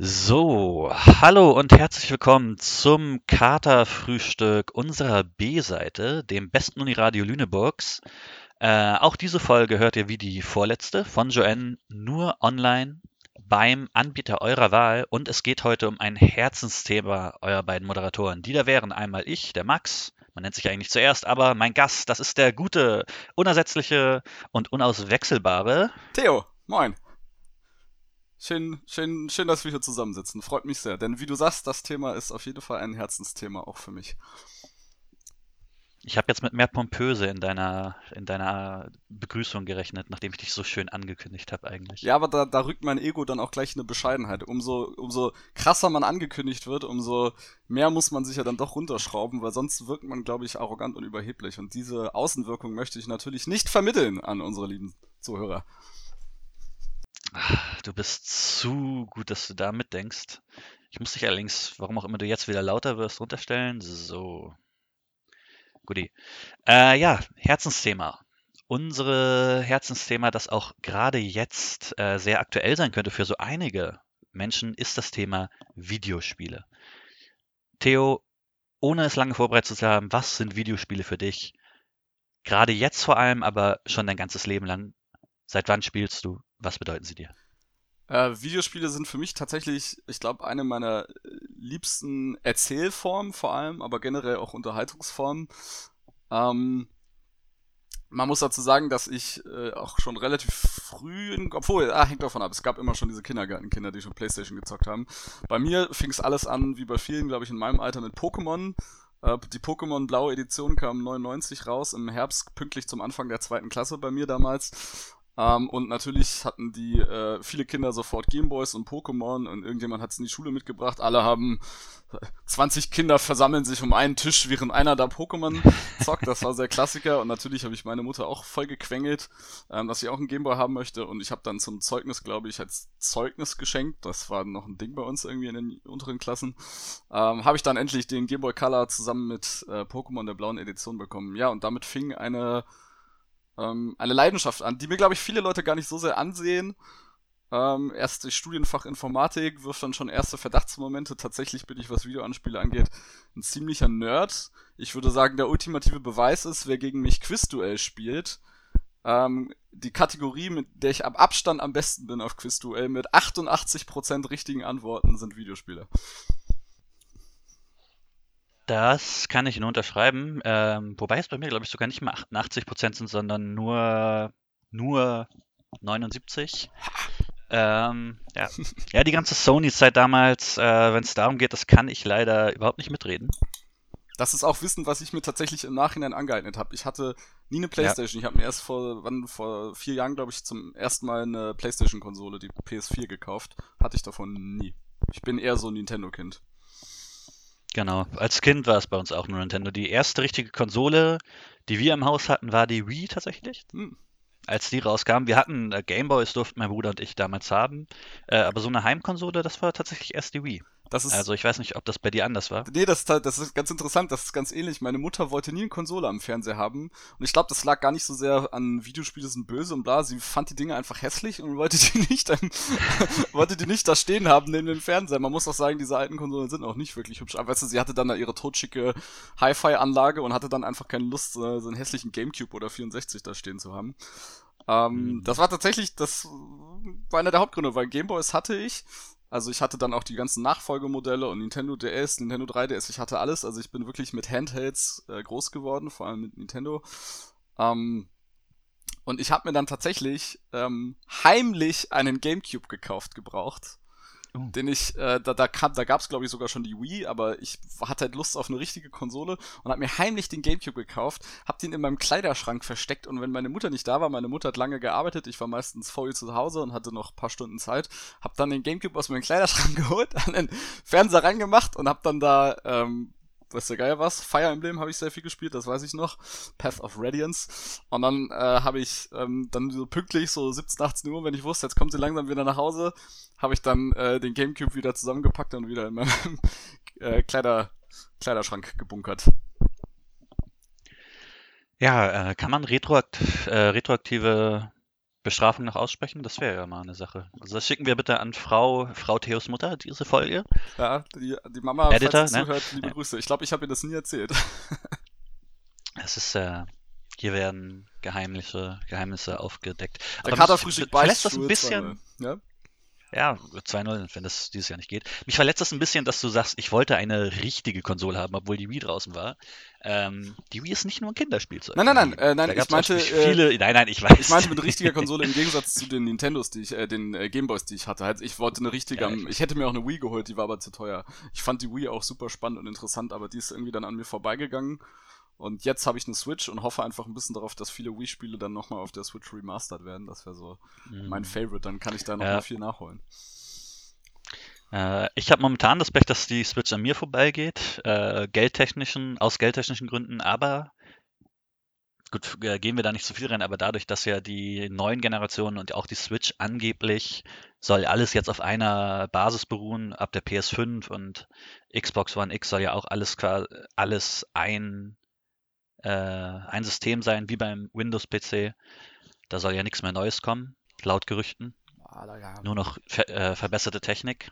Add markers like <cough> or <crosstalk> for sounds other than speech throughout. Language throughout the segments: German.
So, hallo und herzlich willkommen zum Katerfrühstück unserer B-Seite, dem besten Uniradio Lüneburgs. Äh, auch diese Folge hört ihr wie die vorletzte von Joanne nur online beim Anbieter eurer Wahl und es geht heute um ein Herzensthema eurer beiden Moderatoren. Die da wären einmal ich, der Max, man nennt sich eigentlich zuerst, aber mein Gast, das ist der gute, unersetzliche und unauswechselbare Theo, moin. Schön, schön, schön, dass wir hier zusammensitzen. Freut mich sehr. Denn wie du sagst, das Thema ist auf jeden Fall ein Herzensthema auch für mich. Ich habe jetzt mit mehr Pompöse in deiner, in deiner Begrüßung gerechnet, nachdem ich dich so schön angekündigt habe eigentlich. Ja, aber da, da rückt mein Ego dann auch gleich eine Bescheidenheit. Umso, umso krasser man angekündigt wird, umso mehr muss man sich ja dann doch runterschrauben, weil sonst wirkt man, glaube ich, arrogant und überheblich. Und diese Außenwirkung möchte ich natürlich nicht vermitteln an unsere lieben Zuhörer. Du bist zu gut, dass du da mitdenkst. Ich muss dich allerdings, warum auch immer du jetzt wieder lauter wirst, runterstellen. So. Guti. Äh, ja, Herzensthema. Unsere Herzensthema, das auch gerade jetzt äh, sehr aktuell sein könnte für so einige Menschen, ist das Thema Videospiele. Theo, ohne es lange vorbereitet zu haben, was sind Videospiele für dich? Gerade jetzt vor allem, aber schon dein ganzes Leben lang. Seit wann spielst du? Was bedeuten sie dir? Äh, Videospiele sind für mich tatsächlich, ich glaube, eine meiner äh, liebsten Erzählformen vor allem, aber generell auch Unterhaltungsformen. Ähm, man muss dazu sagen, dass ich äh, auch schon relativ früh, in, obwohl, ah, hängt davon ab, es gab immer schon diese Kindergartenkinder, die schon Playstation gezockt haben. Bei mir fing es alles an, wie bei vielen, glaube ich, in meinem Alter mit Pokémon. Äh, die Pokémon Blaue Edition kam 99 raus, im Herbst, pünktlich zum Anfang der zweiten Klasse bei mir damals. Ähm, und natürlich hatten die äh, viele Kinder sofort Gameboys und Pokémon und irgendjemand hat es in die Schule mitgebracht. Alle haben 20 Kinder versammeln sich um einen Tisch, während einer da Pokémon <laughs> zockt. Das war sehr Klassiker. Und natürlich habe ich meine Mutter auch voll gequengelt, ähm, dass sie auch einen Gameboy haben möchte. Und ich habe dann zum Zeugnis, glaube ich, als Zeugnis geschenkt. Das war noch ein Ding bei uns irgendwie in den unteren Klassen. Ähm, habe ich dann endlich den Gameboy Color zusammen mit äh, Pokémon der blauen Edition bekommen. Ja, und damit fing eine ähm, eine Leidenschaft an, die mir, glaube ich, viele Leute gar nicht so sehr ansehen. Ähm, erst Studienfach Informatik wirft dann schon erste Verdachtsmomente. Tatsächlich bin ich, was Videoanspiele angeht, ein ziemlicher Nerd. Ich würde sagen, der ultimative Beweis ist, wer gegen mich Quizduell spielt. Ähm, die Kategorie, mit der ich ab Abstand am besten bin auf Quizduell, mit 88% richtigen Antworten sind Videospiele. Das kann ich nur unterschreiben. Ähm, wobei es bei mir, glaube ich, sogar nicht mehr 88 Prozent sind, sondern nur, nur 79. Ähm, ja. <laughs> ja, die ganze Sony-Zeit damals, äh, wenn es darum geht, das kann ich leider überhaupt nicht mitreden. Das ist auch Wissen, was ich mir tatsächlich im Nachhinein angeeignet habe. Ich hatte nie eine Playstation. Ja. Ich habe mir erst vor, wann, vor vier Jahren, glaube ich, zum ersten Mal eine Playstation-Konsole, die PS4, gekauft. Hatte ich davon nie. Ich bin eher so ein Nintendo-Kind. Genau. Als Kind war es bei uns auch nur Nintendo. Die erste richtige Konsole, die wir im Haus hatten, war die Wii tatsächlich. Hm. Als die rauskam, wir hatten äh, Gameboys, durften mein Bruder und ich damals haben. Äh, aber so eine Heimkonsole, das war tatsächlich erst die Wii. Das ist, also ich weiß nicht, ob das bei dir anders war. Nee, das, das ist ganz interessant, das ist ganz ähnlich. Meine Mutter wollte nie eine Konsole am Fernseher haben. Und ich glaube, das lag gar nicht so sehr an Videospiele sind böse und bla. Sie fand die Dinge einfach hässlich und wollte die <laughs> nicht, dann, <laughs> wollte die nicht da stehen haben neben dem Fernseher. Man muss auch sagen, diese alten Konsolen sind auch nicht wirklich hübsch. Aber weißt du, sie hatte dann da ihre totschicke Hi-Fi-Anlage und hatte dann einfach keine Lust, so einen hässlichen Gamecube oder 64 da stehen zu haben. Ähm, mhm. Das war tatsächlich, das war einer der Hauptgründe, weil Gameboys hatte ich also ich hatte dann auch die ganzen Nachfolgemodelle und Nintendo DS, Nintendo 3DS, ich hatte alles. Also ich bin wirklich mit Handhelds äh, groß geworden, vor allem mit Nintendo. Ähm, und ich habe mir dann tatsächlich ähm, heimlich einen GameCube gekauft, gebraucht. Uh. den ich, äh, da, da, kam, da gab es glaube ich sogar schon die Wii, aber ich hatte halt Lust auf eine richtige Konsole und habe mir heimlich den Gamecube gekauft, habe den in meinem Kleiderschrank versteckt und wenn meine Mutter nicht da war, meine Mutter hat lange gearbeitet, ich war meistens faul zu Hause und hatte noch ein paar Stunden Zeit, habe dann den Gamecube aus meinem Kleiderschrank <laughs> geholt, an den Fernseher reingemacht und habe dann da ähm, was der Geier was. Fire Emblem habe ich sehr viel gespielt, das weiß ich noch. Path of Radiance. Und dann äh, habe ich ähm, dann so pünktlich, so 17, 18 Uhr, wenn ich wusste, jetzt kommt sie langsam wieder nach Hause, habe ich dann äh, den Gamecube wieder zusammengepackt und wieder in meinem <laughs> äh, Kleider, Kleiderschrank gebunkert. Ja, äh, kann man retroakt äh, retroaktive Bestrafung noch aussprechen? Das wäre ja mal eine Sache. Also das schicken wir bitte an Frau, Frau Theos Mutter, diese Folge. Ja, die, die Mama, Editor, falls ne? zuhört, liebe ja. Grüße. Ich glaube, ich habe ihr das nie erzählt. <laughs> Es ist, äh, hier werden Geheimnisse, Geheimnisse aufgedeckt. Der Katerfrühstück beißt das ein bisschen. Ja? Ja, 2-0, wenn das dieses Jahr nicht geht. Mich verletzt das ein bisschen, dass du sagst, ich wollte eine richtige Konsole haben, obwohl die Wii draußen war. Ähm, die Wii ist nicht nur ein Kinderspielzeug. Nein, nein, nein, äh, nein, ich meinte äh, viele, nein, nein, ich weiß. Ich meinte mit richtiger <laughs> Konsole im Gegensatz zu den Nintendos, die ich, äh, den äh, Gameboys, die ich hatte. Halt, ich wollte eine richtige, ja, ich, ich hätte mir auch eine Wii geholt, die war aber zu teuer. Ich fand die Wii auch super spannend und interessant, aber die ist irgendwie dann an mir vorbeigegangen. Und jetzt habe ich eine Switch und hoffe einfach ein bisschen darauf, dass viele Wii-Spiele dann nochmal auf der Switch remastered werden. Das wäre so mhm. mein Favorite. Dann kann ich da nochmal ja. viel nachholen. Äh, ich habe momentan das Pech, dass die Switch an mir vorbeigeht, äh, geldtechnischen, aus geldtechnischen Gründen, aber gut, äh, gehen wir da nicht zu viel rein, aber dadurch, dass ja die neuen Generationen und auch die Switch angeblich soll alles jetzt auf einer Basis beruhen, ab der PS5 und Xbox One X soll ja auch alles alles ein, äh, ein System sein, wie beim Windows-PC. Da soll ja nichts mehr Neues kommen, laut Gerüchten. Nur noch ver äh, verbesserte Technik.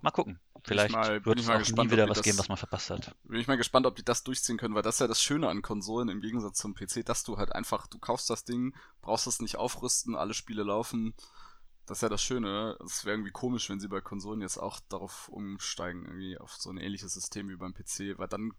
Mal gucken. Vielleicht mal, wird es auch gespannt, nie wieder was das, geben, was man verpasst hat. Bin ich mal gespannt, ob die das durchziehen können, weil das ist ja das Schöne an Konsolen im Gegensatz zum PC, dass du halt einfach, du kaufst das Ding, brauchst es nicht aufrüsten, alle Spiele laufen. Das ist ja das Schöne. Es wäre irgendwie komisch, wenn sie bei Konsolen jetzt auch darauf umsteigen, irgendwie auf so ein ähnliches System wie beim PC, weil dann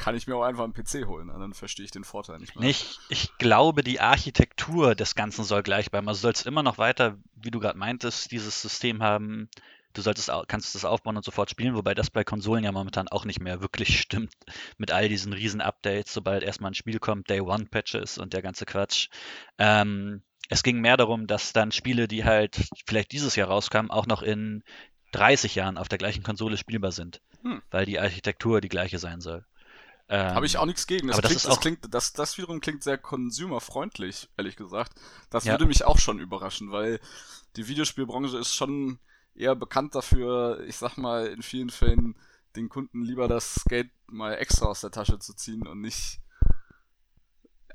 kann ich mir auch einfach einen PC holen. Dann verstehe ich den Vorteil nicht mehr. Ich, ich glaube, die Architektur des Ganzen soll gleich bleiben. Also sollst immer noch weiter, wie du gerade meintest, dieses System haben, du solltest, kannst das aufbauen und sofort spielen, wobei das bei Konsolen ja momentan auch nicht mehr wirklich <laughs> stimmt. Mit all diesen riesen Updates, sobald erstmal ein Spiel kommt, Day One Patches und der ganze Quatsch. Ähm, es ging mehr darum, dass dann Spiele, die halt vielleicht dieses Jahr rauskamen, auch noch in 30 Jahren auf der gleichen Konsole spielbar sind, hm. weil die Architektur die gleiche sein soll. Ähm, Habe ich auch nichts gegen. Das aber klingt, das, das, klingt, das, das wiederum klingt sehr consumerfreundlich, ehrlich gesagt. Das ja. würde mich auch schon überraschen, weil die Videospielbranche ist schon eher bekannt dafür, ich sag mal, in vielen Fällen den Kunden lieber das Geld mal extra aus der Tasche zu ziehen und nicht.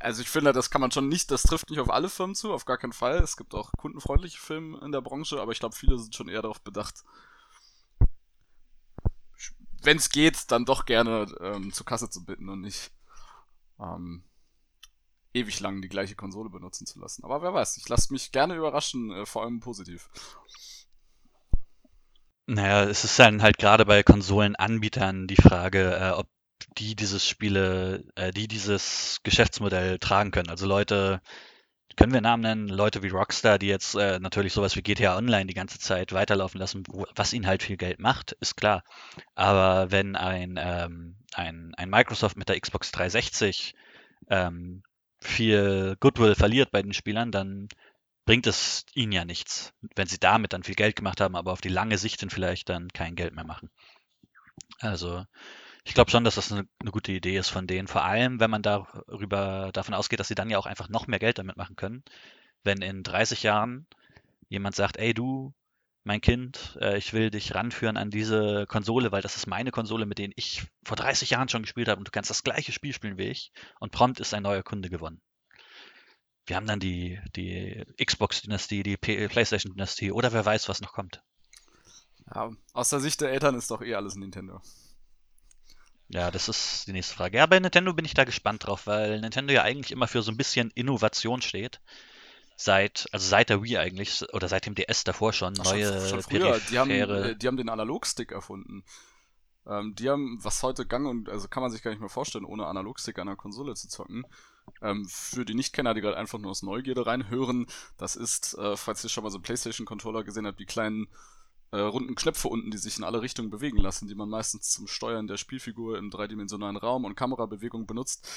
Also ich finde, das kann man schon nicht, das trifft nicht auf alle Firmen zu, auf gar keinen Fall. Es gibt auch kundenfreundliche Firmen in der Branche, aber ich glaube, viele sind schon eher darauf bedacht, wenn es geht, dann doch gerne ähm, zur Kasse zu bitten und nicht ähm, ewig lang die gleiche Konsole benutzen zu lassen. Aber wer weiß, ich lasse mich gerne überraschen, äh, vor allem positiv. Naja, es ist dann halt gerade bei Konsolenanbietern die Frage, äh, ob die dieses Spiele, äh, die dieses Geschäftsmodell tragen können. Also Leute, können wir Namen nennen, Leute wie Rockstar, die jetzt äh, natürlich sowas wie GTA Online die ganze Zeit weiterlaufen lassen, was ihnen halt viel Geld macht, ist klar. Aber wenn ein, ähm, ein, ein Microsoft mit der Xbox 360 ähm, viel Goodwill verliert bei den Spielern, dann bringt es ihnen ja nichts, wenn sie damit dann viel Geld gemacht haben, aber auf die lange Sicht dann vielleicht dann kein Geld mehr machen. Also ich glaube schon, dass das eine, eine, gute Idee ist von denen, vor allem wenn man darüber davon ausgeht, dass sie dann ja auch einfach noch mehr Geld damit machen können. Wenn in 30 Jahren jemand sagt, ey du, mein Kind, äh, ich will dich ranführen an diese Konsole, weil das ist meine Konsole, mit denen ich vor 30 Jahren schon gespielt habe und du kannst das gleiche Spiel spielen wie ich und prompt ist ein neuer Kunde gewonnen wir haben dann die, die Xbox-Dynastie, die PlayStation-Dynastie oder wer weiß, was noch kommt. Ja, aus der Sicht der Eltern ist doch eh alles Nintendo. Ja, das ist die nächste Frage. Ja, bei Nintendo bin ich da gespannt drauf, weil Nintendo ja eigentlich immer für so ein bisschen Innovation steht. Seit, also seit der Wii eigentlich, oder seit dem DS davor schon, Ach, neue schon, schon früher. Die haben, äh, die haben den Analogstick erfunden. Ähm, die haben, was heute gang und, also kann man sich gar nicht mehr vorstellen, ohne Analogstick an der Konsole zu zocken. Ähm, für die Nichtkenner, die gerade einfach nur aus Neugierde reinhören, das ist, äh, falls ihr schon mal so einen PlayStation-Controller gesehen habt, die kleinen äh, runden Knöpfe unten, die sich in alle Richtungen bewegen lassen, die man meistens zum Steuern der Spielfigur im dreidimensionalen Raum und Kamerabewegung benutzt.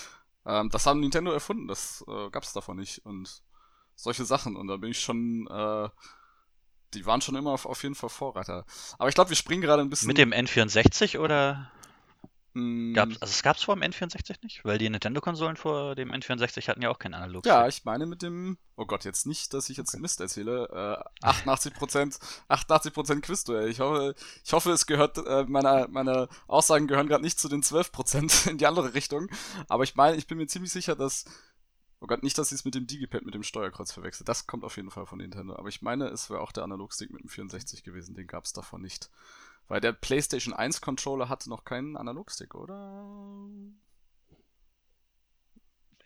Ähm, das haben Nintendo erfunden, das äh, gab es davon nicht. Und solche Sachen. Und da bin ich schon, äh, die waren schon immer auf, auf jeden Fall Vorreiter. Aber ich glaube, wir springen gerade ein bisschen. Mit dem N64 oder? Gab's, also es gab es vor dem N64 nicht? Weil die Nintendo-Konsolen vor dem N64 hatten ja auch keinen analog Ja, ich meine mit dem, oh Gott, jetzt nicht, dass ich jetzt Mist erzähle, äh, 88%, 88% Quizduell. Ich hoffe, ich hoffe, es gehört, äh, meine, meine Aussagen gehören gerade nicht zu den 12% <laughs> in die andere Richtung. Aber ich meine, ich bin mir ziemlich sicher, dass, oh Gott, nicht, dass ich es mit dem Digipad mit dem Steuerkreuz verwechsel. Das kommt auf jeden Fall von Nintendo. Aber ich meine, es wäre auch der Analogstick mit dem 64 gewesen, den gab es davon nicht. Weil der PlayStation 1 Controller hatte noch keinen Analogstick, oder?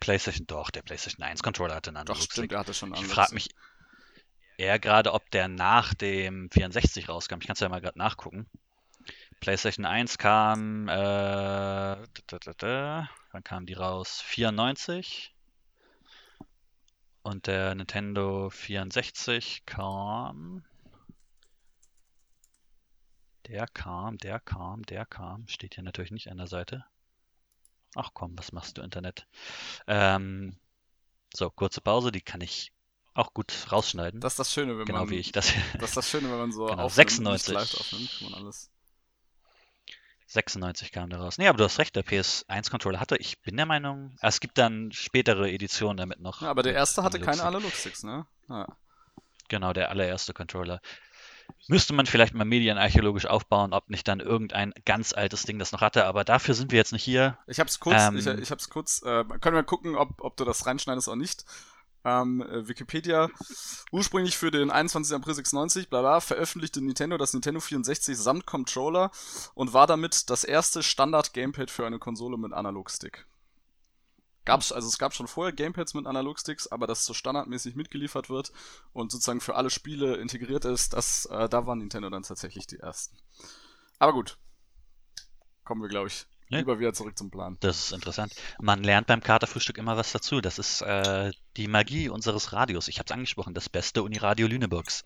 PlayStation, doch, der PlayStation 1 Controller hatte einen Doch, Analogstick. stimmt, er hatte schon einen Ich frage mich eher gerade, ob der nach dem 64 rauskam. Ich kann es ja mal gerade nachgucken. PlayStation 1 kam, äh, da, da, da, da. wann kam die raus? 94. Und der Nintendo 64 kam. Der kam, der kam, der kam. Steht hier natürlich nicht an der Seite. Ach komm, was machst du, Internet? Ähm, so, kurze Pause, die kann ich auch gut rausschneiden. Das ist das Schöne, wenn genau man. wie ich das. Das ist das Schöne, wenn man so <laughs> Genau, aufnimmt, 96. nicht live aufnimmt, man alles. 96 kam der raus. Nee, aber du hast recht, der PS1-Controller hatte, ich bin der Meinung, ah, es gibt dann spätere Editionen damit noch. Ja, aber der erste hatte keine. Analog-Sticks, ne? Ja. Genau, der allererste Controller. Müsste man vielleicht mal medienarchäologisch aufbauen, ob nicht dann irgendein ganz altes Ding das noch hatte, aber dafür sind wir jetzt nicht hier. Ich hab's kurz, Ähm. ich, ich hab's kurz, äh, können wir gucken, ob, ob du das reinschneidest oder nicht. Ähm, äh, Wikipedia, ursprünglich für den 21. April 96, bla bla, veröffentlichte Nintendo das Nintendo 64 samt Controller und war damit das erste Standard-Gamepad für eine Konsole mit Analogstick. Gab's, also es gab schon vorher Gamepads mit Analogsticks, aber das so standardmäßig mitgeliefert wird und sozusagen für alle Spiele integriert ist, das, äh, da waren Nintendo dann tatsächlich die ersten. Aber gut. Kommen wir, glaube ich, Ne? lieber wieder zurück zum Plan. Das ist interessant. Man lernt beim Katerfrühstück immer was dazu. Das ist äh, die Magie unseres Radios. Ich habe es angesprochen, das beste Uniradio Lüneburgs.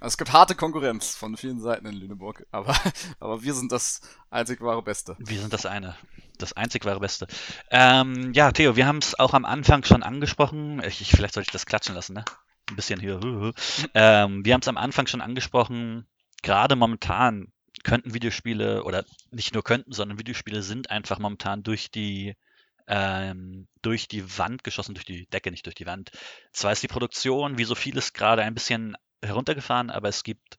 Es gibt harte Konkurrenz von vielen Seiten in Lüneburg, aber, <laughs> aber wir sind das einzig wahre Beste. Wir sind das eine. Das einzig wahre Beste. Ähm, ja, Theo, wir haben es auch am Anfang schon angesprochen. Ich, ich, vielleicht sollte ich das klatschen lassen, ne? Ein bisschen hier. Ähm, wir haben es am Anfang schon angesprochen. Gerade momentan könnten Videospiele, oder nicht nur könnten, sondern Videospiele sind einfach momentan durch die ähm, durch die Wand geschossen, durch die Decke, nicht durch die Wand. Zwar ist die Produktion, wie so vieles, gerade ein bisschen heruntergefahren, aber es gibt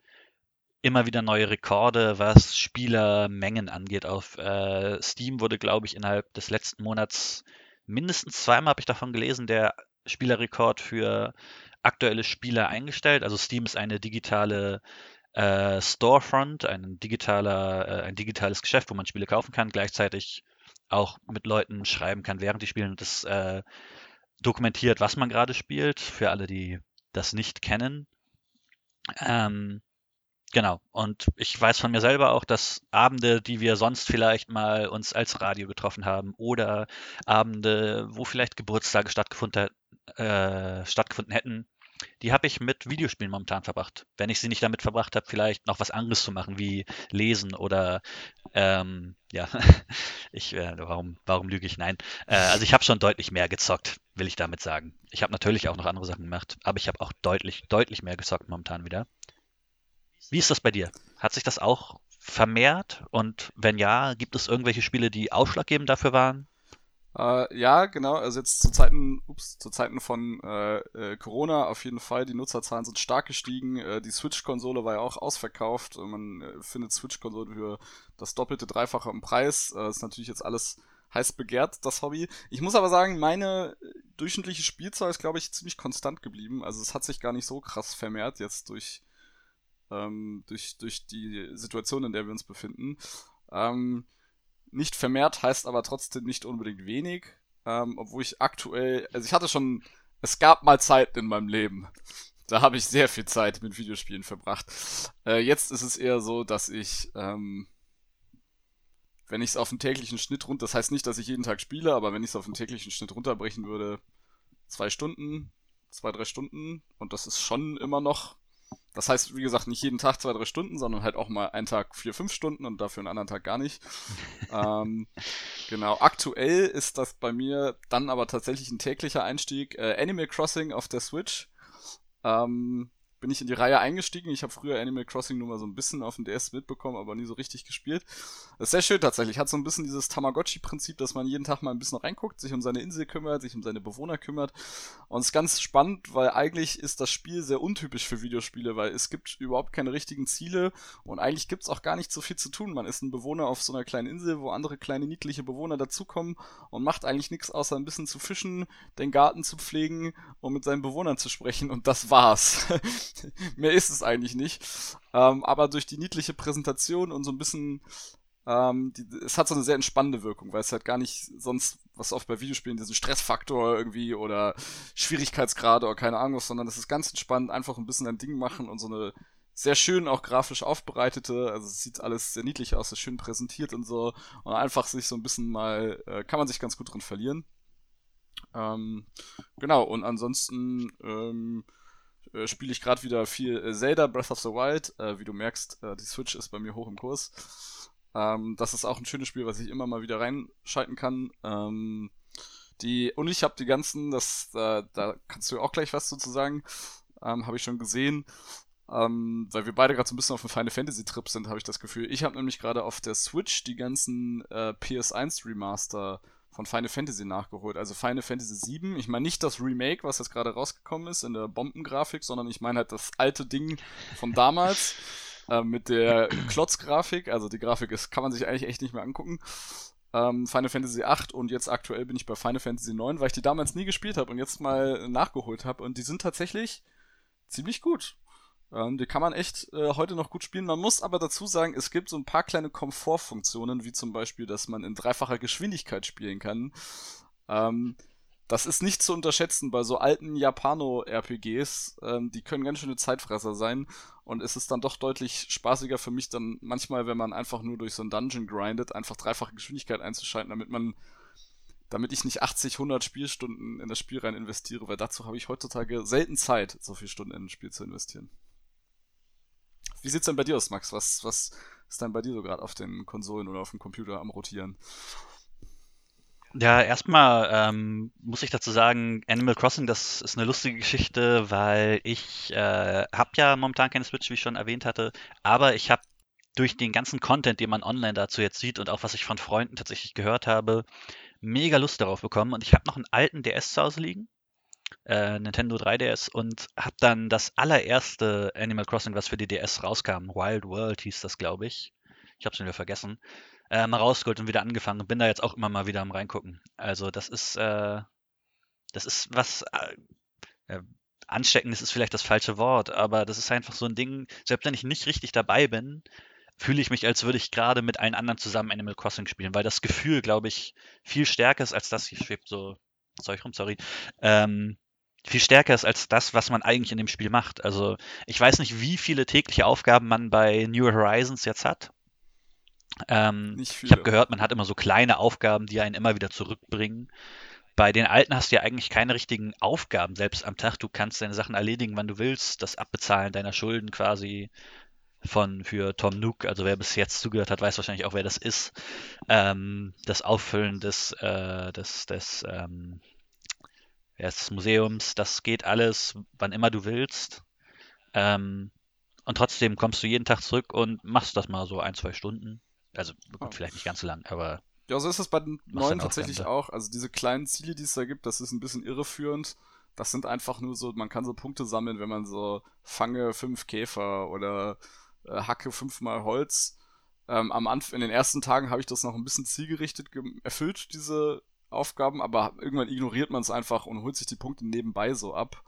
immer wieder neue Rekorde, was Spielermengen angeht. Auf äh, Steam wurde, glaube ich, innerhalb des letzten Monats mindestens zweimal habe ich davon gelesen, der Spielerrekord für aktuelle Spieler eingestellt. Also Steam ist eine digitale äh, Storefront, ein digitaler, äh, ein digitales Geschäft, wo man Spiele kaufen kann, gleichzeitig auch mit Leuten schreiben kann, während die spielen und das äh, dokumentiert, was man gerade spielt, für alle, die das nicht kennen. Ähm, genau. Und ich weiß von mir selber auch, dass Abende, die wir sonst vielleicht mal uns als Radio getroffen haben oder Abende, wo vielleicht Geburtstage stattgefunden, äh, stattgefunden hätten, die habe ich mit Videospielen momentan verbracht. Wenn ich sie nicht damit verbracht habe, vielleicht noch was anderes zu machen, wie lesen oder ähm, ja, <laughs> ich, äh, warum, warum lüge ich? Nein. Äh, also ich habe schon deutlich mehr gezockt, will ich damit sagen. Ich habe natürlich auch noch andere Sachen gemacht, aber ich habe auch deutlich, deutlich mehr gezockt momentan wieder. Wie ist das bei dir? Hat sich das auch vermehrt? Und wenn ja, gibt es irgendwelche Spiele, die ausschlaggebend dafür waren? Äh, ja, genau. Also jetzt zu Zeiten, ups, zu Zeiten von äh, äh, Corona auf jeden Fall. Die Nutzerzahlen sind stark gestiegen. Äh, die Switch-Konsole war ja auch ausverkauft. Man äh, findet Switch-Konsolen für das doppelte, dreifache im Preis. Ist natürlich jetzt alles heiß begehrt, das Hobby. Ich muss aber sagen, meine durchschnittliche Spielzahl ist, glaube ich, ziemlich konstant geblieben. Also es hat sich gar nicht so krass vermehrt jetzt durch, ähm, durch, durch die Situation, in der wir uns befinden. Ähm, nicht vermehrt heißt aber trotzdem nicht unbedingt wenig. Ähm, obwohl ich aktuell, also ich hatte schon, es gab mal Zeiten in meinem Leben. Da habe ich sehr viel Zeit mit Videospielen verbracht. Äh, jetzt ist es eher so, dass ich, ähm, wenn ich es auf einen täglichen Schnitt runter, das heißt nicht, dass ich jeden Tag spiele, aber wenn ich es auf einen täglichen Schnitt runterbrechen würde, zwei Stunden, zwei, drei Stunden, und das ist schon immer noch, Das heißt, wie gesagt, nicht jeden Tag zwei, drei Stunden, sondern halt auch mal einen Tag vier, fünf Stunden und dafür einen anderen Tag gar nicht. <laughs> ähm, genau, aktuell ist das bei mir dann aber tatsächlich ein täglicher Einstieg. Äh, Animal Crossing auf der Switch. Ähm, bin ich in die Reihe eingestiegen. Ich habe früher Animal Crossing nur mal so ein bisschen auf dem DS mitbekommen, aber nie so richtig gespielt. Das ist sehr schön tatsächlich. Hat so ein bisschen dieses Tamagotchi-Prinzip, dass man jeden Tag mal ein bisschen reinguckt, sich um seine Insel kümmert, sich um seine Bewohner kümmert. Und es ist ganz spannend, weil eigentlich ist das Spiel sehr untypisch für Videospiele, weil es gibt überhaupt keine richtigen Ziele und eigentlich gibt es auch gar nicht so viel zu tun. Man ist ein Bewohner auf so einer kleinen Insel, wo andere kleine niedliche Bewohner dazukommen und macht eigentlich nichts außer ein bisschen zu fischen, den Garten zu pflegen und mit seinen Bewohnern zu sprechen und das war's. <laughs> <laughs> Mehr ist es eigentlich nicht. Ähm, aber durch die niedliche Präsentation und so ein bisschen, ähm, die, es hat so eine sehr entspannende Wirkung, weil es halt gar nicht sonst, was oft bei Videospielen, diesen Stressfaktor irgendwie oder Schwierigkeitsgrade oder keine Ahnung was, sondern es ist ganz entspannt, einfach ein bisschen ein Ding machen und so eine sehr schön auch grafisch aufbereitete, also es sieht alles sehr niedlich aus, sehr schön präsentiert und so und einfach sich so ein bisschen mal, äh, kann man sich ganz gut drin verlieren. Ähm, genau, und ansonsten ähm, äh, spiele ich gerade wieder viel äh, Zelda Breath of the Wild. Äh, wie du merkst, die Switch ist bei mir hoch im Kurs. Ähm, das ist auch ein schönes Spiel, was ich immer mal wieder reinschalten kann. Ähm, die, und ich habe die ganzen, das, da kannst du auch gleich was dazu sagen, ähm, habe ich schon gesehen. Ähm, weil wir beide gerade so ein bisschen auf dem Final Fantasy Trip sind, habe ich das Gefühl. Ich habe nämlich gerade auf der Switch die ganzen äh, PS1 Remaster von Final Fantasy nachgeholt. Also Final Fantasy VII. Ich meine nicht das Remake, was jetzt gerade rausgekommen ist in der Bombengrafik, sondern ich meine halt das alte Ding von damals <laughs> äh, mit der Klotzgrafik. Also die Grafik ist, kann man sich eigentlich echt nicht mehr angucken. Ähm, Final Fantasy VIII und jetzt aktuell bin ich bei Final Fantasy IX, weil ich die damals nie gespielt habe und jetzt mal nachgeholt habe. Und die sind tatsächlich ziemlich gut. Ähm, die kann man echt äh, heute noch gut spielen. Man muss aber dazu sagen, es gibt so ein paar kleine Komfortfunktionen, wie zum Beispiel, dass man in dreifacher Geschwindigkeit spielen kann. Ähm, das ist nicht zu unterschätzen bei so alten Japano-RPGs. Ähm, die können ganz schöne Zeitfresser sein. Und es ist dann doch deutlich spaßiger für mich dann manchmal, wenn man einfach nur durch so ein Dungeon grindet, einfach dreifache Geschwindigkeit einzuschalten, damit man damit ich nicht 80, 100 Spielstunden in das Spiel rein investiere, weil dazu habe ich heutzutage selten Zeit, so viele Stunden in ein Spiel zu investieren. Wie sieht's denn bei dir aus, Max? Was, was ist denn bei dir so gerade auf den Konsolen oder auf dem Computer am Rotieren? Ja, erstmal ähm, muss ich dazu sagen, Animal Crossing, das ist eine lustige Geschichte, weil ich äh, habe ja momentan keine Switch, wie ich schon erwähnt hatte, aber ich habe durch den ganzen Content, den man online dazu jetzt sieht und auch was ich von Freunden tatsächlich gehört habe, mega Lust darauf bekommen. Und ich habe noch einen alten DS zu Hause liegen äh, Nintendo 3DS und habe dann das allererste Animal Crossing, was für die DS rauskam, Wild World hieß das, glaube ich. Ich habe es wieder vergessen. Äh, mal rausgeholt und wieder angefangen und bin da jetzt auch immer mal wieder am reingucken. Also das ist, äh, das ist was äh, ansteckendes ist vielleicht das falsche Wort, aber das ist einfach so ein Ding, selbst wenn ich nicht richtig dabei bin, fühle ich mich, als würde ich gerade mit allen anderen zusammen Animal Crossing spielen, weil das Gefühl, glaube ich, viel stärker ist als das, hier schwebt so Zeug rum, sorry, ähm, viel stärker ist als das, was man eigentlich in dem Spiel macht. Also ich weiß nicht, wie viele tägliche Aufgaben man bei New Horizons jetzt hat. Ähm, ich habe gehört, man hat immer so kleine Aufgaben, die einen immer wieder zurückbringen. Bei den alten hast du ja eigentlich keine richtigen Aufgaben selbst am Tag. Du kannst deine Sachen erledigen, wann du willst. Das Abbezahlen deiner Schulden quasi von für Tom Nook, also wer bis jetzt zugehört hat, weiß wahrscheinlich auch, wer das ist. Ähm, das Auffüllen des, äh, des, des, ähm, des Museums, das geht alles, wann immer du willst. Ähm, und trotzdem kommst du jeden Tag zurück und machst das mal so ein, zwei Stunden. Also gut, oh. vielleicht nicht ganz so lang, aber. Ja, so ist es bei den neuen tatsächlich auch. Also diese kleinen Ziele, die es da gibt, das ist ein bisschen irreführend. Das sind einfach nur so, man kann so Punkte sammeln, wenn man so fange fünf Käfer oder äh, hacke fünfmal Holz. Ähm, am Anfang, in den ersten Tagen habe ich das noch ein bisschen zielgerichtet erfüllt, diese Aufgaben, aber irgendwann ignoriert man es einfach und holt sich die Punkte nebenbei so ab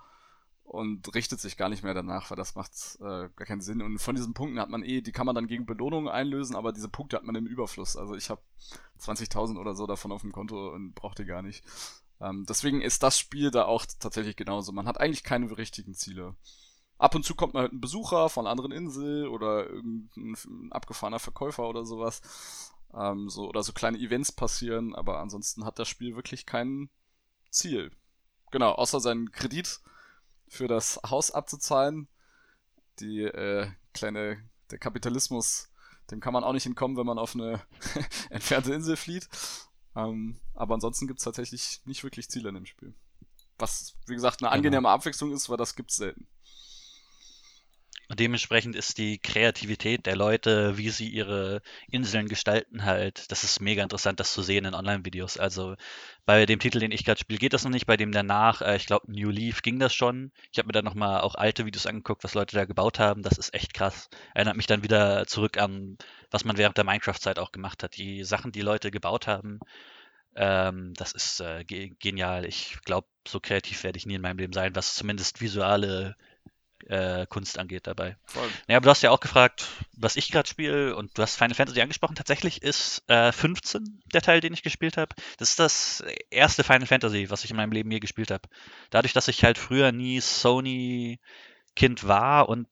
und richtet sich gar nicht mehr danach, weil das macht äh, gar keinen Sinn. Und von diesen Punkten hat man eh, die kann man dann gegen Belohnungen einlösen, aber diese Punkte hat man im Überfluss. Also ich habe 20.000 oder so davon auf dem Konto und braucht die gar nicht. Ähm, deswegen ist das Spiel da auch tatsächlich genauso. Man hat eigentlich keine richtigen Ziele. Ab und zu kommt mal halt ein Besucher von einer anderen Insel oder irgendein abgefahrener Verkäufer oder sowas. Ähm, so, oder so kleine Events passieren, aber ansonsten hat das Spiel wirklich kein Ziel. Genau, außer seinen Kredit für das Haus abzuzahlen. die äh, kleine, der Kapitalismus, dem kann man auch nicht entkommen, wenn man auf eine <laughs> entfernte Insel flieht. Ähm, aber ansonsten gibt es tatsächlich nicht wirklich Ziele in dem Spiel. Was, wie gesagt, eine genau. angenehme Abwechslung ist, weil das gibt es selten. Und dementsprechend ist die Kreativität der Leute, wie sie ihre Inseln gestalten, halt, das ist mega interessant, das zu sehen in Online-Videos. Also bei dem Titel, den ich gerade spiele, geht das noch nicht. Bei dem danach, äh, ich glaube, New Leaf ging das schon. Ich habe mir dann nochmal auch alte Videos angeguckt, was Leute da gebaut haben. Das ist echt krass. Erinnert mich dann wieder zurück an, was man während der Minecraft-Zeit auch gemacht hat. Die Sachen, die Leute gebaut haben, ähm, das ist äh, ge genial. Ich glaube, so kreativ werde ich nie in meinem Leben sein, was zumindest visuelle äh, Kunst angeht dabei. Voll. Ja, aber du hast ja auch gefragt, was ich gerade spiele und du hast Final Fantasy angesprochen. Tatsächlich ist äh, 15 der Teil, den ich gespielt habe. Das ist das erste Final Fantasy, was ich in meinem Leben je gespielt habe. Dadurch, dass ich halt früher nie Sony-Kind war und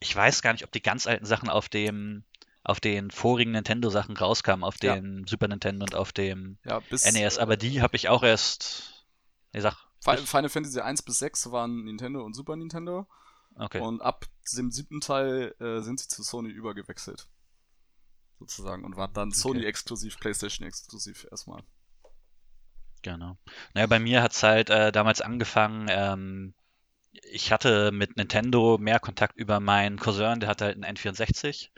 ich weiß gar nicht, ob die ganz alten Sachen auf dem auf den vorigen Nintendo-Sachen rauskamen, auf dem ja. Super Nintendo und auf dem ja, bis, NES, aber die habe ich auch erst. Nee, sag. Final Fantasy 1 bis 6 waren Nintendo und Super Nintendo. Okay. Und ab dem siebten Teil äh, sind sie zu Sony übergewechselt. Sozusagen. Und waren dann okay. Sony-exklusiv, PlayStation-exklusiv erstmal. Genau. Naja, bei mir hat es halt äh, damals angefangen, ähm, ich hatte mit Nintendo mehr Kontakt über meinen Cousin, der hatte halt einen N64,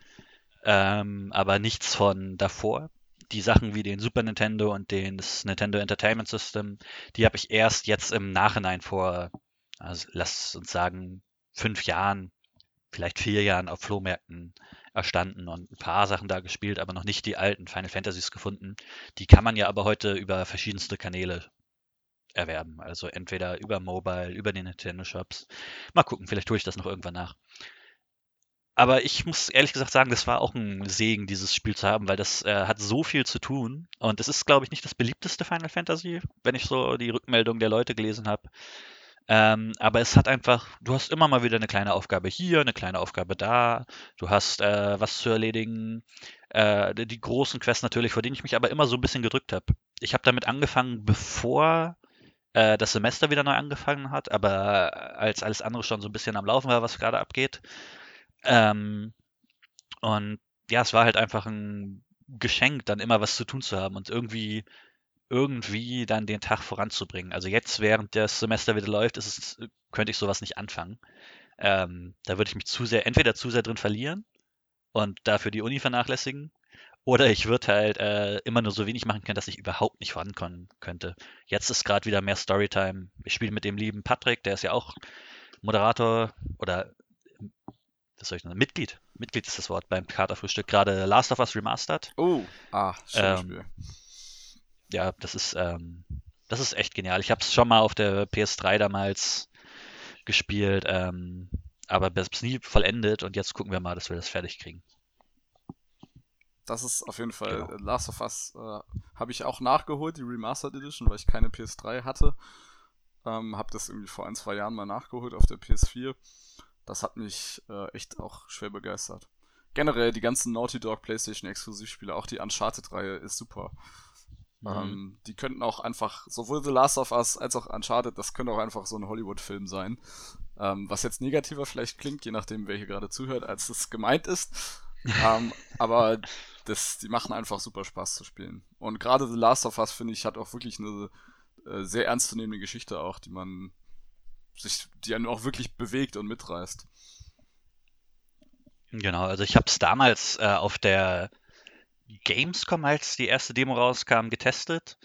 ähm, aber nichts von davor. Die Sachen wie den Super Nintendo und den das Nintendo Entertainment System, die habe ich erst jetzt im Nachhinein vor, also lass uns sagen, fünf Jahren, vielleicht vier Jahren auf Flohmärkten erstanden und ein paar Sachen da gespielt, aber noch nicht die alten Final Fantasies gefunden. Die kann man ja aber heute über verschiedenste Kanäle erwerben. Also entweder über Mobile, über die Nintendo Shops. Mal gucken, vielleicht tue ich das noch irgendwann nach. Aber ich muss ehrlich gesagt sagen, das war auch ein Segen, dieses Spiel zu haben, weil das äh, hat so viel zu tun. Und es ist, glaube ich, nicht das beliebteste Final Fantasy, wenn ich so die Rückmeldung der Leute gelesen habe. Ähm, aber es hat einfach, du hast immer mal wieder eine kleine Aufgabe hier, eine kleine Aufgabe da. Du hast äh, was zu erledigen. Äh, die großen Quests natürlich, vor denen ich mich aber immer so ein bisschen gedrückt habe. Ich habe damit angefangen, bevor äh, das Semester wieder neu angefangen hat, aber als alles andere schon so ein bisschen am Laufen war, was gerade abgeht. Ähm, und ja, es war halt einfach ein Geschenk, dann immer was zu tun zu haben und irgendwie irgendwie dann den Tag voranzubringen. Also jetzt, während das Semester wieder läuft, ist es, könnte ich sowas nicht anfangen. Ähm, da würde ich mich zu sehr, entweder zu sehr drin verlieren und dafür die Uni vernachlässigen, oder ich würde halt äh, immer nur so wenig machen können, dass ich überhaupt nicht vorankommen könnte. Jetzt ist gerade wieder mehr Storytime. Ich spiele mit dem lieben Patrick, der ist ja auch Moderator oder was soll ich sagen, Mitglied. Mitglied ist das Wort beim Katerfrühstück. Gerade Last of Us Remastered. Oh, ah, schönes ähm, Spiel ja, das ist, ähm, das ist echt genial. Ich habe es schon mal auf der PS3 damals gespielt, ähm, aber bis nie vollendet und jetzt gucken wir mal, dass wir das fertig kriegen. Das ist auf jeden Fall genau. Last of Us äh, habe ich auch nachgeholt, die Remastered Edition, weil ich keine PS3 hatte. Ähm, habe das irgendwie vor ein, zwei Jahren mal nachgeholt auf der PS4. Das hat mich äh, echt auch schwer begeistert. Generell die ganzen Naughty Dog PlayStation Exklusivspiele, auch die Uncharted-Reihe ist super. Mhm. Ähm, die könnten auch einfach, sowohl The Last of Us als auch Uncharted, das könnte auch einfach so ein Hollywood-Film sein. Ähm, was jetzt negativer vielleicht klingt, je nachdem, wer hier gerade zuhört, als es gemeint ist. ähm, <laughs> aber das, die machen einfach super Spaß zu spielen. Und gerade The Last of Us, finde ich, hat auch wirklich eine äh, sehr ernstzunehmende Geschichte auch, die man sich, die einen auch wirklich bewegt und mitreißt. Genau, also ich habe es damals äh, auf der Gamescom, als die erste Demo rauskam, getestet.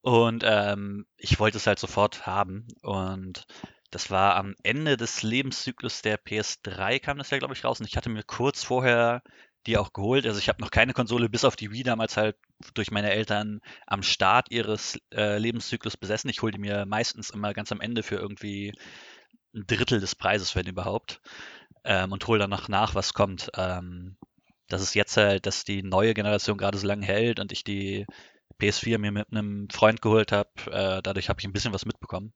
Und ähm, ich wollte es halt sofort haben. Und das war am Ende des Lebenszyklus der PS3 kam das ja, glaube ich, raus. Und ich hatte mir kurz vorher die auch geholt. Also ich habe noch keine Konsole bis auf die Wii damals halt durch meine Eltern am Start ihres äh, Lebenszyklus besessen. Ich hole die mir meistens immer ganz am Ende für irgendwie ein Drittel des Preises, wenn überhaupt. Ähm, und hole dann noch nach, was kommt. Ähm, dass es jetzt halt, dass die neue Generation gerade so lange hält und ich die PS4 mir mit einem Freund geholt habe. Äh, dadurch habe ich ein bisschen was mitbekommen.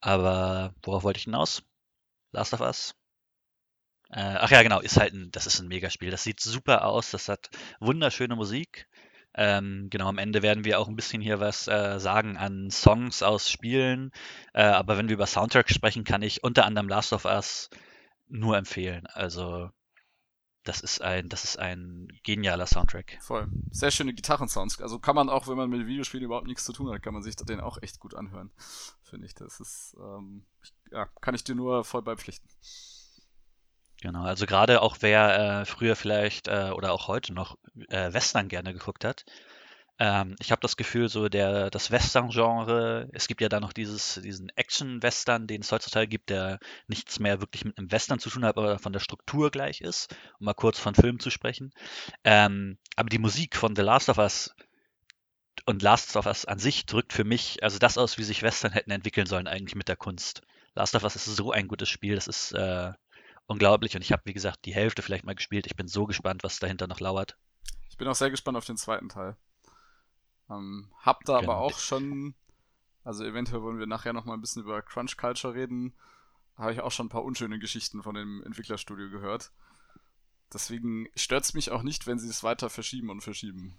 Aber worauf wollte ich hinaus? Last of Us? Äh, ach ja, genau, ist halt ein, das ist ein Megaspiel. Das sieht super aus, das hat wunderschöne Musik. Ähm, genau, am Ende werden wir auch ein bisschen hier was äh, sagen an Songs aus Spielen. Äh, aber wenn wir über Soundtrack sprechen, kann ich unter anderem Last of Us nur empfehlen. Also das ist ein, das ist ein genialer Soundtrack. Voll. Sehr schöne Gitarrensounds. Also kann man auch, wenn man mit Videospielen überhaupt nichts zu tun hat, kann man sich den auch echt gut anhören. Finde ich. Das ist, ähm, ja, kann ich dir nur voll beipflichten. Genau, also gerade auch wer äh, früher vielleicht äh, oder auch heute noch äh, Western gerne geguckt hat, ähm, ich habe das Gefühl, so der, das Western-Genre, es gibt ja da noch dieses, diesen Action-Western, den es heutzutage gibt, der nichts mehr wirklich mit einem Western zu tun hat, aber von der Struktur gleich ist, um mal kurz von Filmen zu sprechen. Ähm, aber die Musik von The Last of Us und Last of Us an sich drückt für mich also das aus, wie sich Western hätten entwickeln sollen eigentlich mit der Kunst. Last of Us ist so ein gutes Spiel, das ist äh, unglaublich und ich habe, wie gesagt, die Hälfte vielleicht mal gespielt. Ich bin so gespannt, was dahinter noch lauert. Ich bin auch sehr gespannt auf den zweiten Teil. Ähm, hab da genau. aber auch schon, also eventuell wollen wir nachher noch mal ein bisschen über Crunch Culture reden, habe ich auch schon ein paar unschöne Geschichten von dem Entwicklerstudio gehört. Deswegen stört es mich auch nicht, wenn sie es weiter verschieben und verschieben.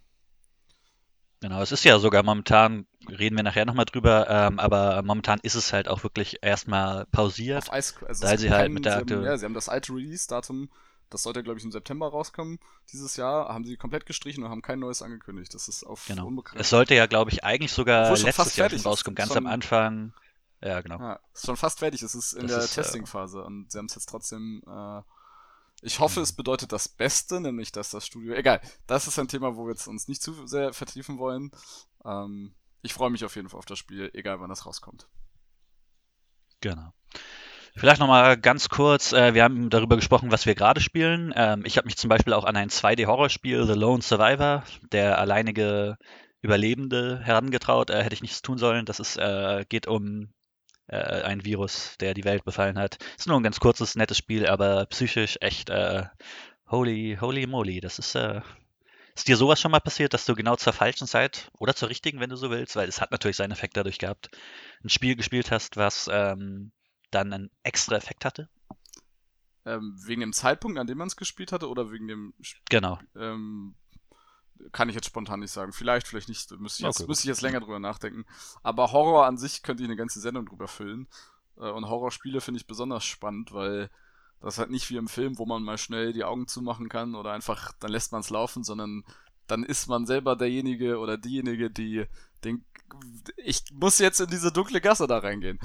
Genau, es ist ja sogar momentan, reden wir nachher nochmal drüber, ähm, aber momentan ist es halt auch wirklich erstmal pausiert. Auf Eis, also weil sie halt mit der sie haben, ja, sie haben das alte Release-Datum das sollte, glaube ich, im September rauskommen dieses Jahr. Haben sie komplett gestrichen und haben kein neues angekündigt. Das ist auf genau. unbekannt. Es sollte ja, glaube ich, eigentlich sogar letztes Jahr schon rauskommen, ganz schon, am Anfang. Ja, genau. Ja, ist schon fast fertig. Es ist in das der äh, Testing-Phase äh, und sie haben es jetzt trotzdem. Äh, ich hoffe, es bedeutet das Beste, nämlich dass das Studio. Egal, das ist ein Thema, wo wir jetzt uns nicht zu sehr vertiefen wollen. Ähm, ich freue mich auf jeden Fall auf das Spiel, egal wann das rauskommt. Genau. Vielleicht nochmal ganz kurz, äh, wir haben darüber gesprochen, was wir gerade spielen. Ähm, ich habe mich zum Beispiel auch an ein 2D-Horrorspiel, The Lone Survivor, der alleinige Überlebende, herangetraut. Äh, hätte ich nichts tun sollen. Das ist, äh, geht um ein Virus, der die Welt befallen hat. Ist nur ein ganz kurzes, nettes Spiel, aber psychisch echt holy, holy moly. Das ist, ist dir sowas schon mal passiert, dass du genau zur falschen Zeit oder zur richtigen, wenn du so willst, weil es hat natürlich seinen Effekt dadurch gehabt, ein Spiel gespielt hast, was ähm, dann einen extra Effekt hatte? Ähm, wegen dem Zeitpunkt, an dem man es gespielt hatte, oder wegen dem. Genau. Ähm, kann ich jetzt spontan nicht sagen. Vielleicht, vielleicht nicht. Müsste ich, jetzt, okay. müsste ich jetzt länger drüber nachdenken. Aber Horror an sich könnte ich eine ganze Sendung drüber füllen. Äh, und Horrorspiele finde ich besonders spannend, weil das halt nicht wie im Film, wo man mal schnell die Augen zumachen kann oder einfach, dann lässt man es laufen, sondern dann ist man selber derjenige oder diejenige, die denkt, ich muss jetzt in diese dunkle Gasse da reingehen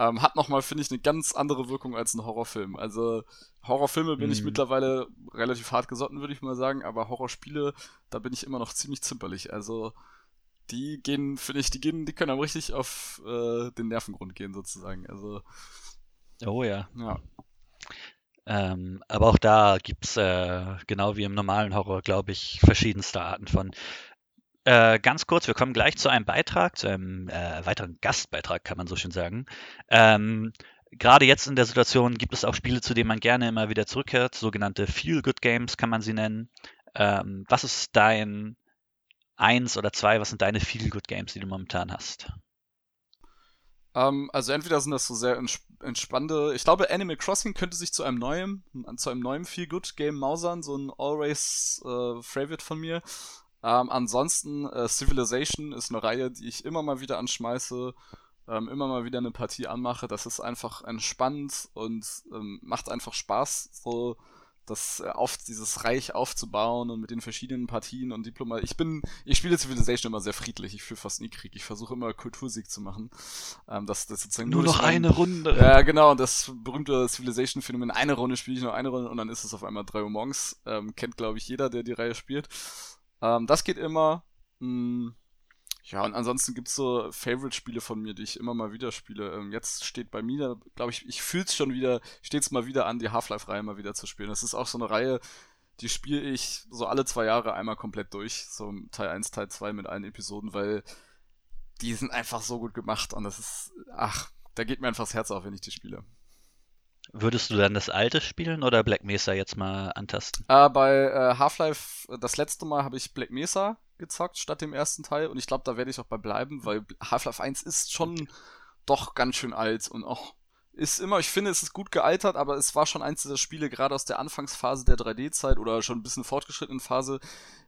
ähm, hat nochmal, finde ich, eine ganz andere Wirkung als ein Horrorfilm. Also Horrorfilme bin mhm. ich mittlerweile relativ hart gesotten, würde ich mal sagen, aber Horrorspiele, da bin ich immer noch ziemlich zimperlich. Also die gehen, finde ich, die gehen, die können einem richtig auf äh, den Nervengrund gehen, sozusagen. Also. Oh ja. Ja. Ähm, aber auch da gibt es, äh, genau wie im normalen Horror, glaube ich, verschiedenste Arten von. Äh, ganz kurz, wir kommen gleich zu einem Beitrag, zu einem äh, weiteren Gastbeitrag, kann man so schön sagen. Ähm, Gerade jetzt in der Situation gibt es auch Spiele, zu denen man gerne immer wieder zurückkehrt, sogenannte Feel-Good-Games kann man sie nennen. Ähm, was ist dein eins oder zwei, was sind deine Feel-Good-Games, die du momentan hast? Um, ähm, also entweder sind das so sehr entspannte. Ich glaube, Animal Crossing könnte sich zu einem neuen, zu einem neuen Feel Good Game mausern, so ein Always äh, Favorite von mir. Ähm, ansonsten, äh, Civilization ist eine Reihe, die ich immer mal wieder anschmeiße, ähm, immer mal wieder eine Partie anmache. Das ist einfach entspannend und ähm, macht einfach Spaß, so das äh, auf dieses Reich aufzubauen und mit den verschiedenen Partien und Diplomat. Ich bin, ich spiele Civilization immer sehr friedlich. Ich führe fast nie Krieg. Ich versuche immer Kultursieg zu machen. Ähm, das, das sozusagen nur noch eine Runde. Ja, genau. Und das berühmte Civilization-Phänomen. Eine Runde spiele ich nur eine Runde und dann ist es auf einmal drei Uhr morgens. Ähm, kennt glaube ich jeder, der die Reihe spielt. Ähm, das geht immer. Hm, ja, und ansonsten gibt's so Favorite-Spiele von mir, die ich immer mal wieder spiele. Ähm, jetzt steht bei mir, glaube ich, ich fühl's schon wieder, steht's mal wieder an, die Half-Life-Reihe mal wieder zu spielen. Das ist auch so eine Reihe, die spiele ich so alle zwei Jahre einmal komplett durch. So Teil 1, Teil 2 mit allen Episoden, weil die sind einfach so gut gemacht und das ist, ach, da geht mir einfach das Herz auf, wenn ich die spiele. Würdest du dann das alte spielen oder Black Mesa jetzt mal antasten? Äh, bei äh, Half-Life, das letzte Mal habe ich Black Mesa gezockt statt dem ersten Teil und ich glaube, da werde ich auch bei bleiben, weil Half-Life 1 ist schon doch ganz schön alt und auch ist immer, ich finde, es ist gut gealtert, aber es war schon eins dieser Spiele, gerade aus der Anfangsphase der 3D-Zeit oder schon ein bisschen fortgeschrittenen Phase,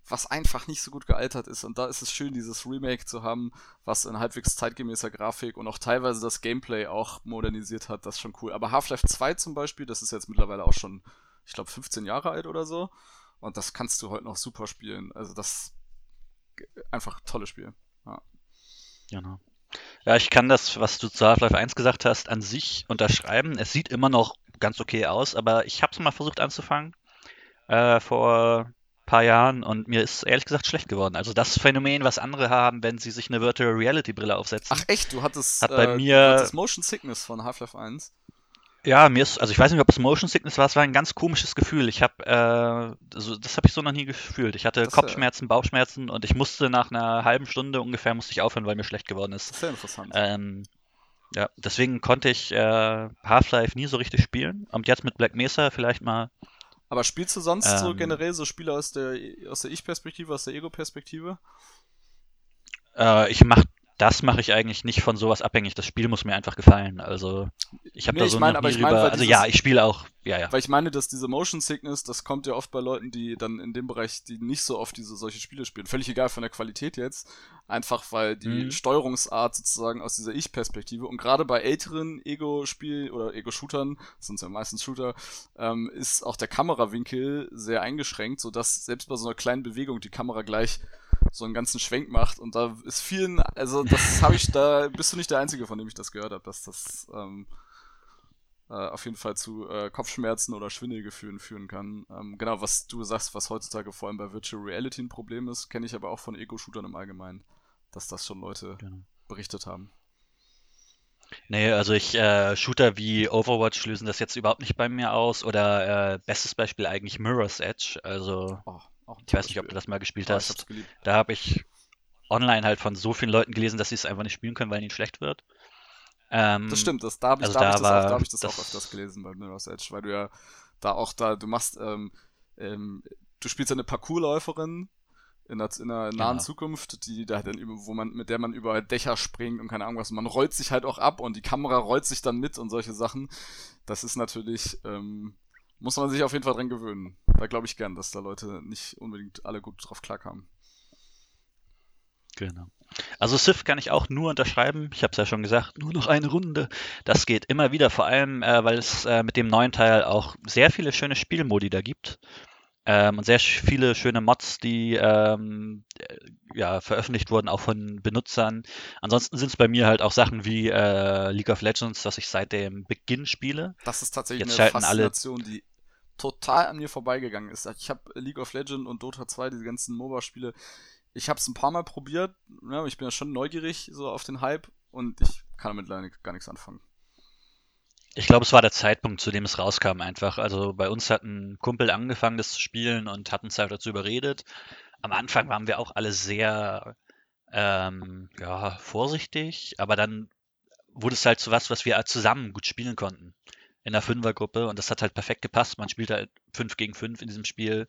was einfach nicht so gut gealtert ist. Und da ist es schön, dieses Remake zu haben, was in halbwegs zeitgemäßer Grafik und auch teilweise das Gameplay auch modernisiert hat. Das ist schon cool. Aber Half-Life 2 zum Beispiel, das ist jetzt mittlerweile auch schon, ich glaube, 15 Jahre alt oder so. Und das kannst du heute noch super spielen. Also das einfach tolles Spiel. Ja. Genau. Ja, ich kann das, was du zu Half-Life 1 gesagt hast, an sich unterschreiben. Es sieht immer noch ganz okay aus, aber ich habe es mal versucht anzufangen äh, vor ein paar Jahren und mir ist ehrlich gesagt schlecht geworden. Also das Phänomen, was andere haben, wenn sie sich eine Virtual Reality Brille aufsetzen. Ach echt, du hattest, hat bei äh, mir Motion Sickness von Half-Life 1. Ja, mir ist, also ich weiß nicht, ob es Motion Sickness war, es war ein ganz komisches Gefühl. Ich habe, äh, also das habe ich so noch nie gefühlt. Ich hatte das Kopfschmerzen, Bauchschmerzen und ich musste nach einer halben Stunde ungefähr musste ich aufhören, weil mir schlecht geworden ist. Sehr interessant. Ähm, ja, deswegen konnte ich äh, Half-Life nie so richtig spielen. Und jetzt mit Black Mesa vielleicht mal. Aber spielst du sonst ähm, so generell so Spiele aus der aus der Ich-Perspektive, aus der Ego-Perspektive? Äh, ich mache das mache ich eigentlich nicht von sowas abhängig. Das Spiel muss mir einfach gefallen. Also ich habe nee, da so ich mein, noch nie drüber. also ja, ich spiele auch. Ja, ja. Weil ich meine, dass diese Motion Sickness, das kommt ja oft bei Leuten, die dann in dem Bereich, die nicht so oft diese solche Spiele spielen. Völlig egal von der Qualität jetzt. Einfach weil die mhm. Steuerungsart sozusagen aus dieser Ich-Perspektive und gerade bei älteren Ego-Spiel oder Ego-Shootern, sind ja meistens Shooter, ähm, ist auch der Kamerawinkel sehr eingeschränkt, sodass selbst bei so einer kleinen Bewegung die Kamera gleich so einen ganzen Schwenk macht und da ist vielen, also das habe ich, da bist du nicht der Einzige, von dem ich das gehört habe, dass das ähm, äh, auf jeden Fall zu äh, Kopfschmerzen oder Schwindelgefühlen führen kann. Ähm, genau, was du sagst, was heutzutage vor allem bei Virtual Reality ein Problem ist, kenne ich aber auch von Ego-Shootern im Allgemeinen, dass das schon Leute genau. berichtet haben. Nee, also ich, äh, Shooter wie Overwatch lösen das jetzt überhaupt nicht bei mir aus. Oder äh, bestes Beispiel eigentlich Mirror's Edge. Also oh, ich weiß nicht, ob du das mal gespielt oh, hast. Da habe ich online halt von so vielen Leuten gelesen, dass sie es einfach nicht spielen können, weil ihnen schlecht wird. Ähm, das stimmt, das, da habe ich, also da hab ich, das, auch, da hab ich das, das auch öfters gelesen bei Mirror's Edge, weil du ja da auch da, du machst, ähm, ähm, du spielst eine Parkourläuferin in der, in der nahen genau. Zukunft, die da dann wo man, mit der man über Dächer springt und keine Ahnung was. Man rollt sich halt auch ab und die Kamera rollt sich dann mit und solche Sachen. Das ist natürlich, ähm, muss man sich auf jeden Fall dran gewöhnen. Da glaube ich gern, dass da Leute nicht unbedingt alle gut drauf klarkamen. Genau. Also Sif kann ich auch nur unterschreiben. Ich habe es ja schon gesagt, nur noch eine Runde. Das geht immer wieder, vor allem, äh, weil es äh, mit dem neuen Teil auch sehr viele schöne Spielmodi da gibt. Ähm, und sehr viele schöne Mods, die ähm, äh, ja, veröffentlicht wurden, auch von Benutzern. Ansonsten sind es bei mir halt auch Sachen wie äh, League of Legends, was ich seit dem Beginn spiele. Das ist tatsächlich Jetzt eine Faszination, alle... die total an mir vorbeigegangen ist. Ich habe League of Legends und Dota 2, diese ganzen MOBA-Spiele, ich habe es ein paar Mal probiert. Ja, ich bin ja schon neugierig so auf den Hype und ich kann damit leider gar nichts anfangen. Ich glaube, es war der Zeitpunkt, zu dem es rauskam einfach. Also bei uns hat ein Kumpel angefangen, das zu spielen und hat uns halt dazu überredet. Am Anfang waren wir auch alle sehr ähm, ja, vorsichtig, aber dann wurde es halt zu was, was wir zusammen gut spielen konnten in der Fünfergruppe und das hat halt perfekt gepasst. Man spielt halt 5 gegen 5 in diesem Spiel,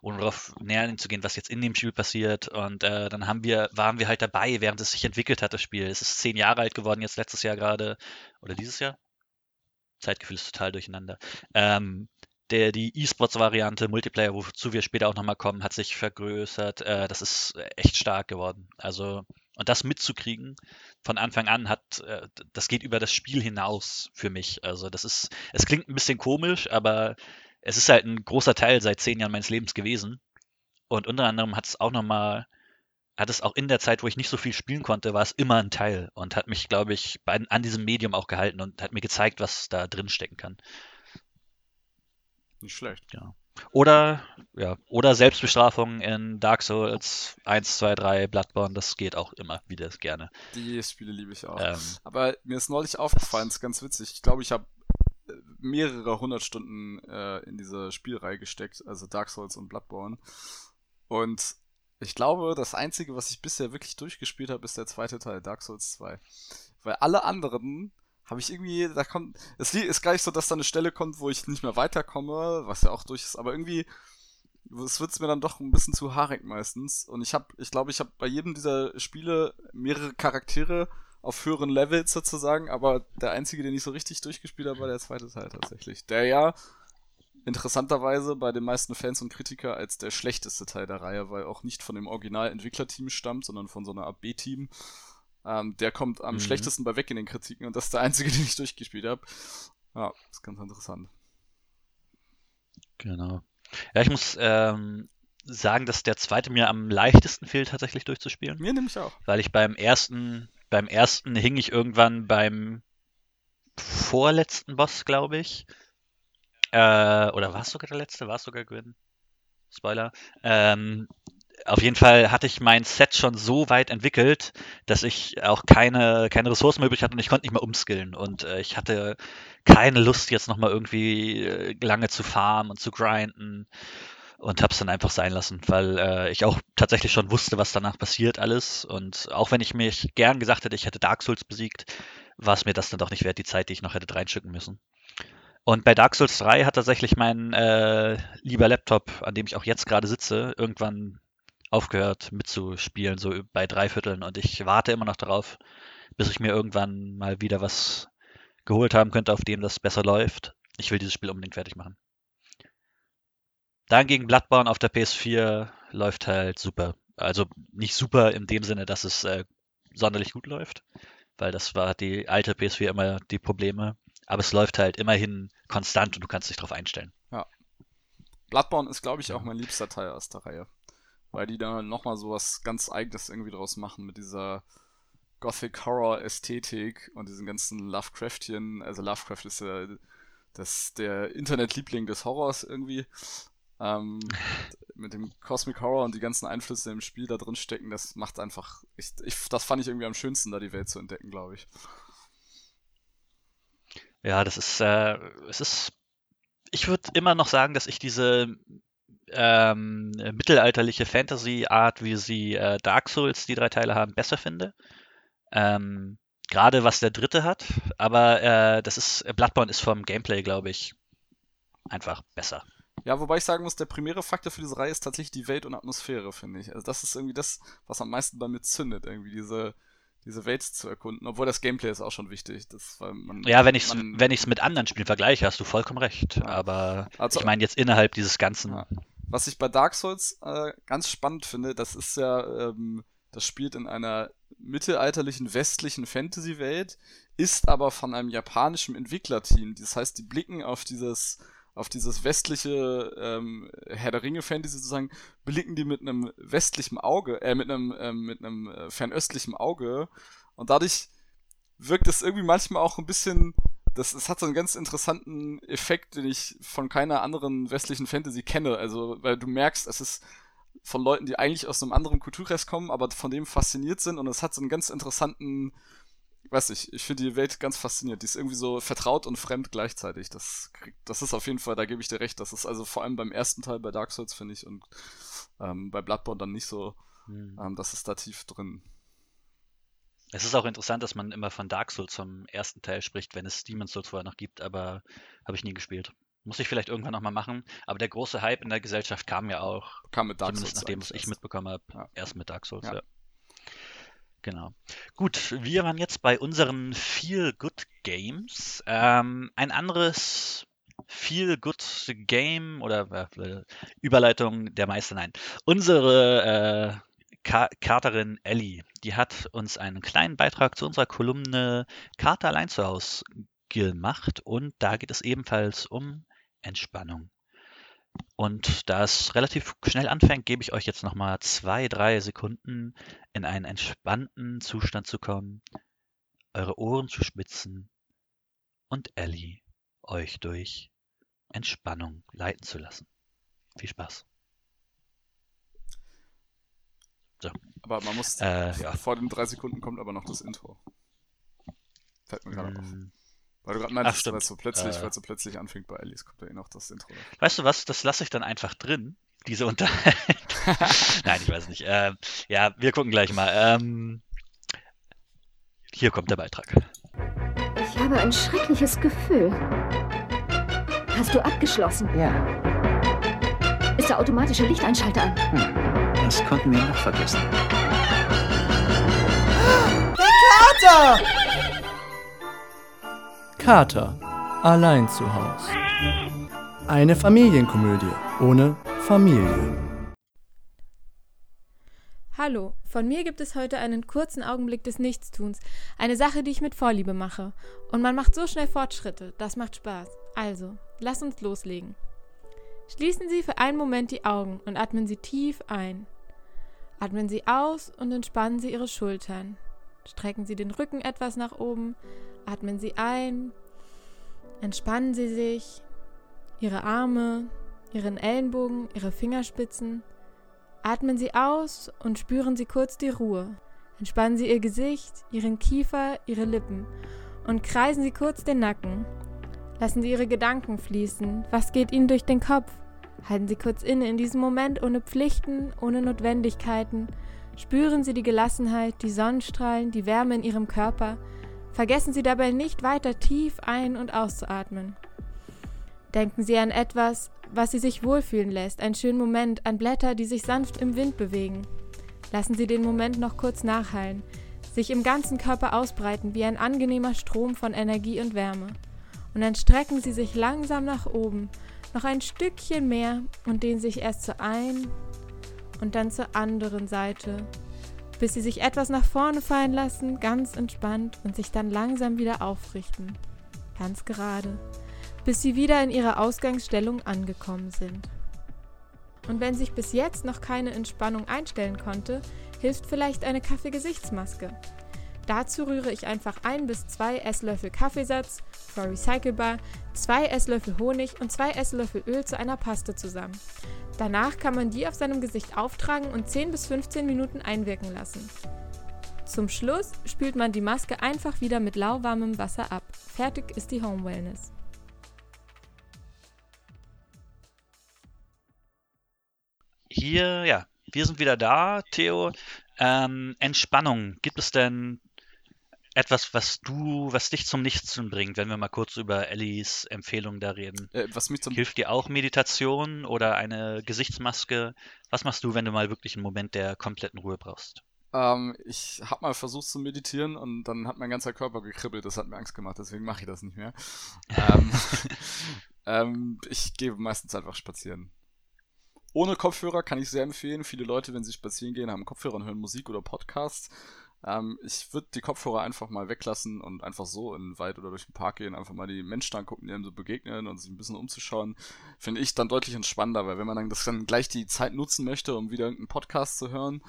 ohne darauf näher einzugehen, was jetzt in dem Spiel passiert. Und äh, dann haben wir, waren wir halt dabei, während es sich entwickelt hat, das Spiel. Es ist zehn Jahre alt geworden, jetzt letztes Jahr gerade, oder dieses Jahr? Zeitgefühl ist total durcheinander. Ähm, der, die E-Sports-Variante Multiplayer, wozu wir später auch nochmal kommen, hat sich vergrößert. Äh, das ist echt stark geworden. Also, und das mitzukriegen von Anfang an hat, äh, das geht über das Spiel hinaus für mich. Also, das ist, es klingt ein bisschen komisch, aber es ist halt ein großer Teil seit zehn Jahren meines Lebens gewesen. Und unter anderem hat es auch nochmal hat es auch in der Zeit, wo ich nicht so viel spielen konnte, war es immer ein Teil und hat mich, glaube ich, an diesem Medium auch gehalten und hat mir gezeigt, was da drin stecken kann. Nicht schlecht. Ja. Oder, ja, oder Selbstbestrafung in Dark Souls 1, 2, 3, Bloodborne, das geht auch immer wieder gerne. Die Spiele liebe ich auch. Ähm, Aber mir ist neulich aufgefallen, das ist ganz witzig. Ich glaube, ich habe äh, mehrere hundert Stunden äh, in diese Spielreihe gesteckt, also Dark Souls und Bloodborne. Und ich glaube, das Einzige, was ich bisher wirklich durchgespielt habe, ist der zweite Teil, Dark Souls 2. Weil alle anderen habe ich irgendwie, da kommt, es ist gar nicht so, dass da eine Stelle kommt, wo ich nicht mehr weiterkomme, was ja auch durch ist, aber irgendwie, es wird mir dann doch ein bisschen zu haarig meistens. Und ich habe, ich glaube, ich habe bei jedem dieser Spiele mehrere Charaktere auf höheren Levels sozusagen, aber der einzige, den ich so richtig durchgespielt habe, war der zweite Teil tatsächlich. Der ja interessanterweise bei den meisten Fans und Kritiker als der schlechteste Teil der Reihe, weil auch nicht von dem Original-Entwicklerteam stammt, sondern von so einer B-Team. Ähm, der kommt am mhm. schlechtesten bei weg in den Kritiken und das ist der einzige, <laughs> den ich durchgespielt habe. Ja, ist ganz interessant. Genau. Ja, ich muss ähm, sagen, dass der zweite mir am leichtesten fehlt, tatsächlich durchzuspielen. Mir nämlich auch. Weil ich beim ersten, beim ersten hing ich irgendwann beim vorletzten Boss, glaube ich. Äh, oder war es sogar der letzte? War es sogar Gwyn? Spoiler. Ähm, auf jeden Fall hatte ich mein Set schon so weit entwickelt, dass ich auch keine, keine Ressourcen mehr übrig hatte und ich konnte nicht mehr umskillen. Und äh, ich hatte keine Lust, jetzt nochmal irgendwie äh, lange zu farmen und zu grinden und habe es dann einfach sein lassen, weil äh, ich auch tatsächlich schon wusste, was danach passiert alles. Und auch wenn ich mich gern gesagt hätte, ich hätte Dark Souls besiegt, war es mir das dann doch nicht wert, die Zeit, die ich noch hätte reinschicken müssen. Und bei Dark Souls 3 hat tatsächlich mein äh, lieber Laptop, an dem ich auch jetzt gerade sitze, irgendwann aufgehört mitzuspielen, so bei drei Vierteln. Und ich warte immer noch darauf, bis ich mir irgendwann mal wieder was geholt haben könnte, auf dem das besser läuft. Ich will dieses Spiel unbedingt fertig machen. Dann gegen Bloodborne auf der PS4 läuft halt super. Also nicht super in dem Sinne, dass es äh, sonderlich gut läuft, weil das war die alte PS4 immer die Probleme. Aber es läuft halt immerhin konstant und du kannst dich darauf einstellen. Ja. Bloodborne ist, glaube ich, auch mein liebster Teil aus der Reihe weil die da nochmal so was ganz Eigenes irgendwie draus machen mit dieser Gothic Horror Ästhetik und diesen ganzen Lovecraftien. Also Lovecraft ist ja das, der Internetliebling des Horrors irgendwie. Ähm, <laughs> mit dem Cosmic Horror und die ganzen Einflüsse im Spiel da drin stecken, das macht einfach, ich, ich, das fand ich irgendwie am schönsten, da die Welt zu entdecken, glaube ich. Ja, das ist, äh, es ist, ich würde immer noch sagen, dass ich diese ähm, mittelalterliche Fantasy-Art, wie sie äh, Dark Souls, die drei Teile haben, besser finde. Ähm, Gerade was der dritte hat, aber äh, das ist, Bloodborne ist vom Gameplay, glaube ich, einfach besser. Ja, wobei ich sagen muss, der primäre Faktor für diese Reihe ist tatsächlich die Welt und Atmosphäre, finde ich. Also das ist irgendwie das, was am meisten bei mir zündet, irgendwie diese, diese Welt zu erkunden. Obwohl das Gameplay ist auch schon wichtig. Das, man, ja, wenn ich es wenn mit anderen Spielen vergleiche, hast du vollkommen recht. Ja. Aber also, ich meine jetzt innerhalb dieses ganzen. Ja. Was ich bei Dark Souls äh, ganz spannend finde, das ist ja, ähm, das spielt in einer mittelalterlichen westlichen Fantasy-Welt, ist aber von einem japanischen Entwicklerteam. Das heißt, die blicken auf dieses auf dieses westliche ähm, Herr der Ringe Fantasy sozusagen blicken die mit einem westlichen Auge, äh, mit einem ähm, mit einem äh, fernöstlichen Auge und dadurch wirkt es irgendwie manchmal auch ein bisschen das, das hat so einen ganz interessanten Effekt, den ich von keiner anderen westlichen Fantasy kenne. Also, weil du merkst, es ist von Leuten, die eigentlich aus einem anderen Kulturkreis kommen, aber von dem fasziniert sind und es hat so einen ganz interessanten, weiß ich, ich finde die Welt ganz faszinierend. Die ist irgendwie so vertraut und fremd gleichzeitig. Das, das ist auf jeden Fall, da gebe ich dir recht. Das ist also vor allem beim ersten Teil bei Dark Souls, finde ich, und ähm, bei Bloodborne dann nicht so. Mhm. Ähm, das ist da tief drin. Es ist auch interessant, dass man immer von Dark Souls zum ersten Teil spricht, wenn es Demon's Souls vorher noch gibt, aber habe ich nie gespielt. Muss ich vielleicht irgendwann nochmal machen. Aber der große Hype in der Gesellschaft kam ja auch. Kam mit Dark Souls. Nachdem, was ich mitbekommen habe, ja. erst mit Dark Souls, ja. ja. Genau. Gut, wir waren jetzt bei unseren Feel Good Games. Ähm, ein anderes Feel Good Game oder äh, Überleitung der Meister, nein. Unsere äh, Ka Katerin Ellie, die hat uns einen kleinen Beitrag zu unserer Kolumne Kater allein zu Hause gemacht und da geht es ebenfalls um Entspannung. Und da es relativ schnell anfängt, gebe ich euch jetzt nochmal zwei, drei Sekunden in einen entspannten Zustand zu kommen, eure Ohren zu spitzen und Ellie euch durch Entspannung leiten zu lassen. Viel Spaß. So. Aber man muss, äh, ja. vor den drei Sekunden kommt aber noch das Intro. Fällt mir gerade mm. auf. Weil du gerade meintest, weil es so plötzlich, äh, so plötzlich anfängt bei Alice, kommt da eh noch das Intro. Weißt du was, das lasse ich dann einfach drin, diese Unterhaltung. <laughs> <laughs> Nein, ich weiß nicht. Ähm, ja, wir gucken gleich mal. Ähm, hier kommt der Beitrag. Ich habe ein schreckliches Gefühl. Hast du abgeschlossen? Ja. Ist der automatische Lichteinschalter an? Hm. Das konnten wir noch vergessen. Der Vater! Kater, allein zu Haus. Eine Familienkomödie ohne Familie. Hallo, von mir gibt es heute einen kurzen Augenblick des Nichtstuns, eine Sache, die ich mit Vorliebe mache. Und man macht so schnell Fortschritte, das macht Spaß. Also, lass uns loslegen. Schließen Sie für einen Moment die Augen und atmen Sie tief ein. Atmen Sie aus und entspannen Sie Ihre Schultern. Strecken Sie den Rücken etwas nach oben, atmen Sie ein, entspannen Sie sich, Ihre Arme, Ihren Ellenbogen, Ihre Fingerspitzen. Atmen Sie aus und spüren Sie kurz die Ruhe. Entspannen Sie Ihr Gesicht, Ihren Kiefer, Ihre Lippen und kreisen Sie kurz den Nacken. Lassen Sie Ihre Gedanken fließen. Was geht Ihnen durch den Kopf? Halten Sie kurz inne in diesem Moment ohne Pflichten, ohne Notwendigkeiten. Spüren Sie die Gelassenheit, die Sonnenstrahlen, die Wärme in Ihrem Körper. Vergessen Sie dabei nicht weiter tief ein- und auszuatmen. Denken Sie an etwas, was Sie sich wohlfühlen lässt, einen schönen Moment, an Blätter, die sich sanft im Wind bewegen. Lassen Sie den Moment noch kurz nachhallen, sich im ganzen Körper ausbreiten wie ein angenehmer Strom von Energie und Wärme. Und dann strecken Sie sich langsam nach oben, noch ein Stückchen mehr und dehnen sich erst zur einen und dann zur anderen Seite, bis Sie sich etwas nach vorne fallen lassen, ganz entspannt und sich dann langsam wieder aufrichten, ganz gerade bis sie wieder in ihrer Ausgangsstellung angekommen sind. Und wenn sich bis jetzt noch keine Entspannung einstellen konnte, hilft vielleicht eine Kaffeegesichtsmaske. Dazu rühre ich einfach ein bis zwei Esslöffel Kaffeesatz, for recycelbar, zwei Esslöffel Honig und zwei Esslöffel Öl zu einer Paste zusammen. Danach kann man die auf seinem Gesicht auftragen und 10 bis 15 Minuten einwirken lassen. Zum Schluss spült man die Maske einfach wieder mit lauwarmem Wasser ab. Fertig ist die Home Wellness. Hier, ja, wir sind wieder da, Theo. Ähm, Entspannung. Gibt es denn etwas, was du, was dich zum Nichtstun bringt, wenn wir mal kurz über Ellies Empfehlung da reden? Äh, was mich zum Hilft dir auch Meditation oder eine Gesichtsmaske? Was machst du, wenn du mal wirklich einen Moment der kompletten Ruhe brauchst? Ähm, ich habe mal versucht zu meditieren und dann hat mein ganzer Körper gekribbelt. Das hat mir Angst gemacht, deswegen mache ich das nicht mehr. ähm, <laughs> ähm, ich gehe meistens einfach spazieren. Ohne Kopfhörer kann ich sehr empfehlen. Viele Leute, wenn sie spazieren gehen, haben Kopfhörer und hören Musik oder Podcasts. Ähm, ich würde die Kopfhörer einfach mal weglassen und einfach so in den Wald oder durch den Park gehen, einfach mal die Menschen angucken, die einem so begegnen und sich ein bisschen umzuschauen. Finde ich dann deutlich entspannender, weil wenn man dann das dann gleich die Zeit nutzen möchte, um wieder irgendeinen Podcast zu hören,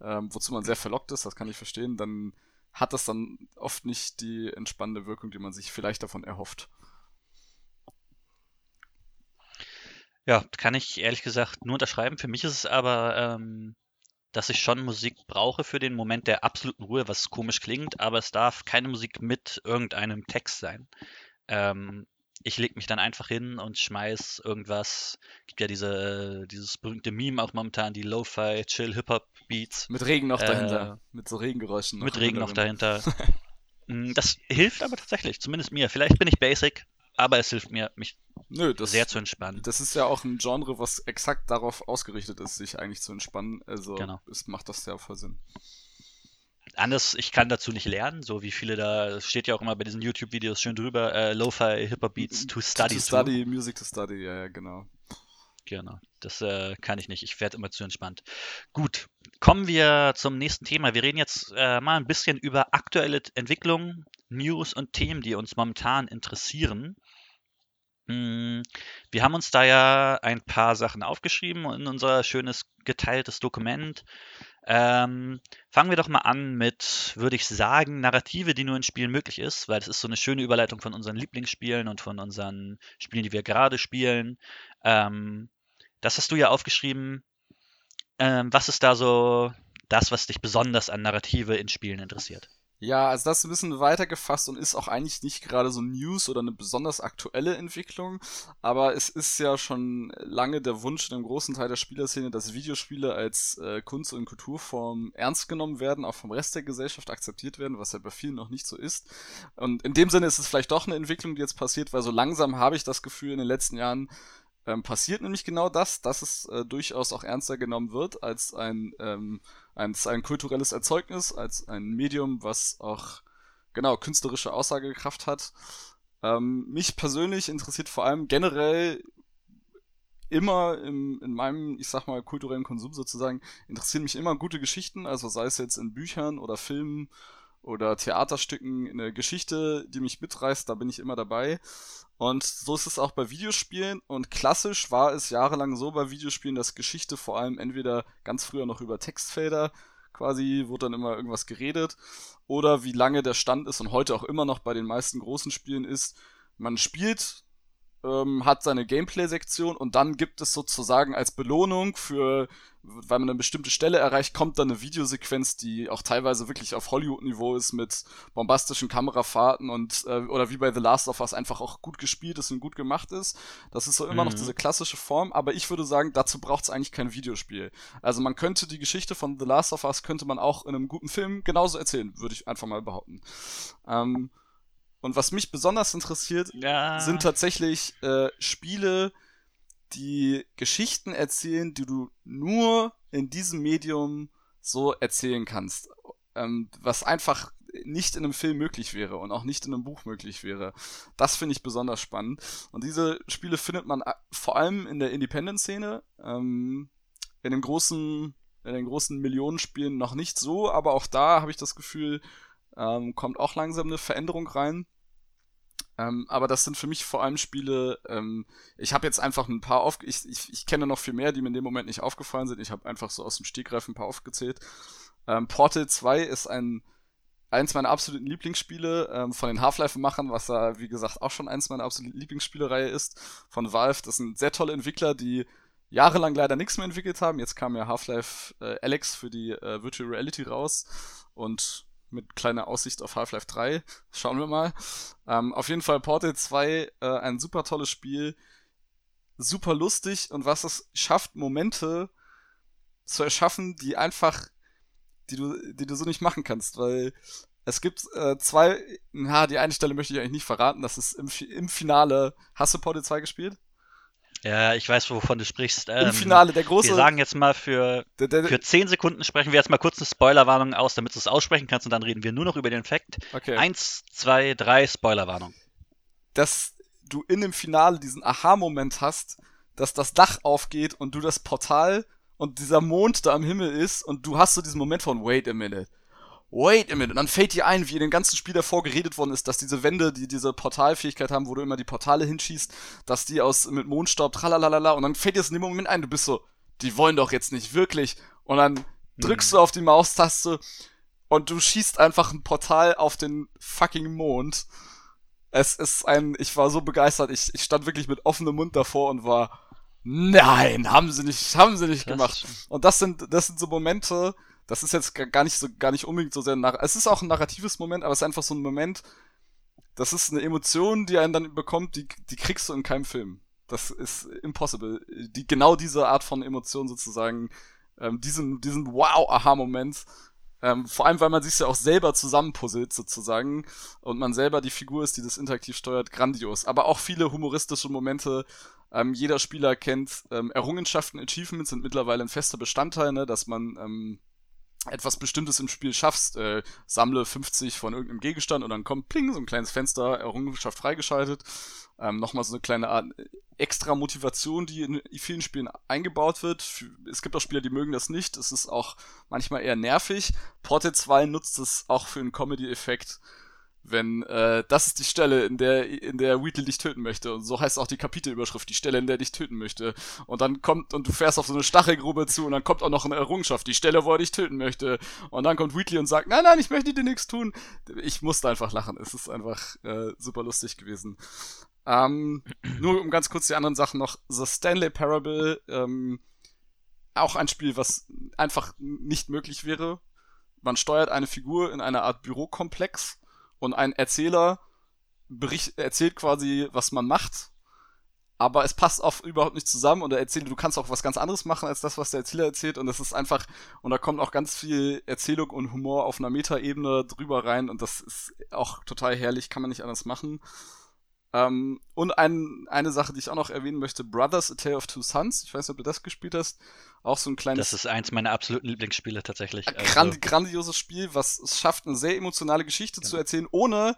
ähm, wozu man sehr verlockt ist, das kann ich verstehen, dann hat das dann oft nicht die entspannende Wirkung, die man sich vielleicht davon erhofft. Ja, kann ich ehrlich gesagt nur unterschreiben. Für mich ist es aber, ähm, dass ich schon Musik brauche für den Moment der absoluten Ruhe, was komisch klingt, aber es darf keine Musik mit irgendeinem Text sein. Ähm, ich lege mich dann einfach hin und schmeiß irgendwas. Gibt ja diese, dieses berühmte Meme auch momentan, die Lo-Fi, Chill, Hip-Hop-Beats. Mit Regen noch dahinter. Äh, mit so Regengeräuschen. Mit Regen noch dahinter. <laughs> Mm, das hilft aber tatsächlich, zumindest mir. Vielleicht bin ich basic, aber es hilft mir, mich Nö, das, sehr zu entspannen. Das ist ja auch ein Genre, was exakt darauf ausgerichtet ist, sich eigentlich zu entspannen. Also genau. es macht das sehr voll Sinn. Anders, ich kann dazu nicht lernen, so wie viele da, steht ja auch immer bei diesen YouTube-Videos schön drüber, äh, Lo-Fi Hip-Hop-Beats to study. To study, to. Music to study, ja, ja, genau. Genau, das äh, kann ich nicht. Ich werde immer zu entspannt. Gut, kommen wir zum nächsten Thema. Wir reden jetzt äh, mal ein bisschen über aktuelle Entwicklungen, News und Themen, die uns momentan interessieren. Hm, wir haben uns da ja ein paar Sachen aufgeschrieben in unser schönes geteiltes Dokument. Ähm, fangen wir doch mal an mit, würde ich sagen, Narrative, die nur in Spielen möglich ist, weil das ist so eine schöne Überleitung von unseren Lieblingsspielen und von unseren Spielen, die wir gerade spielen. Ähm, das hast du ja aufgeschrieben. Ähm, was ist da so das, was dich besonders an Narrative in Spielen interessiert? Ja, also das ist ein bisschen weiter gefasst und ist auch eigentlich nicht gerade so News oder eine besonders aktuelle Entwicklung, aber es ist ja schon lange der Wunsch in einem großen Teil der Spielerszene, dass Videospiele als äh, Kunst- und Kulturform ernst genommen werden, auch vom Rest der Gesellschaft akzeptiert werden, was ja bei vielen noch nicht so ist. Und in dem Sinne ist es vielleicht doch eine Entwicklung, die jetzt passiert, weil so langsam habe ich das Gefühl in den letzten Jahren, ähm, passiert nämlich genau das, dass es äh, durchaus auch ernster genommen wird als ein, ähm, ein, ein kulturelles Erzeugnis, als ein Medium, was auch genau, künstlerische Aussagekraft hat. Ähm, mich persönlich interessiert vor allem generell immer im, in meinem, ich sag mal, kulturellen Konsum sozusagen, interessieren mich immer gute Geschichten, also sei es jetzt in Büchern oder Filmen oder Theaterstücken, eine Geschichte, die mich mitreißt, da bin ich immer dabei. Und so ist es auch bei Videospielen. Und klassisch war es jahrelang so bei Videospielen, dass Geschichte vor allem entweder ganz früher noch über Textfelder quasi, wurde dann immer irgendwas geredet, oder wie lange der Stand ist und heute auch immer noch bei den meisten großen Spielen ist, man spielt ähm, hat seine Gameplay-Sektion und dann gibt es sozusagen als Belohnung für, weil man eine bestimmte Stelle erreicht, kommt dann eine Videosequenz, die auch teilweise wirklich auf Hollywood-Niveau ist mit bombastischen Kamerafahrten und äh, oder wie bei The Last of Us einfach auch gut gespielt ist und gut gemacht ist. Das ist so immer mhm. noch diese klassische Form, aber ich würde sagen, dazu braucht es eigentlich kein Videospiel. Also man könnte die Geschichte von The Last of Us könnte man auch in einem guten Film genauso erzählen, würde ich einfach mal behaupten. Ähm, und was mich besonders interessiert, ja. sind tatsächlich äh, Spiele, die Geschichten erzählen, die du nur in diesem Medium so erzählen kannst. Ähm, was einfach nicht in einem Film möglich wäre und auch nicht in einem Buch möglich wäre. Das finde ich besonders spannend. Und diese Spiele findet man äh, vor allem in der Independent-Szene. Ähm, in den großen, in den großen Millionenspielen noch nicht so, aber auch da habe ich das Gefühl, ähm, kommt auch langsam eine Veränderung rein. Ähm, aber das sind für mich vor allem Spiele, ähm, ich habe jetzt einfach ein paar auf, ich, ich, ich kenne noch viel mehr, die mir in dem Moment nicht aufgefallen sind. Ich habe einfach so aus dem Stegreif ein paar aufgezählt. Ähm, Portal 2 ist ein eins meiner absoluten Lieblingsspiele ähm, von den Half-Life-Machern, was da, wie gesagt, auch schon eins meiner absoluten Lieblingsspielereihe ist, von Valve. Das sind sehr tolle Entwickler, die jahrelang leider nichts mehr entwickelt haben. Jetzt kam ja Half-Life äh, Alex für die äh, Virtual Reality raus und mit kleiner Aussicht auf Half-Life 3. Schauen wir mal. Ähm, auf jeden Fall Portal 2, äh, ein super tolles Spiel. Super lustig und was es schafft, Momente zu erschaffen, die einfach, die du, die du so nicht machen kannst, weil es gibt äh, zwei, na, die eine Stelle möchte ich eigentlich nicht verraten, das ist im, im Finale. Hast du Portal 2 gespielt? Ja, ich weiß, wovon du sprichst. Ähm, Im Finale, der große. Wir sagen jetzt mal für, der, der, für 10 Sekunden sprechen wir jetzt mal kurz eine Spoilerwarnung aus, damit du es aussprechen kannst und dann reden wir nur noch über den Fakt. Okay. Eins, zwei, drei, Spoilerwarnung. Dass du in dem Finale diesen Aha-Moment hast, dass das Dach aufgeht und du das Portal und dieser Mond da am Himmel ist und du hast so diesen Moment von Wait a minute wait a minute. Und dann fällt dir ein, wie in dem ganzen Spiel davor geredet worden ist, dass diese Wände, die diese Portalfähigkeit haben, wo du immer die Portale hinschießt, dass die aus mit Mondstaub, tralalala, und dann fällt dir das in dem Moment ein, du bist so, die wollen doch jetzt nicht wirklich. Und dann drückst mhm. du auf die Maustaste und du schießt einfach ein Portal auf den fucking Mond. Es ist ein, ich war so begeistert, ich, ich stand wirklich mit offenem Mund davor und war, nein, haben sie nicht, haben sie nicht gemacht. Und das sind, das sind so Momente, das ist jetzt gar nicht so, gar nicht unbedingt so sehr nach. Es ist auch ein narratives Moment, aber es ist einfach so ein Moment, das ist eine Emotion, die einen dann bekommt, die, die kriegst du in keinem Film. Das ist impossible. Die, genau diese Art von Emotion sozusagen, ähm, diesen, diesen Wow-Aha-Moment, ähm, vor allem, weil man sich ja auch selber zusammenpuzzelt sozusagen und man selber die Figur ist, die das interaktiv steuert, grandios. Aber auch viele humoristische Momente. Ähm, jeder Spieler kennt ähm, Errungenschaften, Achievements sind mittlerweile ein fester Bestandteil, ne, dass man ähm, etwas Bestimmtes im Spiel schaffst, äh, sammle 50 von irgendeinem Gegenstand und dann kommt pling, so ein kleines Fenster, Errungenschaft freigeschaltet. Ähm, Nochmal so eine kleine Art äh, extra Motivation, die in vielen Spielen eingebaut wird. Es gibt auch Spieler, die mögen das nicht. Es ist auch manchmal eher nervig. Portal 2 nutzt es auch für einen Comedy-Effekt wenn äh, das ist die Stelle, in der in der Wheatle dich töten möchte und so heißt auch die Kapitelüberschrift, die Stelle, in der dich töten möchte und dann kommt und du fährst auf so eine Stachelgrube zu und dann kommt auch noch eine Errungenschaft, die Stelle, wo er dich töten möchte und dann kommt Wheatley und sagt, nein, nein, ich möchte dir nichts tun. Ich musste einfach lachen, es ist einfach äh, super lustig gewesen. Ähm, nur um ganz kurz die anderen Sachen noch, The Stanley Parable, ähm, auch ein Spiel, was einfach nicht möglich wäre. Man steuert eine Figur in einer Art Bürokomplex und ein Erzähler bericht, erzählt quasi, was man macht, aber es passt auch überhaupt nicht zusammen und er erzählt, du kannst auch was ganz anderes machen als das, was der Erzähler erzählt und das ist einfach, und da kommt auch ganz viel Erzählung und Humor auf einer Metaebene drüber rein und das ist auch total herrlich, kann man nicht anders machen. Ähm, und ein, eine Sache, die ich auch noch erwähnen möchte, Brothers, A Tale of Two Sons. Ich weiß nicht, ob du das gespielt hast. Auch so ein kleines. Das ist eins meiner absoluten Lieblingsspiele tatsächlich. Also. grand, grandioses Spiel, was es schafft, eine sehr emotionale Geschichte genau. zu erzählen, ohne,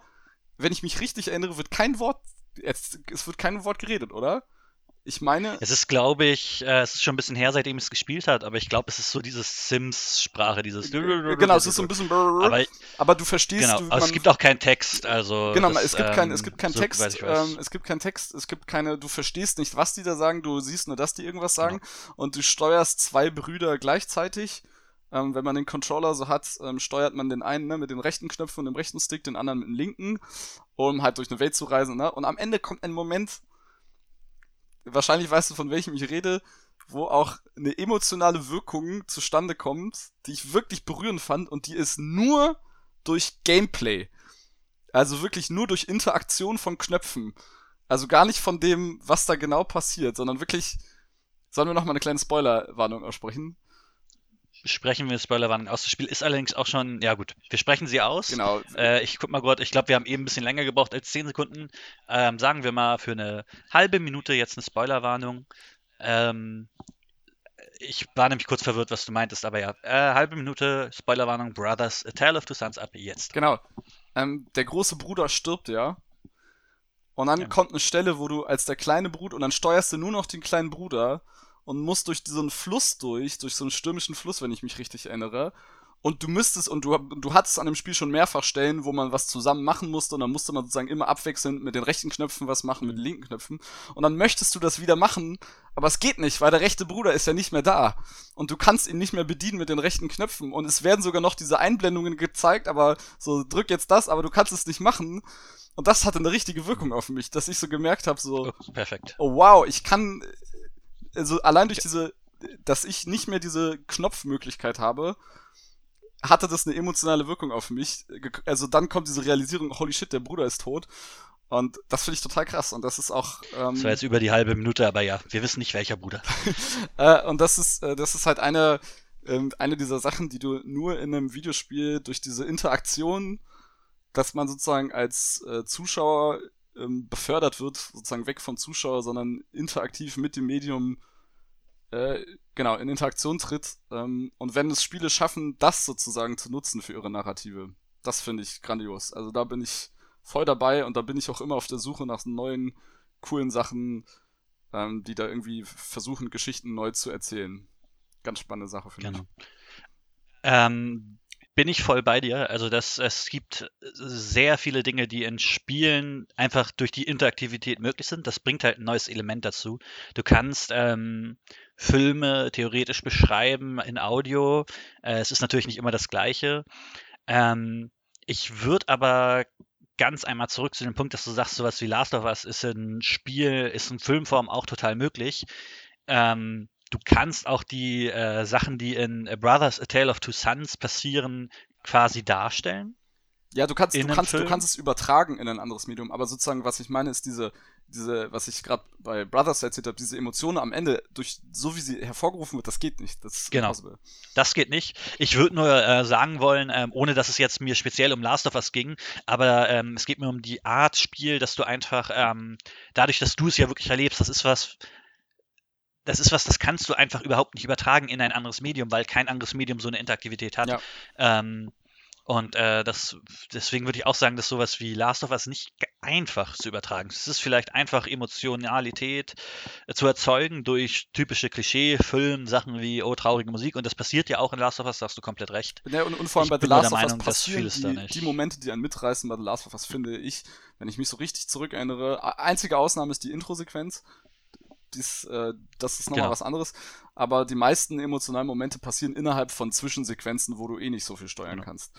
wenn ich mich richtig erinnere, wird kein Wort, es, es wird kein Wort geredet, oder? Ich meine. Es ist, glaube ich, äh, es ist schon ein bisschen her, seitdem es gespielt hat, aber ich glaube, es ist so dieses Sims-Sprache, dieses. Genau, es ist so ein bisschen. Aber, aber du verstehst. Genau, du, aber es gibt auch keinen Text, also. Genau, das, es gibt ähm, keinen, es gibt keinen so, Text, ähm, es gibt keinen Text, es gibt keine, du verstehst nicht, was die da sagen, du siehst nur, dass die irgendwas sagen genau. und du steuerst zwei Brüder gleichzeitig. Ähm, wenn man den Controller so hat, ähm, steuert man den einen ne, mit den rechten Knöpfen und dem rechten Stick, den anderen mit dem linken, um halt durch eine Welt zu reisen. Ne? Und am Ende kommt ein Moment, wahrscheinlich weißt du, von welchem ich rede, wo auch eine emotionale Wirkung zustande kommt, die ich wirklich berührend fand und die ist nur durch Gameplay. Also wirklich nur durch Interaktion von Knöpfen. Also gar nicht von dem, was da genau passiert, sondern wirklich. Sollen wir noch mal eine kleine Spoilerwarnung aussprechen? Sprechen wir Spoilerwarnung aus. Das Spiel ist allerdings auch schon, ja gut, wir sprechen sie aus. Genau. Äh, ich guck mal gerade, ich glaube, wir haben eben ein bisschen länger gebraucht als 10 Sekunden. Ähm, sagen wir mal für eine halbe Minute jetzt eine Spoilerwarnung. Ähm, ich war nämlich kurz verwirrt, was du meintest, aber ja, äh, halbe Minute Spoilerwarnung, Brothers, A Tale of Two Sons ab jetzt. Genau. Ähm, der große Bruder stirbt, ja. Und dann ja. kommt eine Stelle, wo du als der kleine Bruder, und dann steuerst du nur noch den kleinen Bruder und musst durch einen Fluss durch, durch so einen stürmischen Fluss, wenn ich mich richtig erinnere. Und du müsstest, und du, du hattest an dem Spiel schon mehrfach Stellen, wo man was zusammen machen musste, und dann musste man sozusagen immer abwechselnd mit den rechten Knöpfen was machen, mit den linken Knöpfen. Und dann möchtest du das wieder machen, aber es geht nicht, weil der rechte Bruder ist ja nicht mehr da. Und du kannst ihn nicht mehr bedienen mit den rechten Knöpfen. Und es werden sogar noch diese Einblendungen gezeigt, aber so, drück jetzt das, aber du kannst es nicht machen. Und das hatte eine richtige Wirkung auf mich, dass ich so gemerkt habe, so, oh, perfekt. Oh wow, ich kann, also allein durch diese, dass ich nicht mehr diese Knopfmöglichkeit habe, hatte das eine emotionale Wirkung auf mich. Also dann kommt diese Realisierung, holy shit, der Bruder ist tot. Und das finde ich total krass. Und das ist auch. Ähm, das war jetzt über die halbe Minute, aber ja, wir wissen nicht, welcher Bruder. <laughs> äh, und das ist, äh, das ist halt eine, äh, eine dieser Sachen, die du nur in einem Videospiel durch diese Interaktion, dass man sozusagen als äh, Zuschauer ähm, befördert wird, sozusagen weg vom Zuschauer, sondern interaktiv mit dem Medium äh, genau in Interaktion tritt. Ähm, und wenn es Spiele schaffen, das sozusagen zu nutzen für ihre Narrative, das finde ich grandios. Also da bin ich voll dabei und da bin ich auch immer auf der Suche nach neuen, coolen Sachen, ähm, die da irgendwie versuchen, Geschichten neu zu erzählen. Ganz spannende Sache, finde genau. ich. Ähm, bin ich voll bei dir. Also das, es gibt sehr viele Dinge, die in Spielen einfach durch die Interaktivität möglich sind. Das bringt halt ein neues Element dazu. Du kannst ähm, Filme theoretisch beschreiben in Audio. Äh, es ist natürlich nicht immer das Gleiche. Ähm, ich würde aber ganz einmal zurück zu dem Punkt, dass du sagst, sowas wie Last of Us ist ein Spiel, ist in Filmform auch total möglich. Ähm, du kannst auch die äh, Sachen, die in A Brothers, A Tale of Two Sons passieren, quasi darstellen. Ja, du kannst, du kannst, du kannst es übertragen in ein anderes Medium, aber sozusagen, was ich meine, ist diese, diese, was ich gerade bei Brothers erzählt habe, diese Emotionen am Ende, durch so wie sie hervorgerufen wird, das geht nicht. Das genau. Impossible. Das geht nicht. Ich würde nur äh, sagen wollen, ähm, ohne dass es jetzt mir speziell um Last of Us ging, aber ähm, es geht mir um die Art Spiel, dass du einfach, ähm, dadurch, dass du es ja wirklich erlebst, das ist was, das ist was, das kannst du einfach überhaupt nicht übertragen in ein anderes Medium, weil kein anderes Medium so eine Interaktivität hat. Ja. Ähm, und äh, das, deswegen würde ich auch sagen, dass sowas wie Last of Us nicht einfach zu übertragen ist. Es ist vielleicht einfach Emotionalität äh, zu erzeugen durch typische Klischee-Film, Sachen wie oh, traurige Musik. Und das passiert ja auch in Last of Us, da hast du komplett recht. Ja, und, und vor allem ich bei The Last of Us passieren die, die, Momente, die einen mitreißen bei The Last of Us, finde ich, wenn ich mich so richtig zurückerinnere. Einzige Ausnahme ist die Intro-Sequenz dies, äh, das ist nochmal genau. was anderes. Aber die meisten emotionalen Momente passieren innerhalb von Zwischensequenzen, wo du eh nicht so viel steuern genau. kannst.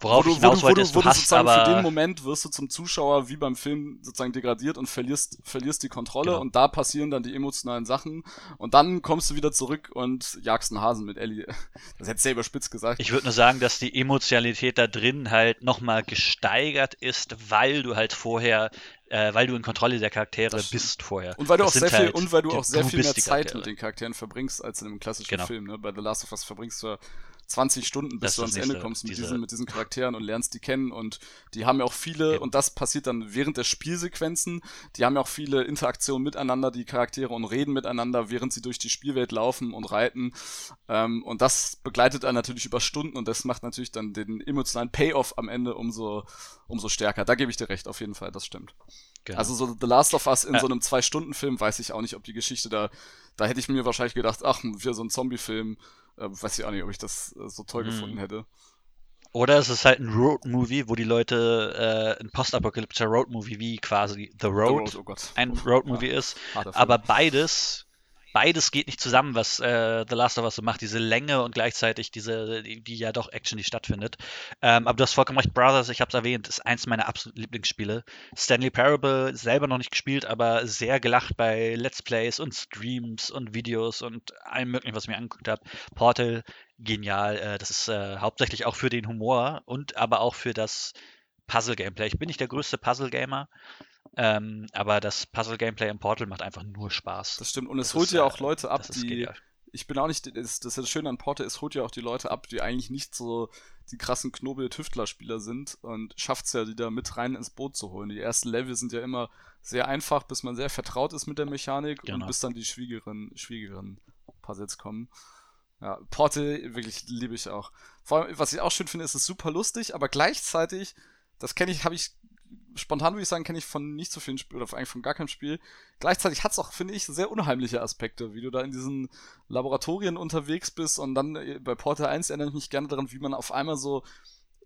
Worauf wo du, hinaus wo du, wo du, du sozusagen für den Moment wirst du zum Zuschauer wie beim Film sozusagen degradiert und verlierst, verlierst die Kontrolle genau. und da passieren dann die emotionalen Sachen und dann kommst du wieder zurück und jagst einen Hasen mit Ellie. <laughs> Das hättest du ja überspitzt gesagt. Ich würde nur sagen, dass die Emotionalität da drin halt nochmal gesteigert ist, weil du halt vorher äh, weil du in Kontrolle der Charaktere bist vorher. Und weil du das auch sehr halt, viel, und weil du auch sehr viel mehr Zeit mit den Charakteren verbringst als in einem klassischen genau. Film. Ne? Bei The Last of Us verbringst du 20 Stunden, bis Das du ans Ende kommst mit diese- diesen, mit diesen Charakteren und lernst die kennen und die haben ja auch viele, Eben. und das passiert dann während der Spielsequenzen, die haben ja auch viele Interaktionen miteinander, die Charaktere, und reden miteinander, während sie durch die Spielwelt laufen und reiten. Ähm, und das begleitet einen natürlich über Stunden und das macht natürlich dann den emotionalen Payoff am Ende umso, umso stärker. Da gebe ich dir recht, auf jeden Fall, das stimmt. Genau. Also so The Last of Us in Ja. so einem Zwei-Stunden-Film weiß ich auch nicht, ob die Geschichte da, da hätte ich mir wahrscheinlich gedacht, ach, für so ein Zombie-Film, äh, weiß ich auch nicht, ob ich das äh, so toll Mhm. gefunden hätte. Oder es ist halt ein Road-Movie, wo die Leute äh, ein postapokalyptischer Road-Movie wie quasi The The Road, oh ein Road-Movie ist. Harter Film. Aber beides, beides geht nicht zusammen, was äh, The Last of Us so macht. Diese Länge und gleichzeitig diese, die, die ja doch Action, die stattfindet. Ähm, aber du hast vollkommen recht, Brothers, ich habe es erwähnt, ist eins meiner absoluten Lieblingsspiele. Stanley Parable selber noch nicht gespielt, aber sehr gelacht bei Let's Plays und Streams und Videos und allem möglichen, was ich mir angeguckt habe. Portal, genial. Äh, das ist äh, hauptsächlich auch für den Humor und aber auch für das Puzzle-Gameplay. Ich bin nicht der größte Puzzle-Gamer, ähm, aber das Puzzle-Gameplay im Portal macht einfach nur Spaß. Das stimmt. Und es Das holt ja auch Leute ab, die. genial. Ich bin auch nicht. Das, das ist das Schöne an Porter, es holt ja auch die Leute ab, die eigentlich nicht so die krassen Knobel-Tüftler-Spieler sind und schafft es ja, die da mit rein ins Boot zu holen. Die ersten Level sind ja immer sehr einfach, bis man sehr vertraut ist mit der Mechanik und Genau. bis dann die schwierigeren, schwierigeren Puzzles kommen. Ja, Portal wirklich liebe ich auch. Vor allem, was ich auch schön finde, ist es super lustig, aber gleichzeitig, das kenne ich, habe ich spontan würde ich sagen, kenne ich von nicht so vielen Spielen oder eigentlich von gar keinem Spiel. Gleichzeitig hat es auch, finde ich, sehr unheimliche Aspekte, wie du da in diesen Laboratorien unterwegs bist und dann äh, bei Portal 1 erinnere ich mich gerne daran, wie man auf einmal so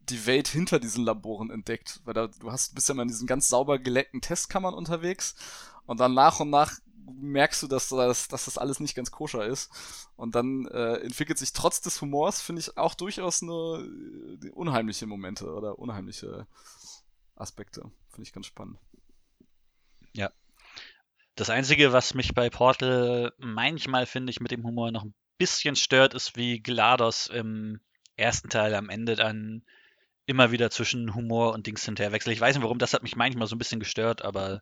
die Welt hinter diesen Laboren entdeckt. Weil da, du hast, bist ja mal in diesen ganz sauber geleckten Testkammern unterwegs und dann nach und nach merkst du, dass das, dass das alles nicht ganz koscher ist. Und dann äh, entwickelt sich trotz des Humors, finde ich, auch durchaus eine äh, unheimliche Momente oder unheimliche Aspekte. Finde ich ganz spannend. Das Einzige, was mich bei Portal manchmal, finde ich, mit dem Humor noch ein bisschen stört, ist, wie GLaDOS im ersten Teil am Ende dann immer wieder zwischen Humor und Dings hinterher wechselt. Ich weiß nicht warum, das hat mich manchmal so ein bisschen gestört, aber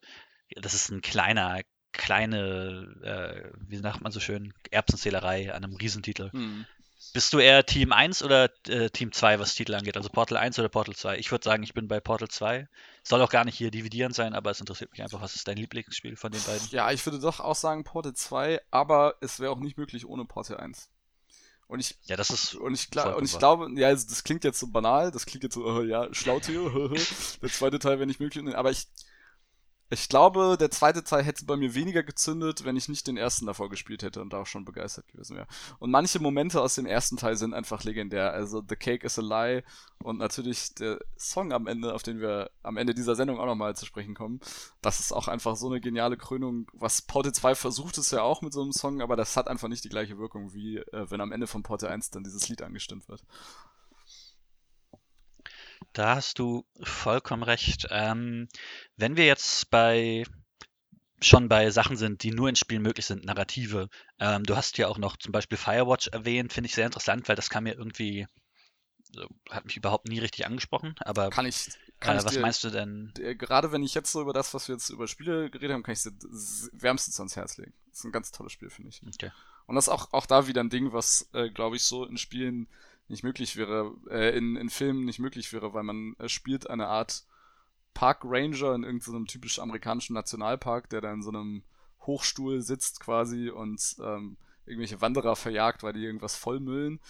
das ist ein kleiner, kleine, äh, wie sagt man so schön, Erbsenzählerei an einem Riesentitel. Hm. Bist du eher Team 1 oder äh, Team 2, was Titel angeht? Also Portal 1 oder Portal 2? Ich würde sagen, ich bin bei Portal 2. Soll auch gar nicht hier dividierend sein, aber es interessiert mich einfach, was ist dein Lieblingsspiel von den beiden? Ja, ich würde doch auch sagen Portal 2, aber es wäre auch nicht möglich ohne Portal 1. Und ich Ja, das ist Und ich, gla Vollkommen und ich glaube, ja, also das klingt jetzt so banal, das klingt jetzt so, äh, ja, Schlautier, <laughs> der zweite Teil wäre nicht möglich, aber ich, ich glaube, der zweite Teil hätte bei mir weniger gezündet, wenn ich nicht den ersten davor gespielt hätte und da auch schon begeistert gewesen wäre. Und manche Momente aus dem ersten Teil sind einfach legendär, also The Cake is a Lie und natürlich der Song am Ende, auf den wir am Ende dieser Sendung auch nochmal zu sprechen kommen, das ist auch einfach so eine geniale Krönung, was Portal 2 versucht es ja auch mit so einem Song, aber das hat einfach nicht die gleiche Wirkung, wie äh, wenn am Ende von Portal 1 dann dieses Lied angestimmt wird. Da hast du vollkommen recht. Ähm, wenn wir jetzt bei schon bei Sachen sind, die nur in Spielen möglich sind, Narrative. Ähm, du hast ja auch noch zum Beispiel Firewatch erwähnt, finde ich sehr interessant, weil das kam mir irgendwie, so, hat mich überhaupt nie richtig angesprochen. Aber Kann ich, kann äh, ich was dir, meinst du denn? dir, gerade wenn ich jetzt so über das, was wir jetzt über Spiele geredet haben, kann ich dir s- wärmstens ans Herz legen. Das ist ein ganz tolles Spiel, finde ich. Okay. Und das ist auch, auch da wieder ein Ding, was, äh, glaube ich, so in Spielen nicht möglich wäre, äh, in, in Filmen nicht möglich wäre, weil man äh, spielt eine Art Park Ranger in irgendeinem typisch amerikanischen Nationalpark, der da in so einem Hochstuhl sitzt quasi und ähm, irgendwelche Wanderer verjagt, weil die irgendwas vollmüllen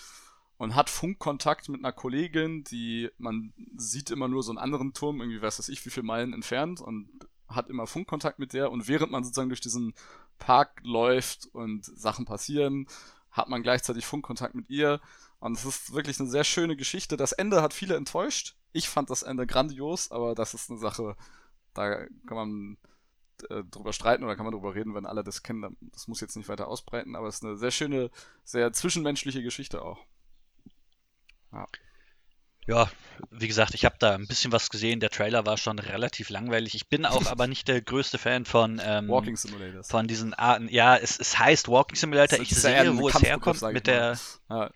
und hat Funkkontakt mit einer Kollegin, die man sieht immer nur so einen anderen Turm, irgendwie weiß das ich, wie viele Meilen entfernt und hat immer Funkkontakt mit der und während man sozusagen durch diesen Park läuft und Sachen passieren, hat man gleichzeitig Funkkontakt mit ihr und es ist wirklich eine sehr schöne Geschichte. Das Ende hat viele enttäuscht. Ich fand das Ende grandios, aber das ist eine Sache, da kann man äh, drüber streiten oder kann man drüber reden, wenn alle das kennen. Das muss jetzt nicht weiter ausbreiten, aber es ist eine sehr schöne, sehr zwischenmenschliche Geschichte auch. Ja, wie gesagt, ich habe da ein bisschen was gesehen. Der Trailer war schon relativ langweilig. Ich bin auch <laughs> aber nicht der größte Fan von, ähm, Walking Simulators. von diesen Arten. Ja, es, es heißt Walking Simulator. Ich ja sehe, wo es herkommt mit der. Ja,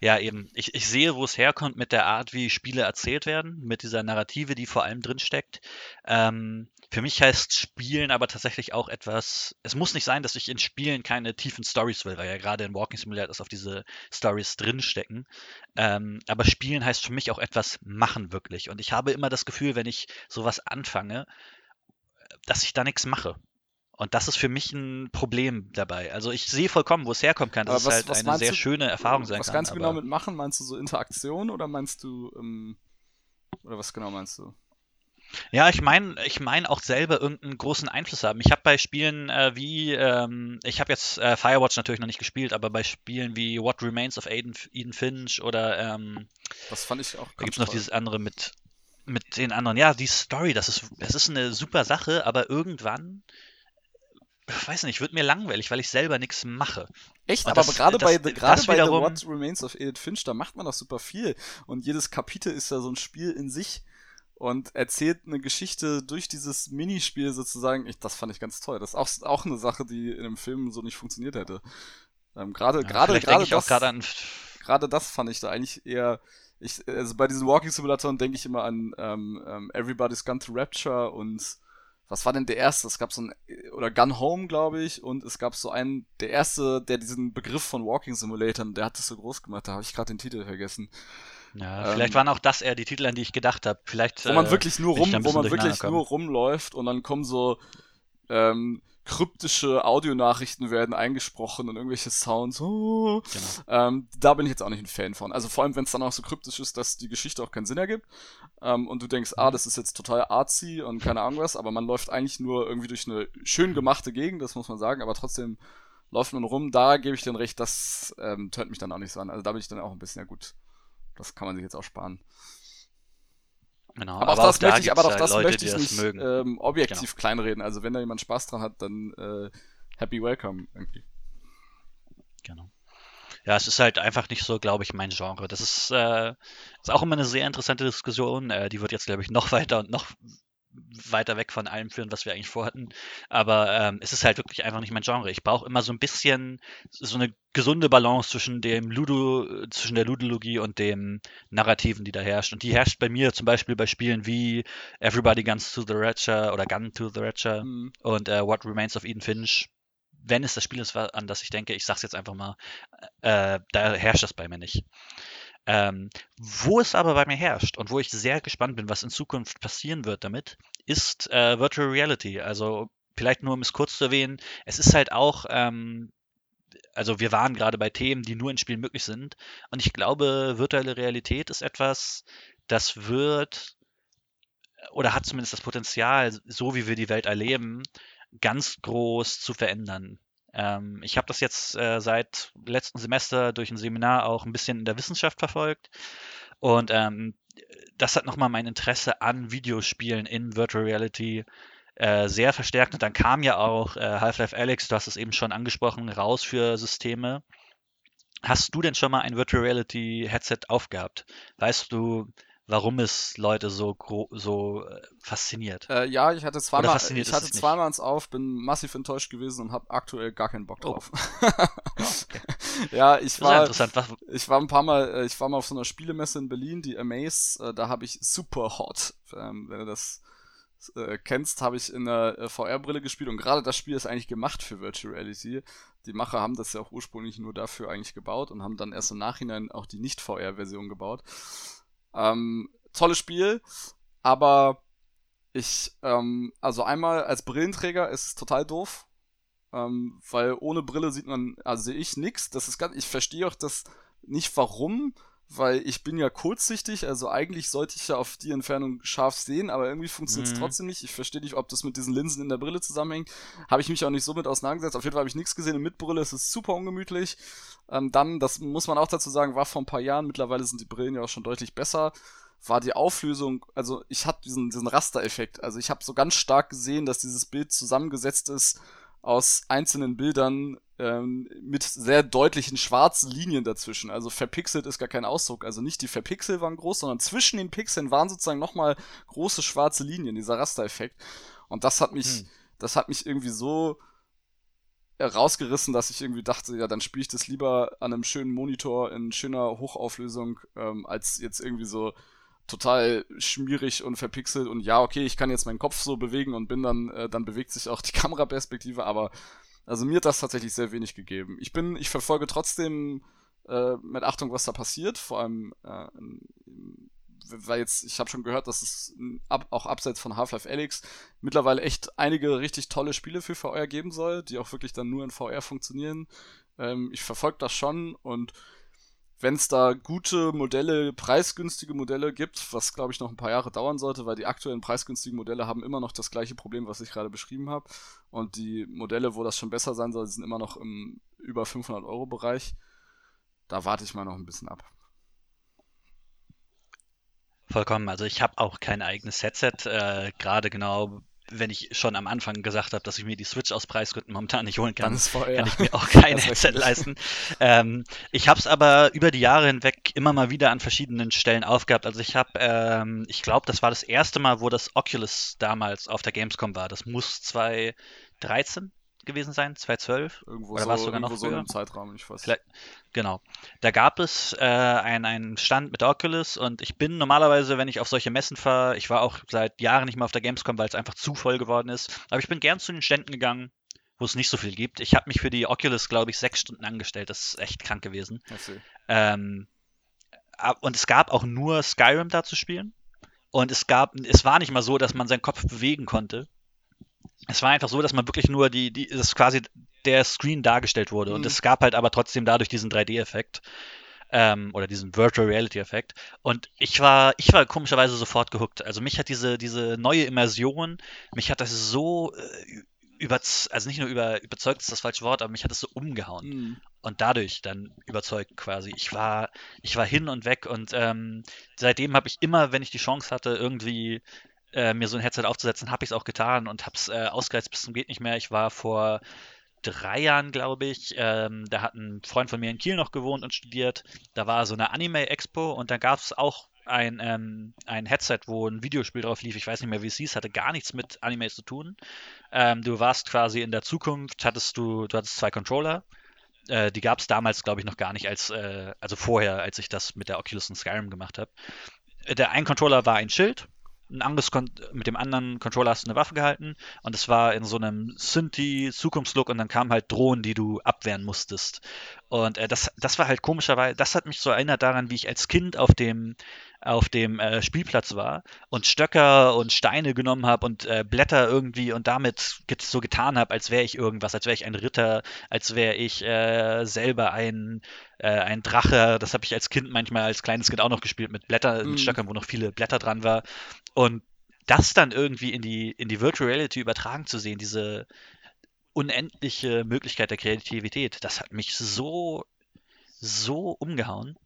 Ja, eben. Ich, ich sehe, wo es herkommt mit der Art, wie Spiele erzählt werden, mit dieser Narrative, die vor allem drin steckt. Ähm, für mich heißt Spielen aber tatsächlich auch etwas, es muss nicht sein, dass ich in Spielen keine tiefen Stories will, weil ja gerade in Walking Simulators auf diese Stories drinstecken. Ähm, aber Spielen heißt für mich auch etwas machen wirklich. Und ich habe immer das Gefühl, wenn ich sowas anfange, dass ich da nichts mache. Und das ist für mich ein Problem dabei. Also ich sehe vollkommen, wo es herkommen kann, dass Aber es halt eine sehr du, schöne Erfahrung sein was kann. ganz genau mit machen? Meinst du so Interaktion oder meinst du, ähm, oder was genau meinst du? Ja, ich meine, ich meine auch selber irgendeinen großen Einfluss haben. Ich habe bei Spielen äh, wie, ähm, ich habe jetzt äh, Firewatch natürlich noch nicht gespielt, aber bei Spielen wie What Remains of Aiden, Eden Finch oder ähm, Das fand ich auch da gibt es ganz noch dieses andere mit, mit den anderen. Ja, die Story, das ist, das ist eine super Sache, aber irgendwann, ich weiß nicht, wird mir langweilig, weil ich selber nichts mache. Echt, Und aber das- gerade das- bei, das gerade bei The wiederum- What Remains of Edith Finch, da macht man doch super viel. Und jedes Kapitel ist ja so ein Spiel in sich und erzählt eine Geschichte durch dieses Minispiel sozusagen. Ich, das fand ich ganz toll. Das ist auch, auch eine Sache, die in einem Film so nicht funktioniert hätte. Ähm, gerade, Ja, gerade, gerade das, an gerade das fand ich da eigentlich eher. Ich, also bei diesen Walking Simulatoren denke ich immer an ähm, ähm, Everybody's Gone to Rapture und was war denn der erste? Es gab so ein, oder Gun Home, glaube ich, und es gab so einen, der erste, der diesen Begriff von Walking Simulatoren, der hat das so groß gemacht, da habe ich gerade den Titel vergessen. Ja, Ähm, vielleicht waren auch das eher die Titel, an die ich gedacht habe. Vielleicht, Wo man äh, wirklich nur rum, wo man wirklich nur rumläuft und dann kommen so ähm, kryptische Audionachrichten werden eingesprochen und irgendwelche Sounds. Oh. Genau. Ähm, da bin ich jetzt auch nicht ein Fan von. Also vor allem, wenn es dann auch so kryptisch ist, dass die Geschichte auch keinen Sinn ergibt. Ähm, und du denkst, ah, das ist jetzt total artsy und keine Ahnung was, aber man läuft eigentlich nur irgendwie durch eine schön gemachte Gegend, das muss man sagen, aber trotzdem läuft man rum. Da gebe ich dir recht, das ähm, tönt mich dann auch nicht so an. Also da bin ich dann auch ein bisschen, ja gut, das kann man sich jetzt auch sparen. Genau, Aber, auch das da möchte ich, aber auch das Leute, möchte ich das nicht mögen. ähm, objektiv kleinreden. Also wenn da jemand Spaß dran hat, dann äh, happy welcome irgendwie. Genau. Ja, es ist halt einfach nicht so, glaube ich, mein Genre. Das ist, äh, ist auch immer eine sehr interessante Diskussion. Äh, die wird jetzt, glaube ich, noch weiter und noch weiter weg von allem führen, was wir eigentlich vorhatten. Aber ähm, es ist halt wirklich einfach nicht mein Genre. Ich brauche immer so ein bisschen so eine gesunde Balance zwischen dem Ludo, zwischen der Ludologie und dem Narrativen, die da herrscht. Und die herrscht bei mir zum Beispiel bei Spielen wie Everybody Guns to the Rapture oder Gun to the Rapture Hm. und äh, What Remains of Eden Finch, wenn es das Spiel ist, an das ich denke, ich sag's jetzt einfach mal, äh, da herrscht das bei mir nicht. Ähm, wo es aber bei mir herrscht und wo ich sehr gespannt bin, was in Zukunft passieren wird damit, ist äh, Virtual Reality. Also vielleicht nur um es kurz zu erwähnen, es ist halt auch, ähm, also wir waren gerade bei Themen, die nur in Spielen möglich sind. Und ich glaube, virtuelle Realität ist etwas, das wird oder hat zumindest das Potenzial, so wie wir die Welt erleben, ganz groß zu verändern. Ähm, ich habe das jetzt äh, seit letzten Semester durch ein Seminar auch ein bisschen in der Wissenschaft verfolgt. Und ähm, das hat nochmal mein Interesse an Videospielen in Virtual Reality äh, sehr verstärkt. Und dann kam ja auch äh, Half-Life Alyx, du hast es eben schon angesprochen, raus für Systeme. Hast du denn schon mal ein Virtual Reality Headset aufgehabt? Weißt du, warum es Leute so, so äh, fasziniert? Äh, ja, ich hatte zweimal, ich hatte zweimal eins auf, bin massiv enttäuscht gewesen und habe aktuell gar keinen Bock Oh. drauf. <laughs> ja, ich Das ist ja war, interessant. Was, ich war ein paar Mal, äh, ich war mal auf so einer Spielemesse in Berlin, die Amaze, äh, da habe ich Super Hot, ähm, wenn du das äh, kennst, habe ich in der VR-Brille gespielt und gerade das Spiel ist eigentlich gemacht für Virtual Reality. Die Macher haben das ja auch ursprünglich nur dafür eigentlich gebaut und haben dann erst im Nachhinein auch die Nicht-VR-Version gebaut. Ähm, tolles Spiel, aber ich, ähm, also einmal als Brillenträger ist es total doof, ähm, weil ohne Brille sieht man, also sehe ich nix. Das ist ganz, ich verstehe auch das nicht warum, weil ich bin ja kurzsichtig, also eigentlich sollte ich ja auf die Entfernung scharf sehen, aber irgendwie funktioniert es Mhm. trotzdem nicht. Ich verstehe nicht, ob das mit diesen Linsen in der Brille zusammenhängt. Habe ich mich auch nicht so mit auseinandergesetzt. Auf jeden Fall habe ich nichts gesehen. Und mit Brille ist es super ungemütlich. Ähm, dann, das muss man auch dazu sagen, war vor ein paar Jahren. Mittlerweile sind die Brillen ja auch schon deutlich besser. War die Auflösung, also ich hatte diesen, diesen Rastereffekt. Also ich habe so ganz stark gesehen, dass dieses Bild zusammengesetzt ist aus einzelnen Bildern ähm, mit sehr deutlichen schwarzen Linien dazwischen. Also verpixelt ist gar kein Ausdruck. Also nicht die Verpixel waren groß, sondern zwischen den Pixeln waren sozusagen nochmal große schwarze Linien, dieser Rastereffekt. Und das hat mich, Hm. das hat mich irgendwie so rausgerissen, dass ich irgendwie dachte, ja, dann spiele ich das lieber an einem schönen Monitor in schöner Hochauflösung, ähm, als jetzt irgendwie so total schmierig und verpixelt und ja, okay, ich kann jetzt meinen Kopf so bewegen und bin dann, äh, dann bewegt sich auch die <laughs> Kameraperspektive, aber also mir hat das tatsächlich sehr wenig gegeben. Ich bin, ich verfolge trotzdem äh, mit Achtung, was da passiert, vor allem äh, weil jetzt, ich habe schon gehört, dass es ab, auch abseits von Half-Life Alyx mittlerweile echt einige richtig tolle Spiele für VR geben soll, die auch wirklich dann nur in VR funktionieren. Ähm, ich verfolge das schon und wenn es da gute Modelle, preisgünstige Modelle gibt, was glaube ich noch ein paar Jahre dauern sollte, weil die aktuellen preisgünstigen Modelle haben immer noch das gleiche Problem, was ich gerade beschrieben habe. Und die Modelle, wo das schon besser sein soll, sind immer noch im über 500 Euro Bereich. Da warte ich mal noch ein bisschen ab. Vollkommen. Also ich habe auch kein eigenes Headset. Äh, Gerade genau wenn ich schon am Anfang gesagt habe, dass ich mir die Switch aus Preisgründen momentan nicht holen kann, kann ich mir <laughs> auch kein Headset leisten. Ähm, ich habe es aber über die Jahre hinweg immer mal wieder an verschiedenen Stellen aufgehabt. Also ich habe, ähm, ich glaube, das war das erste Mal, wo das Oculus damals auf der Gamescom war. Das muss 2013 gewesen sein, 2012? Irgendwo oder so, war es sogar noch so im Zeitraum, ich weiß. Vielleicht, genau. Da gab es äh, einen Stand mit Oculus und ich bin normalerweise, wenn ich auf solche Messen fahre, ich war auch seit Jahren nicht mehr auf der Gamescom, weil es einfach zu voll geworden ist, aber ich bin gern zu den Ständen gegangen, wo es nicht so viel gibt. Ich habe mich für die Oculus, glaube ich, sechs Stunden angestellt. Das ist echt krank gewesen. Ähm, und es gab auch nur Skyrim da zu spielen. Und es gab, es war nicht mal so, dass man seinen Kopf bewegen konnte es war einfach so, dass man wirklich nur die, die, das quasi der Screen dargestellt wurde. Mhm. Und es gab halt aber trotzdem dadurch diesen 3D-Effekt. Ähm, oder diesen Virtual Reality-Effekt. Und ich war, ich war komischerweise sofort gehuckt. Also mich hat diese, diese neue Immersion, mich hat das so äh, über, also nicht nur über, überzeugt ist das falsche Wort, aber mich hat das so umgehauen. Mhm. Und dadurch dann überzeugt quasi. Ich war, ich war hin und weg und ähm, seitdem habe ich immer, wenn ich die Chance hatte, irgendwie äh, mir so ein Headset aufzusetzen, habe ich es auch getan und habe es äh, ausgereizt bis zum geht nicht mehr. Ich war vor drei Jahren, glaube ich, ähm, da hat ein Freund von mir in Kiel noch gewohnt und studiert. Da war so eine Anime-Expo und da gab es auch ein, ähm, ein Headset, wo ein Videospiel drauf lief. Ich weiß nicht mehr, wie es hieß, hatte gar nichts mit Anime zu tun. Ähm, du warst quasi in der Zukunft, hattest du, du hattest zwei Controller. Äh, die gab es damals, glaube ich, noch gar nicht, als, äh, also vorher, als ich das mit der Oculus und Skyrim gemacht habe. Der ein Controller war ein Schild ein anderes Kon mit dem anderen Controller hast du eine Waffe gehalten und es war in so einem Synthi-Zukunftslook und dann kamen halt Drohnen, die du abwehren musstest. Und äh, das, das war halt komischerweise, das hat mich so erinnert daran, wie ich als Kind auf dem, auf dem äh, Spielplatz war und Stöcker und Steine genommen habe und äh, Blätter irgendwie und damit so getan habe, als wäre ich irgendwas, als wäre ich ein Ritter, als wäre ich äh, selber ein, äh, ein Drache. Das habe ich als Kind manchmal, als kleines Kind auch noch gespielt mit Blättern, mhm. mit Stöckern, wo noch viele Blätter dran war. Und das dann irgendwie in die, in die Virtual Reality übertragen zu sehen, diese unendliche Möglichkeit der Kreativität, das hat mich so, so umgehauen.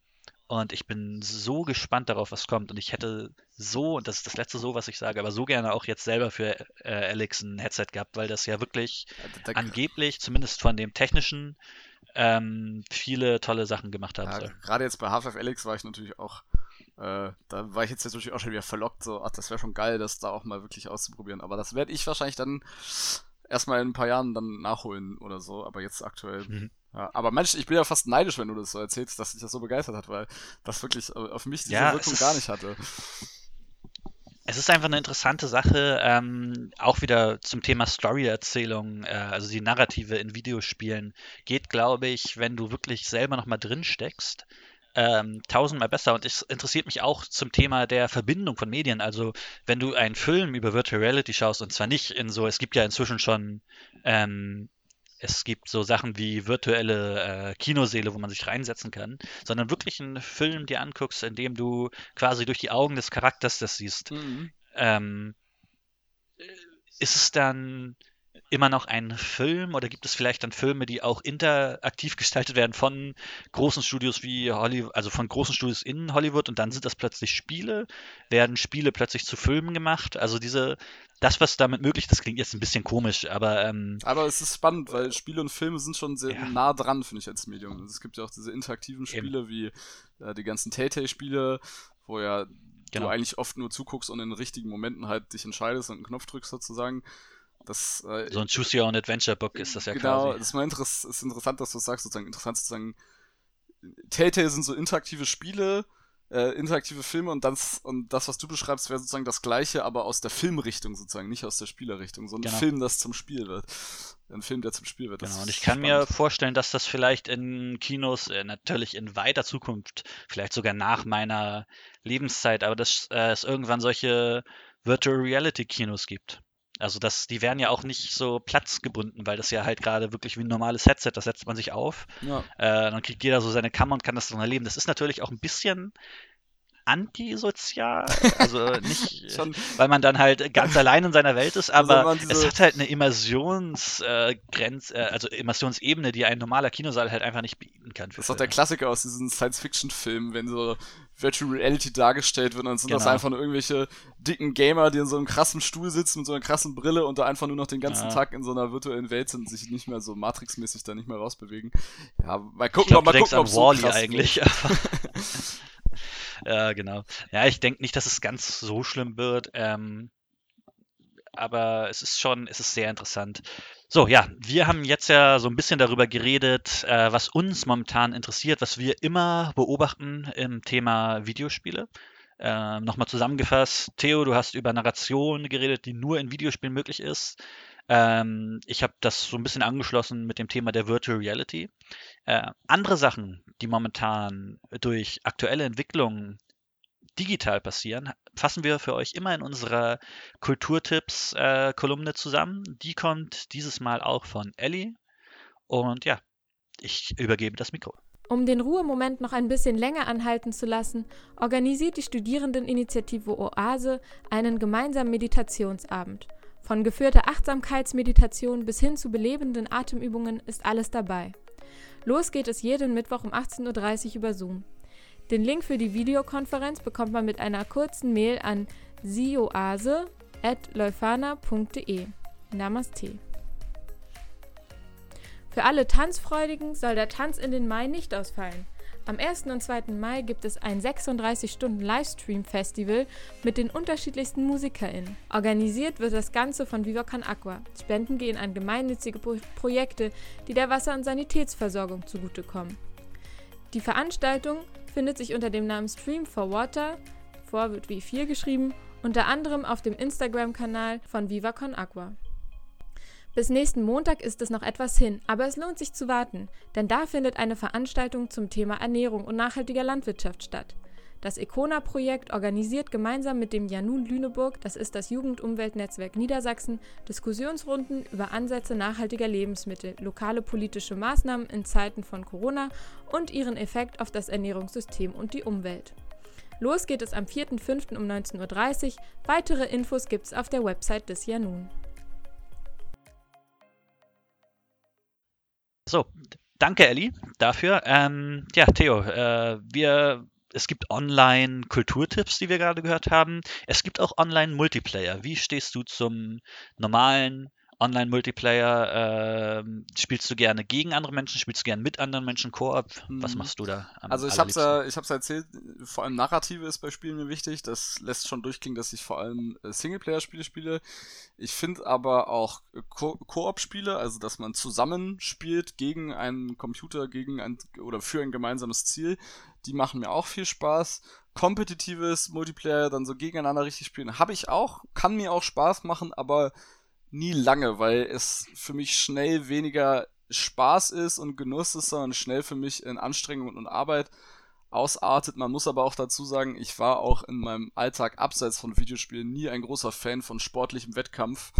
Und ich bin so gespannt darauf, was kommt. Und ich hätte so, und das ist das letzte so, was ich sage, aber so gerne auch jetzt selber für äh, Alex ein Headset gehabt, weil das ja wirklich ja, angeblich, zumindest von dem technischen, ähm, viele tolle Sachen gemacht hat. Ja, Gerade jetzt bei Half-Life Alex war ich natürlich auch, äh, da war ich jetzt natürlich auch schon wieder verlockt, so, ach, das wäre schon geil, das da auch mal wirklich auszuprobieren. Aber das werde ich wahrscheinlich dann erstmal in ein paar Jahren dann nachholen oder so, aber jetzt aktuell. Mhm. Ja, aber Mensch, ich bin ja fast neidisch, wenn du das so erzählst, dass dich das so begeistert hat, weil das wirklich auf mich diese ja, Wirkung gar nicht hatte. Es ist einfach eine interessante Sache, ähm, auch wieder zum Thema Story-Erzählung, äh, also die Narrative in Videospielen geht, glaube ich, wenn du wirklich selber nochmal drin steckst, ähm, tausendmal besser. Und es interessiert mich auch zum Thema der Verbindung von Medien. Also wenn du einen Film über Virtual Reality schaust, und zwar nicht in so, es gibt ja inzwischen schon ähm, es gibt so Sachen wie virtuelle äh, Kinoseele, wo man sich reinsetzen kann, sondern wirklich einen Film dir anguckst, in dem du quasi durch die Augen des Charakters das siehst. Mhm. Ähm, ist es dann immer noch ein Film oder gibt es vielleicht dann Filme, die auch interaktiv gestaltet werden von großen Studios wie Hollywood, also von großen Studios in Hollywood und dann sind das plötzlich Spiele, werden Spiele plötzlich zu Filmen gemacht? Also diese, das, was damit möglich ist, das klingt jetzt ein bisschen komisch, aber. Ähm, aber es ist spannend, weil Spiele und Filme sind schon sehr ja. nah dran, finde ich, als Medium. Es gibt ja auch diese interaktiven Spiele Eben. wie äh, die ganzen Telltale-Spiele, wo ja genau. du eigentlich oft nur zuguckst und in richtigen Momenten halt dich entscheidest und einen Knopf drückst sozusagen. Das, äh, so ein Choose Your Own Adventure Book ist das ja genau, quasi. Genau, das ist, mal interess ist interessant, dass du das sagst, sozusagen interessant sozusagen. Telltale sind so interaktive Spiele, äh, interaktive Filme und das, und das, was du beschreibst, wäre sozusagen das Gleiche, aber aus der Filmrichtung sozusagen, nicht aus der Spielerrichtung, sondern Genau. ein Film, das zum Spiel wird. Ein Film, der zum Spiel wird. Das Genau, und ich kann mir spannend. vorstellen, dass das vielleicht in Kinos äh, natürlich in weiter Zukunft, vielleicht sogar nach meiner Lebenszeit, aber dass äh, es irgendwann solche Virtual Reality Kinos gibt. Also das, die werden ja auch nicht so platzgebunden, weil das ja halt gerade wirklich wie ein normales Headset, das setzt man sich auf, Ja. äh, dann kriegt jeder so seine Kammer und kann das dann erleben. Das ist natürlich auch ein bisschen antisozial, also <laughs> nicht, Schon, weil man dann halt ganz allein in seiner Welt ist, Also aber man es hat halt eine Immersionsgrenz, äh, äh, also Immersionsebene, die ein normaler Kinosaal halt einfach nicht bieten kann. Das ist doch der. Klassiker aus diesen Science-Fiction-Filmen, wenn so Virtual Reality dargestellt wird, dann sind das Genau. einfach nur irgendwelche dicken Gamer, die in so einem krassen Stuhl sitzen mit so einer krassen Brille und da einfach nur noch den ganzen Ja. Tag in so einer virtuellen Welt sind und sich nicht mehr so Matrix-mäßig da nicht mehr rausbewegen. Ja, mal Ich gucken, glaube, mal du denkst gucken, ob so krass eigentlich. <laughs> ja, genau. Ja, ich denke nicht, dass es ganz so schlimm wird. Ähm, aber es ist schon, es ist sehr interessant. So, ja, wir haben jetzt ja so ein bisschen darüber geredet, äh, was uns momentan interessiert, was wir immer beobachten im Thema Videospiele. Ähm, Nochmal zusammengefasst, Theo, du hast über Narration geredet, die nur in Videospielen möglich ist. Ähm, ich habe das so ein bisschen angeschlossen mit dem Thema der Virtual Reality. Äh, andere Sachen, die momentan durch aktuelle Entwicklungen digital passieren, fassen wir für euch immer in unserer Kulturtipps-Kolumne zusammen. Die kommt dieses Mal auch von Ellie. Und ja, ich übergebe das Mikro. Um den Ruhemoment noch ein bisschen länger anhalten zu lassen, organisiert die Studierendeninitiative Oase einen gemeinsamen Meditationsabend. Von geführter Achtsamkeitsmeditation bis hin zu belebenden Atemübungen ist alles dabei. Los geht es jeden Mittwoch um 18.30 Uhr über Zoom. Den Link für die Videokonferenz bekommt man mit einer kurzen Mail an sioase.leufana.de. Namaste. Für alle Tanzfreudigen soll der Tanz in den Mai nicht ausfallen. Am 1. und 2. Mai gibt es ein 36-Stunden-Livestream-Festival mit den unterschiedlichsten MusikerInnen. Organisiert wird das Ganze von Viva Con Aqua. Spenden gehen an gemeinnützige Pro Projekte, die der Wasser- und Sanitätsversorgung zugutekommen. Die Veranstaltung findet sich unter dem Namen Stream for Water, vor wird wie 4 geschrieben, unter anderem auf dem Instagram-Kanal von Viva Con Aqua. Bis nächsten Montag ist es noch etwas hin, aber es lohnt sich zu warten, denn da findet eine Veranstaltung zum Thema Ernährung und nachhaltiger Landwirtschaft statt. Das Econa-Projekt organisiert gemeinsam mit dem Janun Lüneburg, das ist das Jugendumweltnetzwerk Niedersachsen, Diskussionsrunden über Ansätze nachhaltiger Lebensmittel, lokale politische Maßnahmen in Zeiten von Corona und ihren Effekt auf das Ernährungssystem und die Umwelt. Los geht es am 4.5. um 19.30 Uhr. Weitere Infos gibt's auf der Website des Janun. So, danke Elli dafür. Ähm, ja, Theo, äh, wir, es gibt Online-Kulturtipps, die wir gerade gehört haben. Es gibt auch Online-Multiplayer. Wie stehst du zum normalen Online-Multiplayer? Ähm, spielst du gerne gegen andere Menschen? Spielst du gerne mit anderen Menschen Koop? Was Hm. machst du da? Also ich hab's ja, ich hab's erzählt, vor allem Narrative ist bei Spielen mir wichtig. Das lässt schon durchklingen, dass ich vor allem äh, Singleplayer-Spiele spiele. Ich finde aber auch äh, Ko- Koop-Spiele, also dass man zusammen spielt gegen einen Computer, gegen ein oder für ein gemeinsames Ziel, die machen mir auch viel Spaß. Kompetitives Multiplayer, dann so gegeneinander richtig spielen, habe ich auch, kann mir auch Spaß machen, aber nie lange, weil es für mich schnell weniger Spaß ist und Genuss ist, sondern schnell für mich in Anstrengung und Arbeit ausartet. Man muss aber auch dazu sagen, ich war auch in meinem Alltag abseits von Videospielen nie ein großer Fan von sportlichem Wettkampf.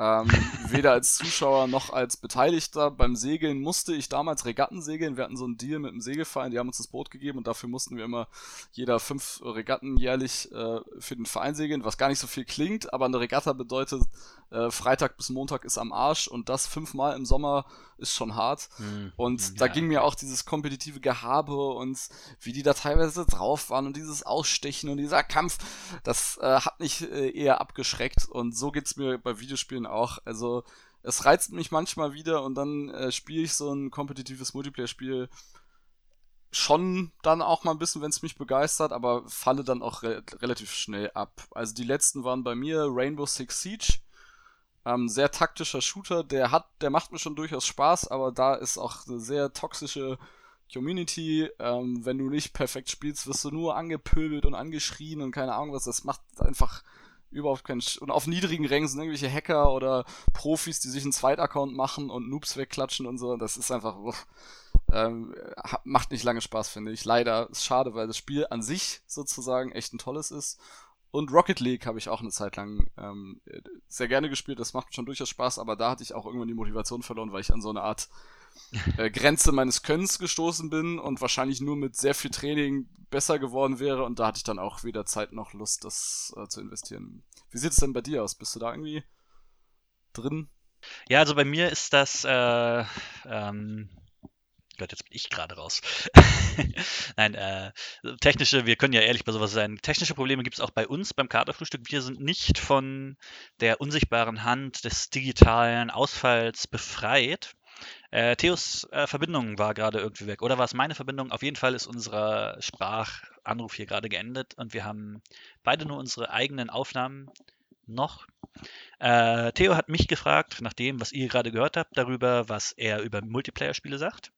Ähm, <laughs> weder als Zuschauer noch als Beteiligter. Beim Segeln musste ich damals Regatten segeln. Wir hatten so einen Deal mit dem Segelverein, die haben uns das Boot gegeben und dafür mussten wir immer jeder fünf Regatten jährlich äh, für den Verein segeln, was gar nicht so viel klingt, aber eine Regatta bedeutet, äh, Freitag bis Montag ist am Arsch und das fünfmal im Sommer ist schon hart. Hm, Und hm, da ja, ging mir auch dieses kompetitive Gehabe und wie die da teilweise drauf waren und dieses Ausstechen und dieser Kampf, das äh, hat mich äh, eher abgeschreckt. Und so geht's mir bei Videospielen auch. Also es reizt mich manchmal wieder und dann äh, spiele ich so ein kompetitives Multiplayer-Spiel schon dann auch mal ein bisschen, wenn es mich begeistert, aber falle dann auch re relativ schnell ab. Also die letzten waren bei mir Rainbow Six Siege. Ähm, sehr taktischer Shooter, der hat, der macht mir schon durchaus Spaß, aber da ist auch eine sehr toxische Community. Ähm, wenn du nicht perfekt spielst, wirst du nur angepöbelt und angeschrien und keine Ahnung was. Das macht einfach überhaupt keinen. Sch und auf niedrigen Rängen sind irgendwelche Hacker oder Profis, die sich einen Zweitaccount machen und Noobs wegklatschen und so. Das ist einfach. Ähm, macht nicht lange Spaß, finde ich. Leider ist schade, weil das Spiel an sich sozusagen echt ein tolles ist. Und Rocket League habe ich auch eine Zeit lang ähm, sehr gerne gespielt. Das macht schon durchaus Spaß, aber da hatte ich auch irgendwann die Motivation verloren, weil ich an so eine Art <laughs> äh, Grenze meines Könnens gestoßen bin und wahrscheinlich nur mit sehr viel Training besser geworden wäre. Und da hatte ich dann auch weder Zeit noch Lust, das äh, zu investieren. Wie sieht es denn bei dir aus? Bist du da irgendwie drin? Ja, also bei mir ist das äh, ähm, Gott, jetzt bin ich gerade raus. <laughs> Nein, äh, technische, wir können ja ehrlich bei sowas sein. Technische Probleme gibt es auch bei uns beim Katerfrühstück. Wir sind nicht von der unsichtbaren Hand des digitalen Ausfalls befreit. Äh, Theos äh, Verbindung war gerade irgendwie weg. Oder war es meine Verbindung? Auf jeden Fall ist unser Sprachanruf hier gerade geendet und wir haben beide nur unsere eigenen Aufnahmen noch. Äh, Theo hat mich gefragt, nach dem, was ihr gerade gehört habt, darüber, was er über Multiplayer-Spiele sagt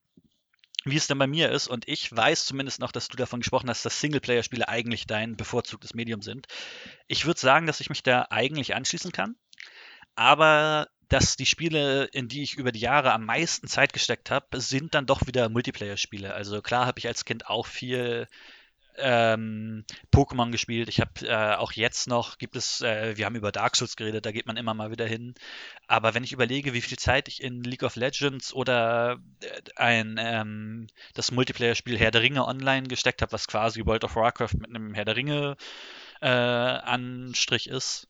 wie es denn bei mir ist. Und ich weiß zumindest noch, dass du davon gesprochen hast, dass Singleplayer-Spiele eigentlich dein bevorzugtes Medium sind. Ich würde sagen, dass ich mich da eigentlich anschließen kann. Aber dass die Spiele, in die ich über die Jahre am meisten Zeit gesteckt habe, sind dann doch wieder Multiplayer-Spiele. Also klar habe ich als Kind auch viel ähm, Pokémon gespielt. Ich habe äh, auch jetzt noch, gibt es, äh, wir haben über Dark Souls geredet, da geht man immer mal wieder hin. Aber wenn ich überlege, wie viel Zeit ich in League of Legends oder äh, ein ähm, das Multiplayer-Spiel Herr der Ringe online gesteckt habe, was quasi World of Warcraft mit einem Herr der Ringe äh, Anstrich ist,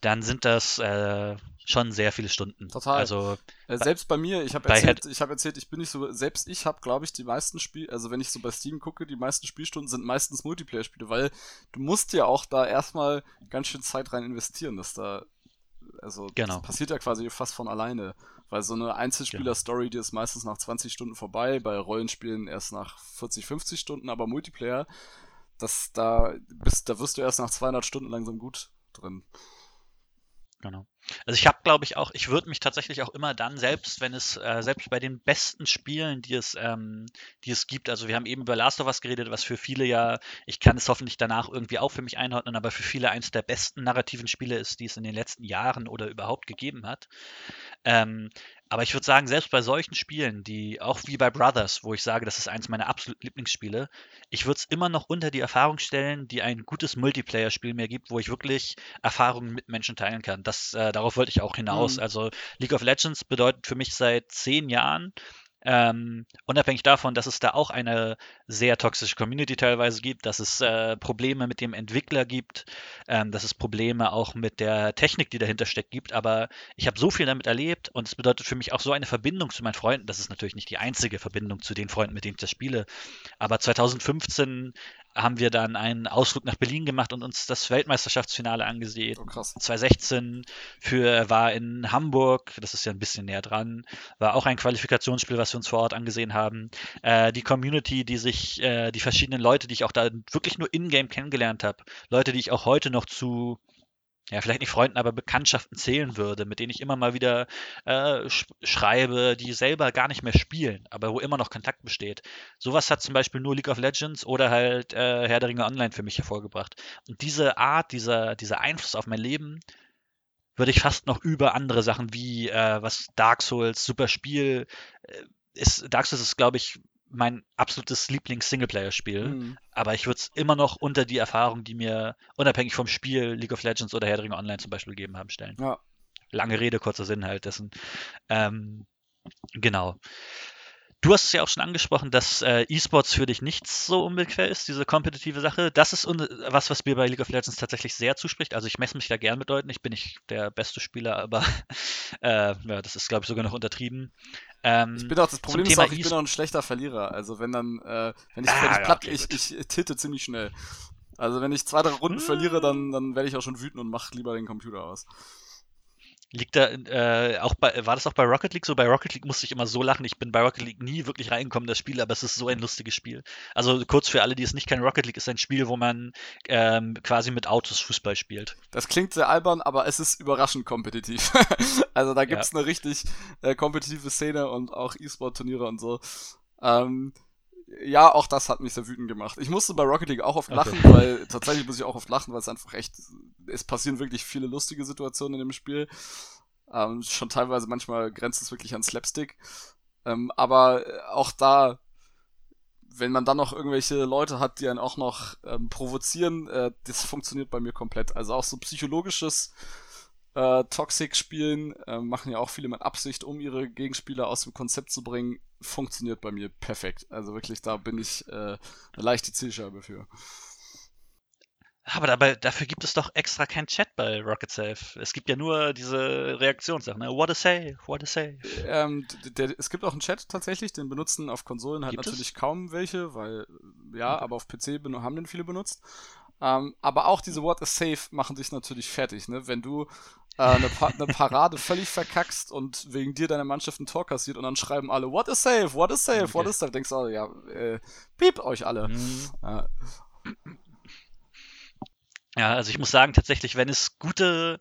dann sind das äh, schon sehr viele Stunden. Total. Also äh, selbst bei mir, ich habe erzählt, ich habe erzählt, ich bin nicht so selbst ich habe glaube ich die meisten Spiel, also wenn ich so bei Steam gucke, die meisten Spielstunden sind meistens Multiplayer Spiele, weil du musst ja auch da erstmal ganz schön Zeit rein investieren, dass da also genau. das passiert ja quasi fast von alleine, weil so eine Einzelspieler Story, die ist meistens nach 20 Stunden vorbei, bei Rollenspielen erst nach 40, 50 Stunden, aber Multiplayer, das da bist da wirst du erst nach 200 Stunden langsam gut drin. Genau. Also ich habe, glaube ich, auch, ich würde mich tatsächlich auch immer dann, selbst wenn es, äh, selbst bei den besten Spielen, die es, ähm, die es gibt, also wir haben eben über Last of Us geredet, was für viele ja, ich kann es hoffentlich danach irgendwie auch für mich einordnen, aber für viele eines der besten narrativen Spiele ist, die es in den letzten Jahren oder überhaupt gegeben hat. Ähm, aber ich würde sagen, selbst bei solchen Spielen, die auch wie bei Brothers, wo ich sage, das ist eins meiner absoluten Lieblingsspiele, ich würde es immer noch unter die Erfahrung stellen, die ein gutes Multiplayer-Spiel mir gibt, wo ich wirklich Erfahrungen mit Menschen teilen kann. Das, äh, darauf wollte ich auch hinaus. Mhm. Also League of Legends bedeutet für mich seit zehn Jahren ähm, unabhängig davon, dass es da auch eine sehr toxische Community teilweise gibt, dass es äh, Probleme mit dem Entwickler gibt, ähm, dass es Probleme auch mit der Technik, die dahinter steckt, gibt. Aber ich habe so viel damit erlebt und es bedeutet für mich auch so eine Verbindung zu meinen Freunden. Das ist natürlich nicht die einzige Verbindung zu den Freunden, mit denen ich das spiele. Aber 2015 haben wir dann einen Ausflug nach Berlin gemacht und uns das Weltmeisterschaftsfinale angesehen. Oh, krass. 2016 für, war in Hamburg, das ist ja ein bisschen näher dran, war auch ein Qualifikationsspiel, was wir uns vor Ort angesehen haben. Äh, die Community, die sich, äh, die verschiedenen Leute, die ich auch da wirklich nur in-game kennengelernt habe, Leute, die ich auch heute noch zu ja, vielleicht nicht Freunden, aber Bekanntschaften zählen würde, mit denen ich immer mal wieder äh, sch schreibe, die selber gar nicht mehr spielen, aber wo immer noch Kontakt besteht. Sowas hat zum Beispiel nur League of Legends oder halt äh, Herr der Ringe Online für mich hervorgebracht. Und diese Art, dieser, dieser Einfluss auf mein Leben, würde ich fast noch über andere Sachen wie äh, was Dark Souls, super Spiel, äh, ist, Dark Souls ist, glaube ich, mein absolutes Lieblings-Singleplayer-Spiel. Mhm. Aber ich würde es immer noch unter die Erfahrung, die mir unabhängig vom Spiel League of Legends oder Herr der Ringe Online zum Beispiel gegeben haben, stellen. Ja. Lange Rede, kurzer Sinn halt dessen. Ähm, genau. Du hast es ja auch schon angesprochen, dass äh, E-Sports für dich nicht so unbequem ist, diese kompetitive Sache. Das ist was, was mir bei League of Legends tatsächlich sehr zuspricht. Also ich messe mich da gern mit Leuten. Ich bin nicht der beste Spieler, aber <laughs> äh, ja, das ist, glaube ich, sogar noch untertrieben. Ähm, ich bin auch, das Problem ist auch, ich bin auch ein schlechter Verlierer. Also wenn dann, äh, wenn ich ah, völlig ja, platt, okay, ich, ich titte ziemlich schnell. Also wenn ich zwei, drei Runden hm. verliere, dann, dann werde ich auch schon wütend und mache lieber den Computer aus. Liegt da äh, auch bei, war das auch bei Rocket League so? Bei Rocket League musste ich immer so lachen. Ich bin bei Rocket League nie wirklich reingekommen, das Spiel, aber es ist so ein lustiges Spiel. Also kurz für alle, die es nicht kennen, Rocket League ist ein Spiel, wo man ähm, quasi mit Autos Fußball spielt. Das klingt sehr albern, aber es ist überraschend kompetitiv. <laughs> also da gibt's ja. eine richtig äh, kompetitive Szene und auch E-Sport-Turniere und so. Ähm, ja, auch das hat mich sehr wütend gemacht. Ich musste bei Rocket League auch oft lachen, Okay. weil tatsächlich muss ich auch oft lachen, weil es einfach echt, es passieren wirklich viele lustige Situationen in dem Spiel. Ähm, schon teilweise manchmal grenzt es wirklich an Slapstick. Ähm, aber äh, auch da, wenn man dann noch irgendwelche Leute hat, die einen auch noch ähm, provozieren, äh, das funktioniert bei mir komplett. Also auch so psychologisches äh, Toxic-Spielen äh, machen ja auch viele mit Absicht, um ihre Gegenspieler aus dem Konzept zu bringen. Funktioniert bei mir perfekt. Also wirklich, da bin ich äh, eine leichte Zielscheibe für. Aber dabei, dafür gibt es doch extra keinen Chat bei Rocket Safe. Es gibt ja nur diese Reaktionssachen. Ne? What a save, what a save. Ähm, d- der, es gibt auch einen Chat tatsächlich, den benutzen auf Konsolen halt Gibt natürlich es? kaum welche, weil ja, aber auf PC haben den viele benutzt. Ähm, aber auch diese What is Safe machen dich natürlich fertig, ne? Wenn du äh, eine, pa eine Parade völlig verkackst und wegen dir deine Mannschaft ein Tor kassiert und dann schreiben alle What is safe, what is safe, what Okay. is safe, denkst du, oh, ja, äh, piep euch alle. Hm. Äh, Ja, also ich muss sagen, tatsächlich, wenn es gute,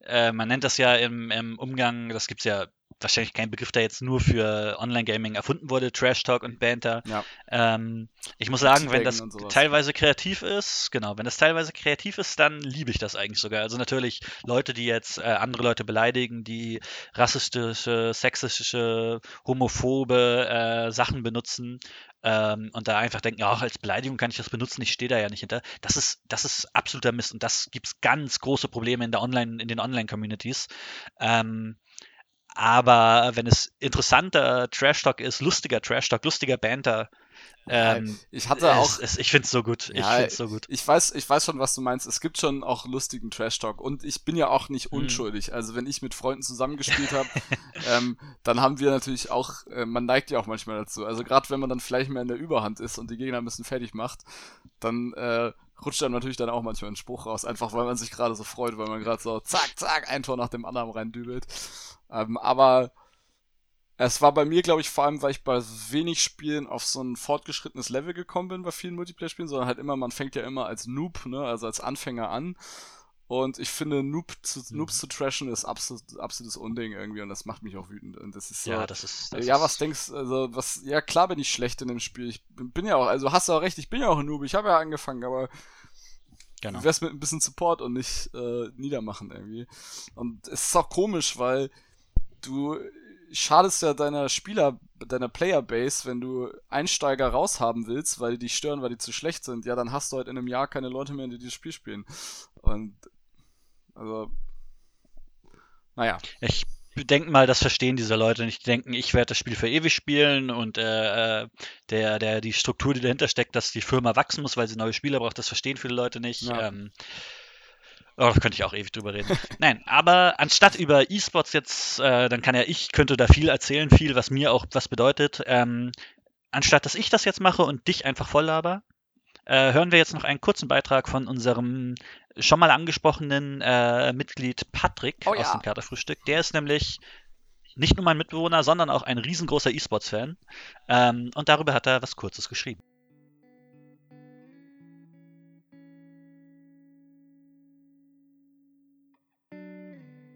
äh, man nennt das ja im, im Umgang, das gibt's ja wahrscheinlich kein Begriff, der jetzt nur für Online-Gaming erfunden wurde, Trash Talk und Banter. ja. Ähm, ich muss sagen, wenn das teilweise kreativ ist, genau, wenn das teilweise kreativ ist, dann liebe ich das eigentlich sogar. Also natürlich Leute, die jetzt äh, andere Leute beleidigen, die rassistische, sexistische, homophobe äh, Sachen benutzen ähm, und da einfach denken, ja, auch als Beleidigung kann ich das benutzen, ich stehe da ja nicht hinter. Das ist, das ist absoluter Mist und das gibt's ganz große Probleme in der Online, in den Online-Communities. Ähm, aber wenn es interessanter Trash-Talk ist, lustiger Trash-Talk, lustiger Banter, ähm, ich hatte auch es, es, ich finde es so gut. Ich Ja, finde es so gut. Ich weiß, ich weiß schon, was du meinst. Es gibt schon auch lustigen Trash-Talk. Und ich bin ja auch nicht Hm. unschuldig. Also wenn ich mit Freunden zusammengespielt habe, <laughs> ähm, dann haben wir natürlich auch, äh, man neigt ja auch manchmal dazu. Also gerade wenn man dann vielleicht mehr in der Überhand ist und die Gegner ein bisschen fertig macht, dann äh, rutscht dann natürlich dann auch manchmal ein Spruch raus. Einfach weil man sich gerade so freut, weil man gerade so zack, zack, ein Tor nach dem anderen reindübelt. Ähm, aber es war bei mir, glaube ich, vor allem, weil ich bei wenig Spielen auf so ein fortgeschrittenes Level gekommen bin bei vielen Multiplayer-Spielen, sondern halt immer, man fängt ja immer als Noob, ne, also als Anfänger an. Und ich finde, Noob zu, Mhm. Noobs zu trashen ist absolut, absolutes Unding irgendwie und das macht mich auch wütend. Und das ist so, Ja, das ist. Das ja, was denkst also was, ja klar bin ich schlecht in dem Spiel. Ich bin bin ja auch, also hast du auch recht, ich bin ja auch ein Noob, ich habe ja angefangen, aber Genau. wär's mit ein bisschen Support und nicht äh, niedermachen irgendwie. Und es ist auch komisch, weil du schadest ja deiner Spieler, deiner Playerbase, wenn du Einsteiger raushaben willst, weil die dich stören, weil die zu schlecht sind. Ja, dann hast du halt in einem Jahr keine Leute mehr, die dieses Spiel spielen. Und also naja. Ich denke mal, das verstehen diese Leute nicht. Die denken, ich werde das Spiel für ewig spielen und äh, äh, der, der, die Struktur, die dahinter steckt, dass die Firma wachsen muss, weil sie neue Spieler braucht, das verstehen viele Leute nicht. Ja. Ähm, oh, da könnte ich auch ewig drüber reden. <laughs> Nein, aber anstatt über E-Sports jetzt, äh, dann kann ja ich, könnte da viel erzählen, viel, was mir auch was bedeutet. Ähm, anstatt dass ich das jetzt mache und dich einfach voll laber, äh, hören wir jetzt noch einen kurzen Beitrag von unserem schon mal angesprochenen äh, Mitglied Patrick Oh aus ja. dem Katerfrühstück. Der ist nämlich nicht nur mein Mitbewohner, sondern auch ein riesengroßer E-Sports-Fan. Ähm, und darüber hat er was Kurzes geschrieben.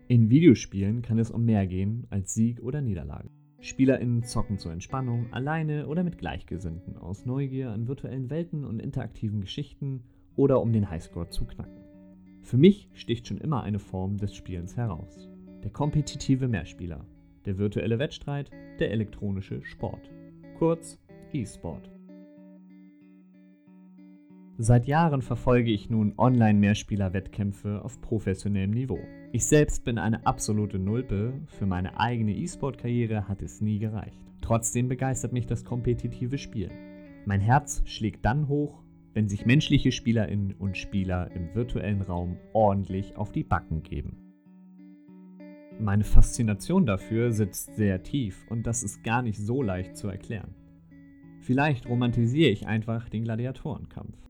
In Videospielen kann es um mehr gehen als Sieg oder Niederlage. SpielerInnen zocken zur Entspannung, alleine oder mit Gleichgesinnten, aus Neugier an virtuellen Welten und interaktiven Geschichten oder um den Highscore zu knacken. Für mich sticht schon immer eine Form des Spielens heraus. Der kompetitive Mehrspieler, der virtuelle Wettstreit, der elektronische Sport. Kurz E-Sport. Seit Jahren verfolge ich nun Online-Mehrspieler-Wettkämpfe auf professionellem Niveau. Ich selbst bin eine absolute Nulpe, für meine eigene E-Sport-Karriere hat es nie gereicht. Trotzdem begeistert mich das kompetitive Spiel. Mein Herz schlägt dann hoch, wenn sich menschliche Spielerinnen und Spieler im virtuellen Raum ordentlich auf die Backen geben. Meine Faszination dafür sitzt sehr tief und das ist gar nicht so leicht zu erklären. Vielleicht romantisiere ich einfach den Gladiatorenkampf.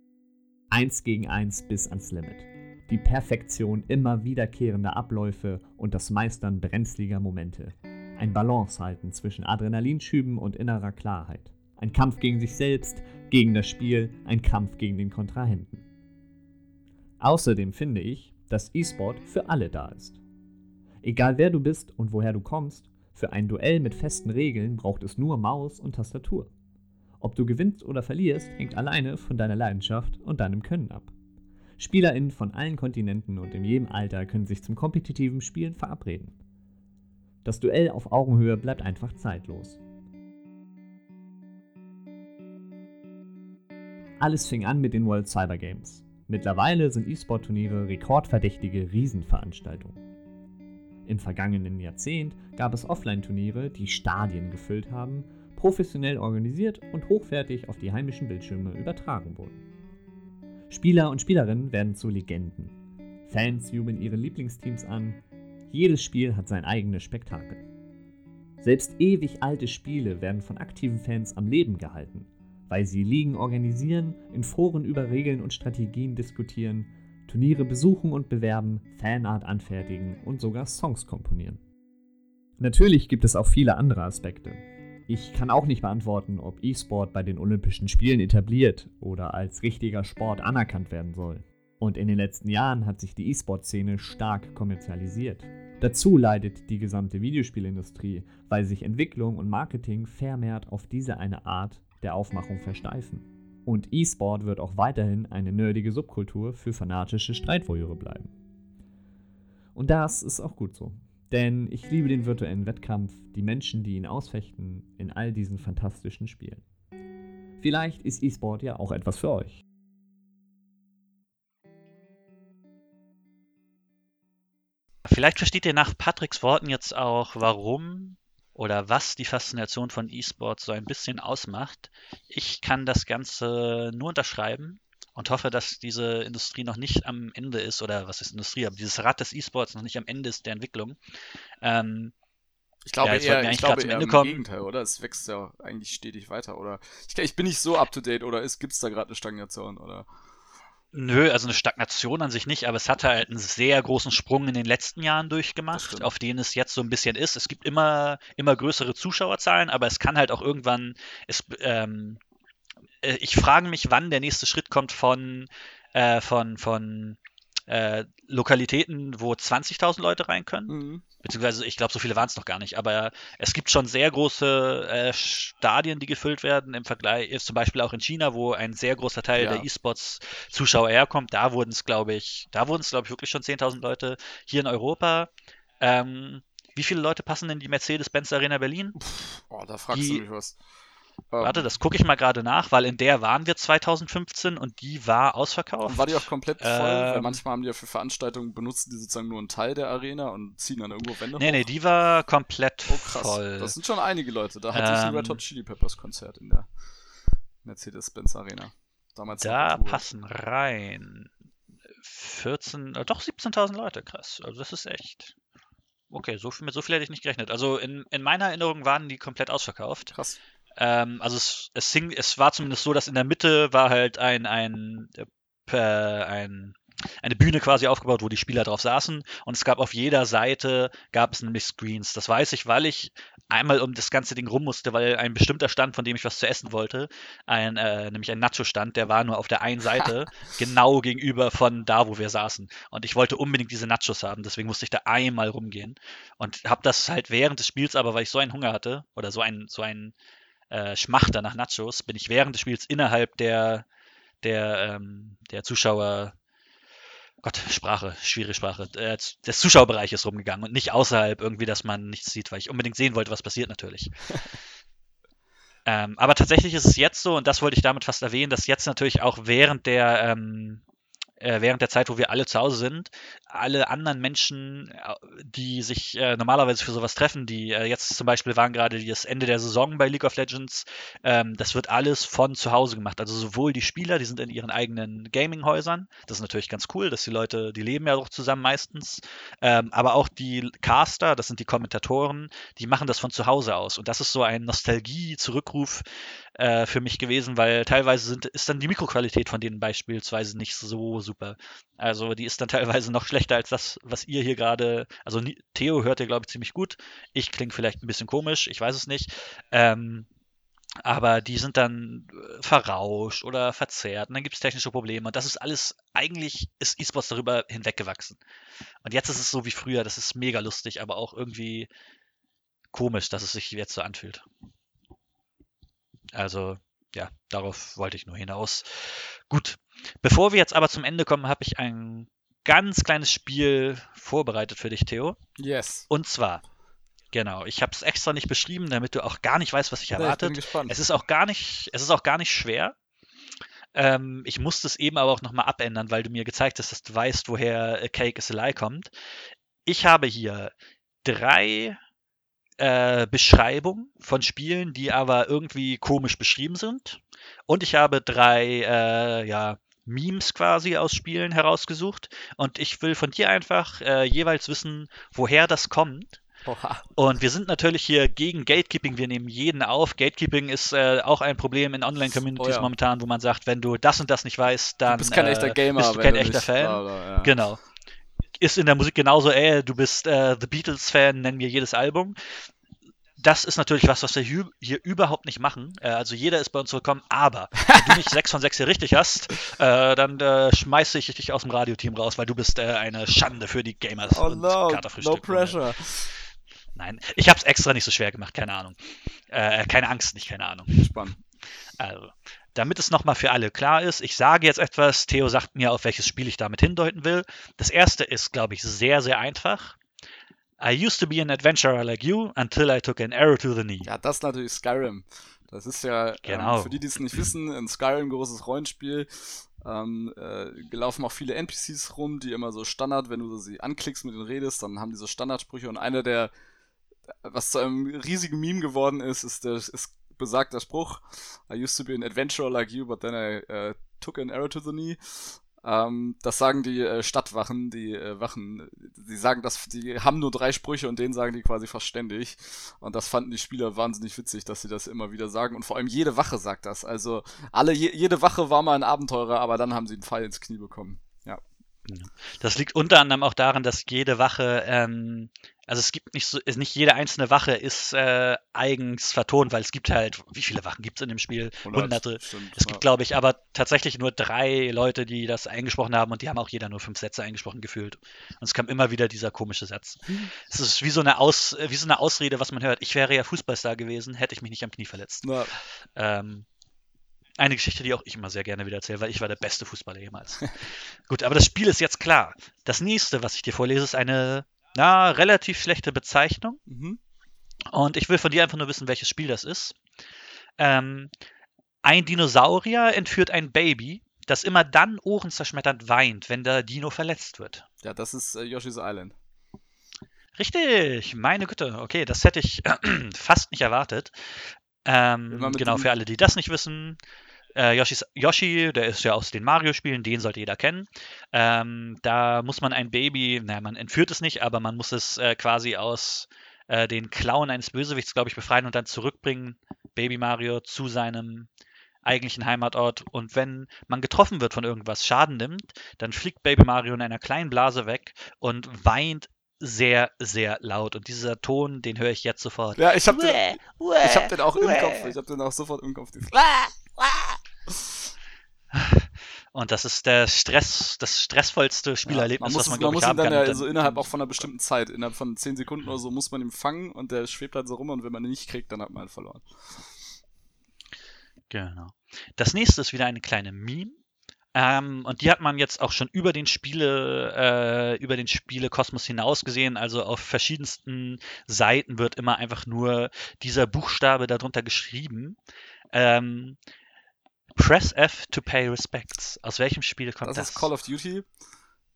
Eins gegen eins bis ans Limit. Die Perfektion immer wiederkehrender Abläufe und das Meistern brenzliger Momente. Ein Balance halten zwischen Adrenalinschüben und innerer Klarheit. Ein Kampf gegen sich selbst, gegen das Spiel, ein Kampf gegen den Kontrahenten. Außerdem finde ich, dass E-Sport für alle da ist. Egal wer du bist und woher du kommst, für ein Duell mit festen Regeln braucht es nur Maus und Tastatur. Ob du gewinnst oder verlierst, hängt alleine von deiner Leidenschaft und deinem Können ab. SpielerInnen von allen Kontinenten und in jedem Alter können sich zum kompetitiven Spielen verabreden. Das Duell auf Augenhöhe bleibt einfach zeitlos. Alles fing an mit den World Cyber Games. Mittlerweile sind E-Sport-Turniere rekordverdächtige Riesenveranstaltungen. Im vergangenen Jahrzehnt gab es Offline-Turniere, die Stadien gefüllt haben, professionell organisiert und hochwertig auf die heimischen Bildschirme übertragen wurden. Spieler und Spielerinnen werden zu Legenden. Fans jubeln ihre Lieblingsteams an. Jedes Spiel hat sein eigenes Spektakel. Selbst ewig alte Spiele werden von aktiven Fans am Leben gehalten weil sie Ligen organisieren, in Foren über Regeln und Strategien diskutieren, Turniere besuchen und bewerben, Fanart anfertigen und sogar Songs komponieren. Natürlich gibt es auch viele andere Aspekte. Ich kann auch nicht beantworten, ob E-Sport bei den Olympischen Spielen etabliert oder als richtiger Sport anerkannt werden soll. Und in den letzten Jahren hat sich die E-Sport-Szene stark kommerzialisiert. Dazu leidet die gesamte Videospielindustrie, weil sich Entwicklung und Marketing vermehrt auf diese eine Art der Aufmachung versteifen. Und E-Sport wird auch weiterhin eine nerdige Subkultur für fanatische Streitvoyeure bleiben. Und das ist auch gut so. Denn ich liebe den virtuellen Wettkampf, die Menschen, die ihn ausfechten, in all diesen fantastischen Spielen. Vielleicht ist E-Sport ja auch etwas für euch. Vielleicht versteht ihr nach Patricks Worten jetzt auch, warum oder was die Faszination von E-Sports so ein bisschen ausmacht. Ich kann das Ganze nur unterschreiben und hoffe, dass diese Industrie noch nicht am Ende ist, oder was ist Industrie, aber dieses Rad des E-Sports noch nicht am Ende ist der Entwicklung. Ähm, ich glaube ja, eher, ich glaube eher im kommen. Gegenteil, oder? Es wächst ja eigentlich stetig weiter, oder? Ich, ich bin nicht so up to date, oder gibt es da gerade eine Stagnation, oder? Nö, also eine Stagnation an sich nicht, aber es hat halt einen sehr großen Sprung in den letzten Jahren durchgemacht, auf den es jetzt so ein bisschen ist. Es gibt immer, immer größere Zuschauerzahlen, aber es kann halt auch irgendwann, es, ähm, äh, ich frage mich, wann der nächste Schritt kommt von, äh, von, von äh, Lokalitäten, wo 20.000 Leute rein können. Mhm. Beziehungsweise, ich glaube, so viele waren es noch gar nicht. Aber es gibt schon sehr große äh, Stadien, die gefüllt werden. Im Vergleich, zum Beispiel auch in China, wo ein sehr großer Teil ja. der E-Sports-Zuschauer herkommt. Da wurden es, glaube ich, da wurden es, glaube ich, wirklich schon 10.000 Leute. Hier in Europa. Ähm, wie viele Leute passen in die Mercedes-Benz Arena Berlin? Pff, oh, da fragst die, du mich was. Ähm, Warte, das gucke ich mal gerade nach, weil in der waren wir 2015 und die war ausverkauft. War die auch komplett voll? Ähm, weil manchmal haben die ja für Veranstaltungen benutzen die sozusagen nur einen Teil der Arena und ziehen dann irgendwo Wände Nee, hoch. nee, die war komplett oh, krass. voll. Das sind schon einige Leute. Da hatte ähm, ich ein Red Hot Chili Peppers Konzert in der Mercedes-Benz Arena. Damals da passen rein 14, äh, doch 17.000 Leute, krass. Also das ist echt. Okay, so viel, mit so viel hätte ich nicht gerechnet. Also in, in meiner Erinnerung waren die komplett ausverkauft. Krass. Ähm, also es, es, hing, es war zumindest so, dass in der Mitte war halt ein, ein, äh, ein eine Bühne quasi aufgebaut, wo die Spieler drauf saßen. Und es gab auf jeder Seite gab es nämlich Screens. Das weiß ich, weil ich einmal um das ganze Ding rum musste, weil ein bestimmter Stand, von dem ich was zu essen wollte, ein äh, nämlich ein Nacho-Stand, der war nur auf der einen Seite <laughs> genau gegenüber von da, wo wir saßen. Und ich wollte unbedingt diese Nachos haben, deswegen musste ich da einmal rumgehen. Und habe das halt während des Spiels, aber weil ich so einen Hunger hatte oder so ein so ein äh, Schmachter nach Nachos, bin ich während des Spiels innerhalb der, der, ähm, der Zuschauer, Gott, Sprache, schwierige Sprache, äh, des Zuschauerbereiches rumgegangen und nicht außerhalb irgendwie, dass man nichts sieht, weil ich unbedingt sehen wollte, was passiert natürlich. <laughs> ähm, aber tatsächlich ist es jetzt so, und das wollte ich damit fast erwähnen, dass jetzt natürlich auch während der ähm, äh, während der Zeit, wo wir alle zu Hause sind, alle anderen Menschen, äh, die sich äh, normalerweise für sowas treffen, die äh, jetzt zum Beispiel waren gerade das Ende der Saison bei League of Legends, ähm, das wird alles von zu Hause gemacht. Also sowohl die Spieler, die sind in ihren eigenen Gaming-Häusern, das ist natürlich ganz cool, dass die Leute, die leben ja auch zusammen meistens, ähm, aber auch die Caster, das sind die Kommentatoren, die machen das von zu Hause aus. Und das ist so ein Nostalgie-Zurückruf äh, für mich gewesen, weil teilweise sind, ist dann die Mikroqualität von denen beispielsweise nicht so super. Also die ist dann <laughs> teilweise noch schlechter als das, was ihr hier gerade. Also Theo hört ihr, glaube ich, ziemlich gut. Ich klinge vielleicht ein bisschen komisch, ich weiß es nicht. Ähm, aber die sind dann äh, verrauscht oder verzerrt und dann gibt es technische Probleme und das ist alles, eigentlich ist E-Sports darüber hinweggewachsen. Und jetzt ist es so wie früher, das ist mega lustig, aber auch irgendwie komisch, dass es sich jetzt so anfühlt. Also, ja, darauf wollte ich nur hinaus. Gut, bevor wir jetzt aber zum Ende kommen, habe ich ein ganz kleines Spiel vorbereitet für dich, Theo. Yes. Und zwar, genau, ich habe es extra nicht beschrieben, damit du auch gar nicht weißt, was ich erwartet. bin gespannt. es ist auch gar nicht, es ist auch gar nicht schwer. Ähm, ich musste es eben aber auch nochmal abändern, weil du mir gezeigt hast, dass du weißt, woher äh, Cake is a Lie kommt. Ich habe hier drei äh, Beschreibungen von Spielen, die aber irgendwie komisch beschrieben sind. Und ich habe drei, äh, ja, Memes quasi aus Spielen herausgesucht. Und ich will von dir einfach äh, jeweils wissen, woher das kommt. Oha. Und wir sind natürlich hier gegen Gatekeeping. Wir nehmen jeden auf. Gatekeeping ist äh, auch ein Problem in Online-Communities Oh ja. momentan, wo man sagt, wenn du das und das nicht weißt, dann Du bist kein äh, echter Gamer, bist du kein du echter Fan. bla, ja. Genau. Ist in der Musik genauso, ey, du bist äh, The Beatles-Fan, nenn mir jedes Album. Das ist natürlich was, was wir hier, hier überhaupt nicht machen. Äh, also jeder ist bei uns willkommen, aber wenn du nicht <laughs> 6 von 6 hier richtig hast, äh, dann äh, schmeiße ich dich aus dem Radioteam raus, weil du bist eine Schande für die Gamers Oh und no, no pressure. Nein, ich habe es extra nicht so schwer gemacht, keine Ahnung. Keine Angst, nicht keine Ahnung. Spannend. Also, damit es nochmal für alle klar ist, ich sage jetzt etwas, Theo sagt mir, auf welches Spiel ich damit hindeuten will. Das erste ist, glaube ich, sehr, sehr einfach. I used to be an adventurer like you until I took an arrow to the knee. Ja, das ist natürlich Skyrim. Das ist ja, Genau. ähm, für die, die es nicht wissen, in Skyrim großes Rollenspiel. Ähm, äh, laufen auch viele NPCs rum, die immer so Standard, wenn du sie anklickst mit denen redest, dann haben die so Standardsprüche und einer der, was zu einem riesigen Meme geworden ist, ist der ist besagter Spruch. I used to be an adventurer like you, but then I äh, took an arrow to the knee. Ähm, das sagen die äh, Stadtwachen, die äh, Wachen, die sagen das, die haben nur drei Sprüche und den sagen die quasi fast ständig. Und das fanden die Spieler wahnsinnig witzig, dass sie das immer wieder sagen. Und vor allem jede Wache sagt das. Also alle, je, jede Wache war mal ein Abenteurer, aber dann haben sie einen Pfeil ins Knie bekommen. Ja. Das liegt unter anderem auch daran, dass jede Wache, ähm, also es gibt nicht so, nicht jede einzelne Wache ist äh, eigens vertont, weil es gibt halt, wie viele Wachen gibt es in dem Spiel? Hunderte. Stimmt, Es ja. gibt, glaube ich, aber tatsächlich nur drei Leute, die das eingesprochen haben und die haben auch jeder nur fünf Sätze eingesprochen gefühlt. Und es kam immer wieder dieser komische Satz. Es ist wie so eine Aus, wie so eine Ausrede, was man hört. Ich wäre ja Fußballstar gewesen, hätte ich mich nicht am Knie verletzt. Na, Ähm, eine Geschichte, die auch ich immer sehr gerne wieder erzähle, weil ich war der beste Fußballer jemals. <laughs> Gut, aber das Spiel ist jetzt klar. Das nächste, was ich dir vorlese, ist eine, na, relativ schlechte Bezeichnung. mhm. Und ich will von dir einfach nur wissen, welches Spiel das ist. Ähm, ein Dinosaurier entführt ein Baby, das immer dann ohrenzerschmetternd weint, wenn der Dino verletzt wird. Ja, das ist äh, Yoshi's Island. Richtig, meine Güte. Okay, das hätte ich <clears throat> fast nicht erwartet. Ähm, genau, für alle, die das nicht wissen. Äh, Yoshis, Yoshi, der ist ja aus den Mario-Spielen, den sollte jeder kennen. Ähm, da muss man ein Baby, naja, man entführt es nicht, aber man muss es äh, quasi aus äh, den Klauen eines Bösewichts, glaube ich, befreien und dann zurückbringen, Baby Mario, zu seinem eigentlichen Heimatort. Und wenn man getroffen wird von irgendwas, Schaden nimmt, dann fliegt Baby Mario in einer kleinen Blase weg und weint sehr, sehr laut. Und dieser Ton, den höre ich jetzt sofort. Ja, ich hab den, ich hab den auch im. Kopf. Ich hab den auch sofort im Kopf. Und das ist der Stress, das stressvollste Ja, Spielerlebnis, man muss, was man, glaube muss ihn dann kann. ja Und dann- so innerhalb auch von einer bestimmten Zeit, innerhalb von 10 Sekunden oder so, muss man ihn fangen und der schwebt halt so rum und wenn man ihn nicht kriegt, dann hat man halt verloren. Genau. Das nächste ist wieder eine kleine Meme. Ähm, und die hat man jetzt auch schon über den Spiele, äh, über den Spielekosmos hinaus gesehen. Also auf verschiedensten Seiten wird immer einfach nur dieser Buchstabe darunter geschrieben. Ähm, Press F to pay respects. Aus welchem Spiel kommt Das, das? ist Call of Duty.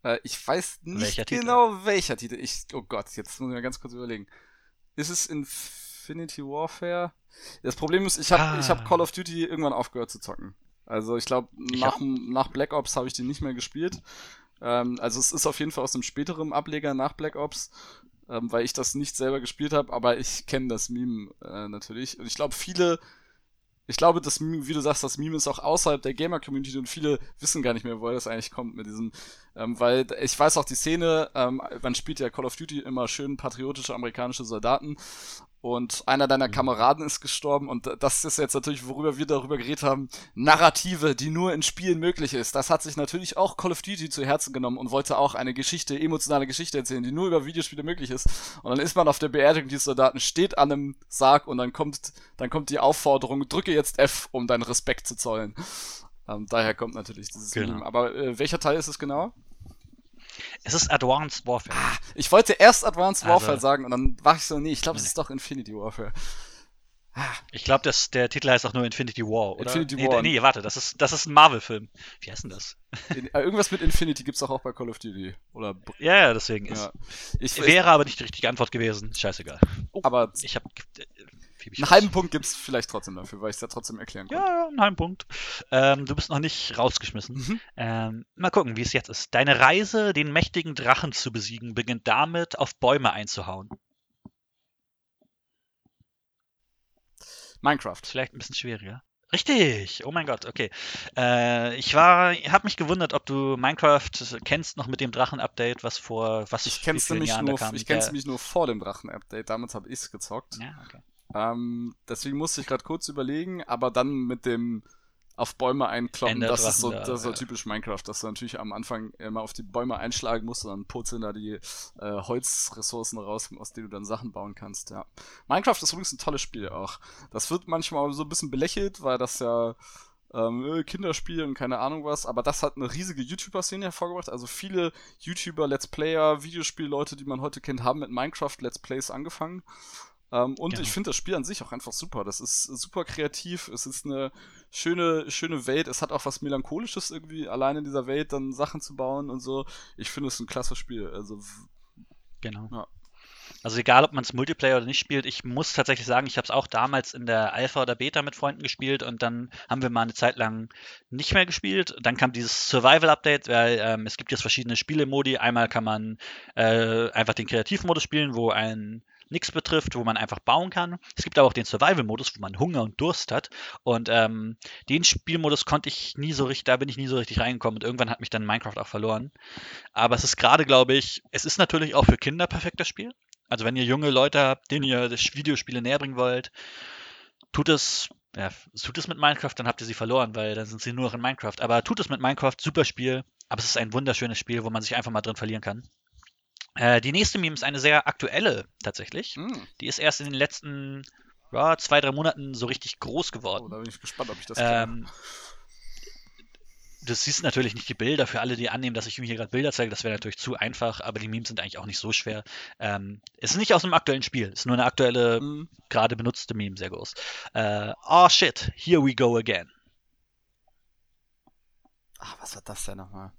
Äh, ich weiß nicht Welcher Titel? genau welcher Titel. Ich, oh Gott, jetzt muss ich mir ganz kurz überlegen. Ist es Infinity Warfare? Das Problem ist, ich habe Ah. ich hab Call of Duty irgendwann aufgehört zu zocken. Also ich glaube, nach, nach Black Ops habe ich die nicht mehr gespielt. Ähm, also es ist auf jeden Fall aus einem späteren Ableger nach Black Ops, ähm, weil ich das nicht selber gespielt habe, aber ich kenne das Meme äh, natürlich. Und ich glaube, viele, ich glaube, das Meme, wie du sagst, das Meme ist auch außerhalb der Gamer-Community und viele wissen gar nicht mehr, woher das eigentlich kommt mit diesem, ähm, weil ich weiß auch die Szene, ähm, man spielt ja Call of Duty immer schön patriotische amerikanische Soldaten und einer deiner mhm. Kameraden ist gestorben und das ist jetzt natürlich, worüber wir darüber geredet haben, Narrative, die nur in Spielen möglich ist. Das hat sich natürlich auch Call of Duty zu Herzen genommen und wollte auch eine Geschichte, emotionale Geschichte erzählen, die nur über Videospiele möglich ist. Und dann ist man auf der Beerdigung dieses Soldaten, steht an einem Sarg und dann kommt, dann kommt die Aufforderung, drücke jetzt F, um deinen Respekt zu zollen. Ähm, daher kommt natürlich dieses genau. Meme. Aber äh, welcher Teil ist es genau? Es ist Advanced Warfare. Ah, ich wollte erst Advanced also Warfare also, sagen und dann war ich so, nee, ich glaube, es ist doch Infinity Warfare. Ah. Ich glaube, der Titel heißt auch nur Infinity War, oder? Infinity nee, War. Nee, warte, das ist, das ist ein Marvel-Film. Wie heißt denn das? In, äh, irgendwas mit Infinity gibt es auch, auch bei Call of Duty. Oder ja, ja, deswegen ja. ist. Ich, wäre aber nicht die richtige Antwort gewesen. Scheißegal. Oh, aber ich habe einen halben Punkt gibt es vielleicht trotzdem dafür, weil ich es ja trotzdem erklären kann. Ja, ja, einen halben Punkt. Ähm, du bist noch nicht rausgeschmissen. Mhm. Ähm, mal gucken, wie es jetzt ist. Deine Reise, den mächtigen Drachen zu besiegen, beginnt damit, auf Bäume einzuhauen. Minecraft. Vielleicht ein bisschen schwieriger. Richtig, oh mein Gott, okay. Äh, ich war, habe mich gewundert, ob du Minecraft kennst noch mit dem Drachen-Update, was vor was ich kenn's nämlich Jahren nur, kam. Ich kenn's nämlich nur vor dem Drachen-Update, damals habe ich es gezockt. Ja, okay. Ähm, deswegen musste ich gerade kurz überlegen, aber dann mit dem auf Bäume einkloppen, das ist so, das ist so ja. typisch Minecraft, dass du natürlich am Anfang immer auf die Bäume einschlagen musst und dann purzeln da die äh, Holzressourcen raus, aus denen du dann Sachen bauen kannst, ja. Minecraft ist übrigens ein tolles Spiel auch. Das wird manchmal so ein bisschen belächelt, weil das ja ähm, äh, Kinderspiel und keine Ahnung was, aber das hat eine riesige YouTuber-Szene hervorgebracht. Also viele YouTuber, Let's Player, Videospielleute, die man heute kennt, haben mit Minecraft Let's Plays angefangen. Ähm, und genau. ich finde das Spiel an sich auch einfach super. Das ist super kreativ. Es ist eine schöne, schöne Welt. Es hat auch was Melancholisches irgendwie, allein in dieser Welt dann Sachen zu bauen und so. Ich finde es ein klasse Spiel. Also, genau. Ja. Also egal, ob man es Multiplayer oder nicht spielt, ich muss tatsächlich sagen, ich habe es auch damals in der Alpha oder Beta mit Freunden gespielt und dann haben wir mal eine Zeit lang nicht mehr gespielt. Dann kam dieses Survival-Update, weil ähm, es gibt jetzt verschiedene Spielemodi. Einmal kann man äh, einfach den Kreativmodus spielen, wo ein nichts betrifft, wo man einfach bauen kann. Es gibt aber auch den Survival-Modus, wo man Hunger und Durst hat. Und ähm, den Spielmodus konnte ich nie so richtig, da bin ich nie so richtig reingekommen und irgendwann hat mich dann Minecraft auch verloren. Aber es ist gerade, glaube ich, es ist natürlich auch für Kinder perfekt das Spiel. Also wenn ihr junge Leute habt, denen ihr das Videospiele näher bringen wollt, tut es ja, tut es mit Minecraft, dann habt ihr sie verloren, weil dann sind sie nur noch in Minecraft. Aber tut es mit Minecraft, super Spiel. Aber es ist ein wunderschönes Spiel, wo man sich einfach mal drin verlieren kann. Äh, die nächste Meme ist eine sehr aktuelle tatsächlich. Mm. Die ist erst in den letzten ja, zwei, drei Monaten so richtig groß geworden. Oh, da bin ich gespannt, ob ich das ähm, Du siehst natürlich nicht die Bilder für alle, die annehmen, dass ich mir hier gerade Bilder zeige. Das wäre natürlich zu einfach, aber die Memes sind eigentlich auch nicht so schwer. Ähm, es ist nicht aus einem aktuellen Spiel. Es ist nur eine aktuelle, mm. gerade benutzte Meme, sehr groß. Äh, oh shit, here we go again. Ach, was war das denn nochmal?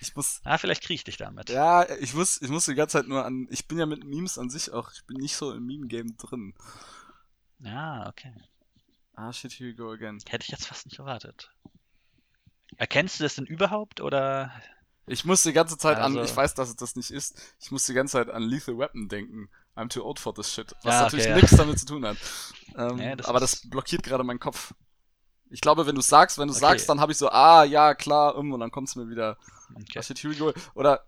Ich muss. Ah, vielleicht kriege ich dich damit. Ja, ich muss, ich muss die ganze Zeit nur an. Ich bin ja mit Memes an sich auch. Ich bin nicht so im Meme-Game drin. Ja, okay. Ah, shit, here we go again. Hätte ich jetzt fast nicht erwartet. Erkennst du das denn überhaupt oder? Ich muss die ganze Zeit also... an, ich weiß, dass es das nicht ist, ich muss die ganze Zeit an Lethal Weapon denken. I'm too old for this shit. Was ja, natürlich okay, nichts ja. damit zu tun hat. <laughs> Ähm, ja, das aber ist... das blockiert gerade meinen Kopf. Ich glaube, wenn du sagst, wenn du okay. sagst, dann habe ich so, ah, ja, klar, um, und dann kommt es mir wieder. Okay. Shit, here we go. Oder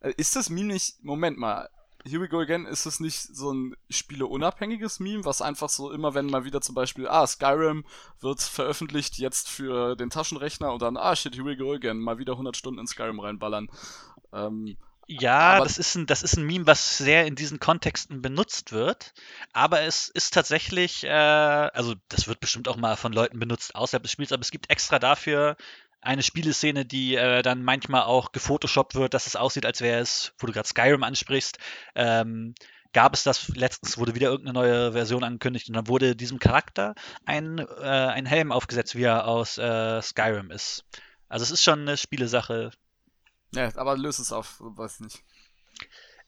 äh, ist das Meme nicht, Moment mal, Here we go again, ist es nicht so ein spieleunabhängiges Meme, was einfach so immer, wenn mal wieder zum Beispiel, ah, Skyrim wird veröffentlicht jetzt für den Taschenrechner und dann, ah, shit, here we go again, mal wieder 100 Stunden in Skyrim reinballern. Ähm, ja, das ist, ein, das ist ein Meme, was sehr in diesen Kontexten benutzt wird. Aber es ist tatsächlich, äh, also das wird bestimmt auch mal von Leuten benutzt außerhalb des Spiels, aber es gibt extra dafür eine Spieleszene, die äh, dann manchmal auch gefotoshoppt wird, dass es aussieht, als wäre es, wo du gerade Skyrim ansprichst, ähm, gab es das, letztens wurde wieder irgendeine neue Version angekündigt und dann wurde diesem Charakter ein, äh, ein Helm aufgesetzt, wie er aus äh, Skyrim ist. Also es ist schon eine Spielesache, ja, aber löse es auf, weiß nicht.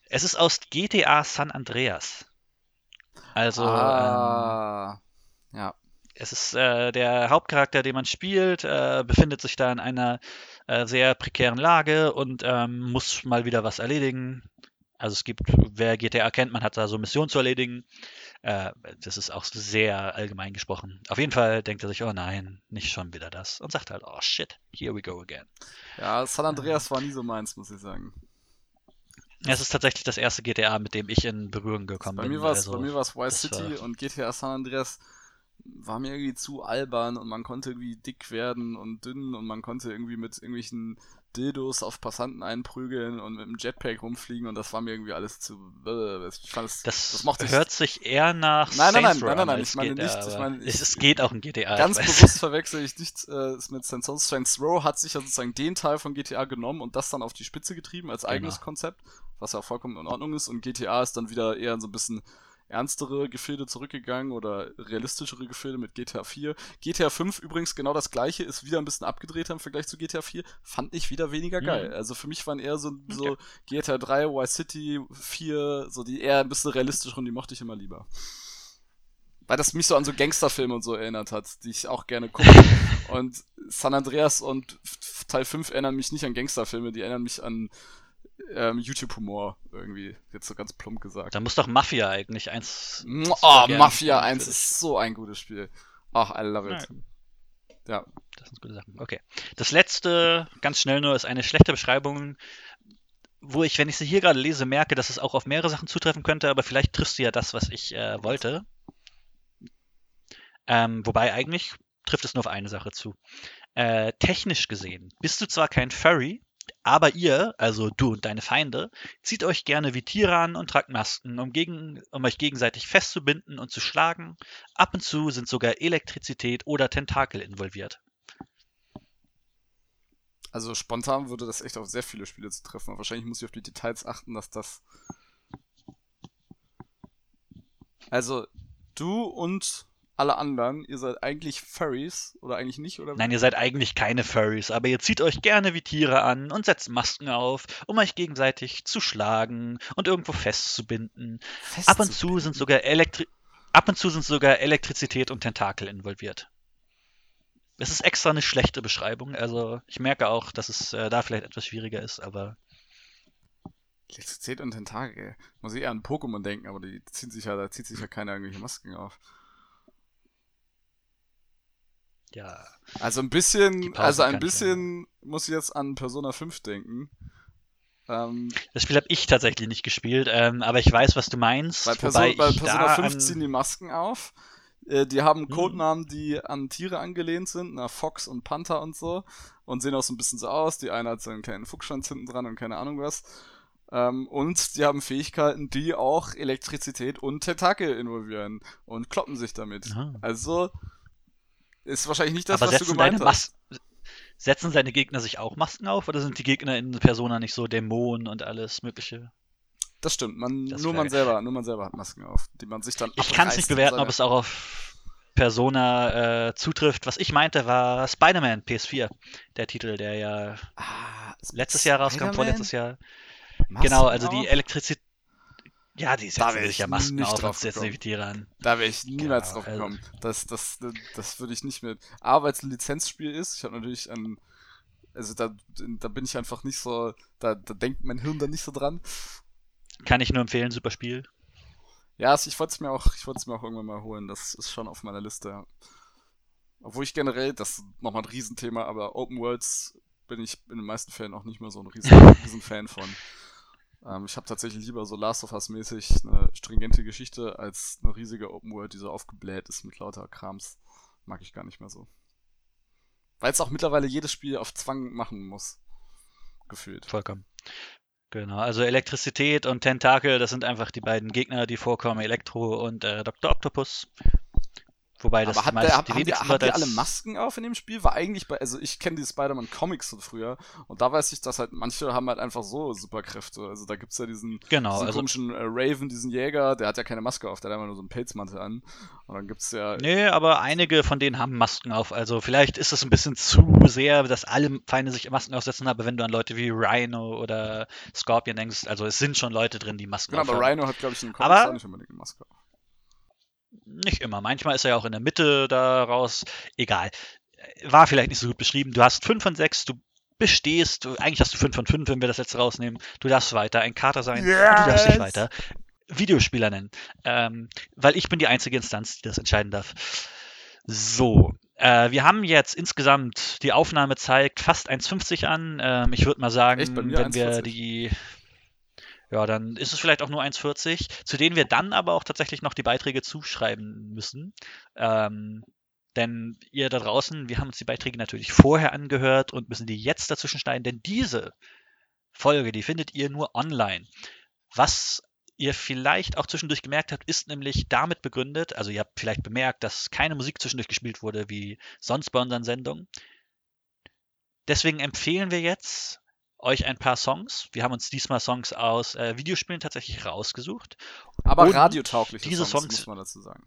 Es ist aus GTA San Andreas. Also. Ah, ähm, ja. Es ist äh, der Hauptcharakter, den man spielt, äh, befindet sich da in einer äh, sehr prekären Lage und ähm, muss mal wieder was erledigen. Also es gibt, wer GTA kennt, man hat da so Missionen zu erledigen. Äh, das ist auch sehr allgemein gesprochen. Auf jeden Fall denkt er sich, oh nein, nicht schon wieder das. Und sagt halt, oh shit, here we go again. Ja, San Andreas war nie so meins, muss ich sagen. Es ist tatsächlich das erste GTA, mit dem ich in Berührung gekommen bei bin. Mir also, bei mir war es Vice City war- und GTA San Andreas war mir irgendwie zu albern und man konnte irgendwie dick werden und dünn und man konnte irgendwie mit irgendwelchen Dildos auf Passanten einprügeln und mit dem Jetpack rumfliegen und das war mir irgendwie alles zu. Ich fand es, Das, das mochte ich hört sich eher nach Nein, nein, nein, nein, nein, nein, ich meine GTA, nicht, ich meine, es, ich- es geht auch in GTA. Ganz bewusst verwechsel ich nicht äh, mit Saints Row. Saints Row hat sich ja sozusagen den Teil von GTA genommen und das dann auf die Spitze getrieben als eigenes Genau. Konzept, was ja vollkommen in Ordnung ist. Und GTA ist dann wieder eher so ein bisschen ernstere Gefilde zurückgegangen oder realistischere Gefilde mit GTA 4. GTA 5 übrigens genau das gleiche, ist wieder ein bisschen abgedrehter im Vergleich zu GTA 4. Fand ich wieder weniger Mhm. geil. Also für mich waren eher so, so GTA 3, Y City 4, so die eher ein bisschen realistischeren, die mochte ich immer lieber. Weil das mich so an so Gangsterfilme und so erinnert hat, die ich auch gerne gucke. <laughs> und San Andreas und Teil 5 erinnern mich nicht an Gangsterfilme, die erinnern mich an ähm, YouTube-Humor irgendwie. Jetzt so ganz plump gesagt. Da muss doch Mafia eigentlich eins. Oh, super gern Mafia spielen 1 für ist so ein gutes Spiel. Ach, I love it. Ja. Das sind gute Sachen. Okay. Das letzte, ganz schnell nur, ist eine schlechte Beschreibung, wo ich, wenn ich sie hier gerade lese, merke, dass es auch auf mehrere Sachen zutreffen könnte, aber vielleicht triffst du ja das, was ich äh, wollte. Ähm, wobei eigentlich trifft es nur auf eine Sache zu. Äh, technisch gesehen bist du zwar kein Furry, aber ihr, also du und deine Feinde, zieht euch gerne wie Tiere an und tragt Masken, um, gegen, um euch gegenseitig festzubinden und zu schlagen. Ab und zu sind sogar Elektrizität oder Tentakel involviert. Also spontan würde das echt auf sehr viele Spiele zu treffen. Wahrscheinlich muss ich auf die Details achten, dass das. Also, du und alle anderen, ihr seid eigentlich Furries oder eigentlich nicht, oder? Nein, ihr seid eigentlich keine Furries, aber ihr zieht euch gerne wie Tiere an und setzt Masken auf, um euch gegenseitig zu schlagen und irgendwo festzubinden. Ab und zu sind sogar Elektri Ab und zu sind sogar Elektrizität und Tentakel involviert. Es ist extra eine schlechte Beschreibung, also ich merke auch, dass es äh, da vielleicht etwas schwieriger ist, aber Elektrizität und Tentakel. Muss ich eher an Pokémon denken, aber die ziehen sich ja, da zieht sich ja keiner irgendwelche Masken auf. Ja. Also ein bisschen, also ein bisschen muss ich jetzt an Persona 5 denken. Ähm, Das Spiel habe ich tatsächlich nicht gespielt, ähm, aber ich weiß, was du meinst. bei, Perso wobei bei Persona da 5 an- ziehen die Masken auf. Äh, die haben Hm. Codenamen, die an Tiere angelehnt sind, na Fox und Panther und so. Und sehen auch so ein bisschen so aus. Die eine hat so einen kleinen Fuchsschwanz hinten dran und keine Ahnung was. Ähm, und die haben Fähigkeiten, die auch Elektrizität und Tentakel involvieren und kloppen sich damit. Aha. Also ist wahrscheinlich nicht das, aber was du gemeint hast. Mas setzen seine Gegner sich auch Masken auf oder sind die Gegner in Persona nicht so Dämonen und alles mögliche? Das stimmt. Man, Das nur man selber, nur man selber hat Masken auf, die man sich dann Ich kann es nicht bewerten, ob es auch auf Persona äh, zutrifft. Was ich meinte, war Spider-Man PS4, der Titel, der ja Ah, letztes Jahr rauskam, vorletztes Jahr. Masken genau, also die auf? Elektrizität. Ja, die Da setzen sich ich ja Masken nicht auf drauf und setzen die Tiere an. Da wäre ich niemals Genau, drauf also- gekommen. Das, das, das würde ich nicht mit. A, weil es ein Lizenzspiel ist. Ich habe natürlich an. Also da, da bin ich einfach nicht so. Da, da denkt mein Hirn dann nicht so dran. Kann ich nur empfehlen, super Spiel. Ja, also ich wollte es mir auch, ich wollte es mir auch irgendwann mal holen. Das ist schon auf meiner Liste. Obwohl ich generell, das ist nochmal ein Riesenthema, aber Open Worlds bin ich in den meisten Fällen auch nicht mehr so ein riesen, <laughs> riesen Fan von. Ähm, ich habe tatsächlich lieber so Last of Us mäßig eine stringente Geschichte als eine riesige Open World, die so aufgebläht ist mit lauter Krams. Mag ich gar nicht mehr so. Weil es auch mittlerweile jedes Spiel auf Zwang machen muss. Gefühlt. Vollkommen. Genau, also Elektrizität und Tentakel, das sind einfach die beiden Gegner, die vorkommen, Elektro und äh, Dr. Octopus. Wobei das Aber hat der, die haben, die, haben die alle Masken auf in dem Spiel? War eigentlich bei, also ich kenne die Spider-Man-Comics von früher und da weiß ich, dass halt manche haben halt einfach so Superkräfte. Also da gibt's ja diesen, Genau, diesen also komischen äh, Raven, diesen Jäger, der hat ja keine Maske auf, der hat einfach nur so einen Pelzmantel an. Und dann gibt's ja. Nee, aber einige von denen haben Masken auf. Also vielleicht ist es ein bisschen zu sehr, dass alle Feinde sich Masken aufsetzen, aber wenn du an Leute wie Rhino oder Scorpion denkst, also es sind schon Leute drin, die Masken Genau, aber aufhaben. Rhino hat, glaube ich, in den Comics Aber- auch nicht unbedingt eine Maske auf. Nicht immer. Manchmal ist er ja auch in der Mitte daraus. Egal. War vielleicht nicht so gut beschrieben. Du hast 5 von 6, du bestehst. Eigentlich hast du 5 von 5, wenn wir das letzte rausnehmen. Du darfst weiter ein Kater sein. Und du darfst dich Yes! weiter Videospieler nennen. Ähm, weil ich bin die einzige Instanz, die das entscheiden darf. So. Äh, wir haben jetzt insgesamt, die Aufnahme zeigt fast 1,50 an. Ähm, ich würde mal sagen, wenn wir 1,40. die. Ja, dann ist es vielleicht auch nur 1,40, zu denen wir dann aber auch tatsächlich noch die Beiträge zuschreiben müssen. Ähm, denn ihr da draußen, wir haben uns die Beiträge natürlich vorher angehört und müssen die jetzt dazwischen schneiden, denn diese Folge, die findet ihr nur online. Was ihr vielleicht auch zwischendurch gemerkt habt, ist nämlich damit begründet, also ihr habt vielleicht bemerkt, dass keine Musik zwischendurch gespielt wurde, wie sonst bei unseren Sendungen. Deswegen empfehlen wir jetzt euch ein paar Songs. Wir haben uns diesmal Songs aus äh, Videospielen tatsächlich rausgesucht. Aber radiotaugliche diese Songs, Songs muss man dazu sagen.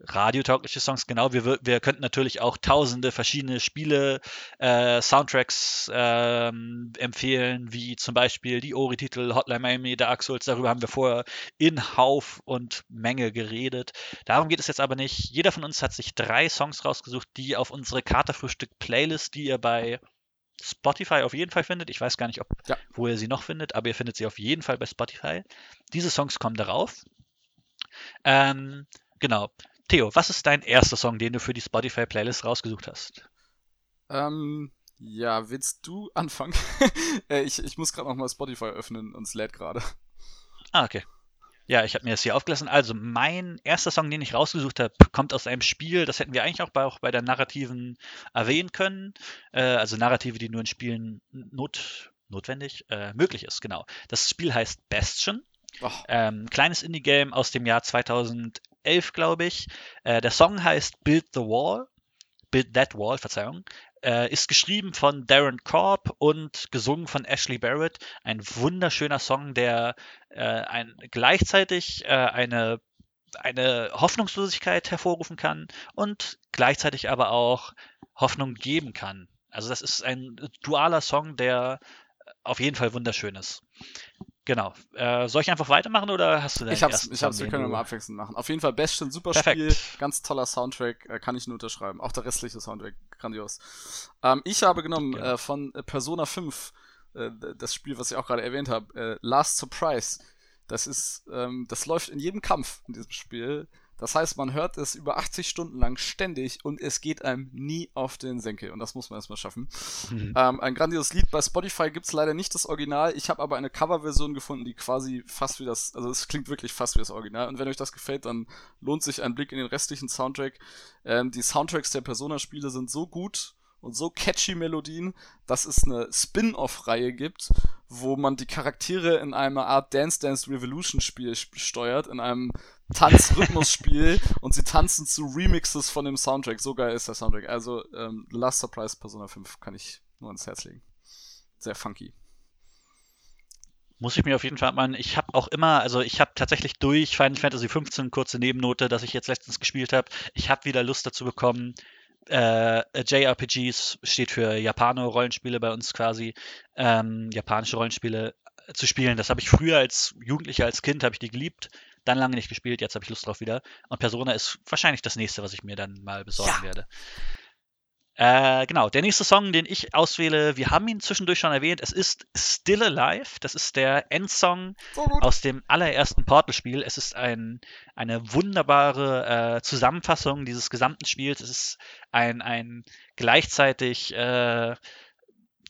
radiotaugliche Songs, genau. Wir, wir könnten natürlich auch tausende verschiedene Spiele, äh, Soundtracks ähm, empfehlen, wie zum Beispiel die Ori-Titel, Hotline Miami, Dark Souls. Darüber haben wir vorher in Hauf und Menge geredet. Darum geht es jetzt aber nicht. Jeder von uns hat sich drei Songs rausgesucht, die auf unsere Katerfrühstück-Playlist, die ihr bei Spotify auf jeden Fall findet. Ich weiß gar nicht, ob, Ja. wo ihr sie noch findet, aber ihr findet sie auf jeden Fall bei Spotify. Diese Songs kommen darauf. Ähm, genau. Theo, was ist dein erster Song, den du für die Spotify-Playlist rausgesucht hast? Ähm, ja, willst du anfangen? <laughs> äh, ich, ich muss gerade nochmal Spotify öffnen und es lädt gerade. Ah, okay. Ja, ich habe mir das hier aufgelassen. Also, mein erster Song, den ich rausgesucht habe, kommt aus einem Spiel, das hätten wir eigentlich auch bei, auch bei der Narrativen erwähnen können. Äh, also Narrative, die nur in Spielen not, notwendig, äh, möglich ist, genau. Das Spiel heißt Bastion. Oh, Ähm, kleines Indie-Game aus dem Jahr 2011, glaube ich. Äh, der Song heißt Build the Wall. Build That Wall, Verzeihung. Äh, ist geschrieben von Darren Korb und gesungen von Ashley Barrett. Ein wunderschöner Song, der äh, ein, gleichzeitig äh, eine, eine Hoffnungslosigkeit hervorrufen kann und gleichzeitig aber auch Hoffnung geben kann. Also das ist ein dualer Song, der auf jeden Fall wunderschön ist. Genau. Äh, soll ich einfach weitermachen oder hast du deinen ich hab's, ich hab's, wir können du- mal abwechselnd machen. Auf jeden Fall Bastion, super Perfekt. Spiel, ganz toller Soundtrack, äh, kann ich nur unterschreiben. Auch der restliche Soundtrack, grandios. Ähm, ich habe genommen Genau. äh, von Persona 5, äh, das Spiel, was ich auch gerade erwähnt habe, äh, Last Surprise. Das ist, ähm, das läuft in jedem Kampf in diesem Spiel. Das heißt, man hört es über 80 Stunden lang ständig und es geht einem nie auf den Senkel. Und das muss man erstmal schaffen. Mhm. Ähm, ein grandioses Lied. Bei Spotify gibt's leider nicht das Original. Ich habe aber eine Coverversion gefunden, die quasi fast wie das, also es klingt wirklich fast wie das Original. Und wenn euch das gefällt, dann lohnt sich ein Blick in den restlichen Soundtrack. Ähm, die Soundtracks der Persona-Spiele sind so gut und so catchy Melodien, dass es eine Spin-off-Reihe gibt, wo man die Charaktere in einer Art Dance Dance Revolution Spiel sp- steuert, in einem Tanzrhythmus-Spiel <laughs> und sie tanzen zu Remixes von dem Soundtrack. So geil ist der Soundtrack. Also ähm, Last Surprise Persona 5 kann ich nur ans Herz legen. Sehr funky. Muss ich mir auf jeden Fall mal. Ich habe auch immer, also ich habe tatsächlich durch Final Fantasy 15 kurze Nebennote, dass ich jetzt letztens gespielt habe. Ich habe wieder Lust dazu bekommen. Äh, JRPGs steht für Japano-Rollenspiele bei uns quasi. Ähm, japanische Rollenspiele zu spielen. Das habe ich früher als Jugendlicher, als Kind, habe ich die geliebt. Dann lange nicht gespielt, jetzt habe ich Lust drauf wieder. Und Persona ist wahrscheinlich das nächste, was ich mir dann mal besorgen Ja. werde. Äh, genau, der nächste Song, den ich auswähle, wir haben ihn zwischendurch schon erwähnt, es ist Still Alive. Das ist der Endsong aus dem allerersten Portal-Spiel. Es ist ein, eine wunderbare äh, Zusammenfassung dieses gesamten Spiels. Es ist ein, ein gleichzeitig äh,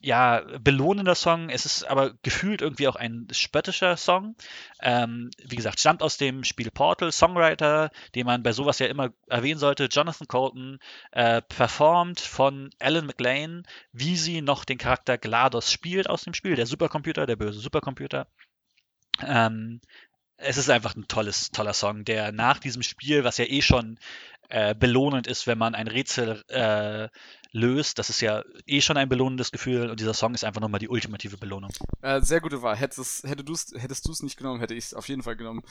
ja, belohnender Song. Es ist aber gefühlt irgendwie auch ein spöttischer Song. Ähm, wie gesagt, stammt aus dem Spiel Portal. Songwriter, den man bei sowas ja immer erwähnen sollte, Jonathan Colton, äh, performt von Alan McLean, wie sie noch den Charakter GLaDOS spielt aus dem Spiel, der Supercomputer, der böse Supercomputer. Ähm, es ist einfach ein tolles, toller Song, der nach diesem Spiel, was ja eh schon äh, belohnend ist, wenn man ein Rätsel äh, löst, das ist ja eh schon ein belohnendes Gefühl und dieser Song ist einfach nochmal die ultimative Belohnung. Äh, sehr gute Wahl. Hättest, hätte du's, hättest du es nicht genommen, hätte ich es auf jeden Fall genommen.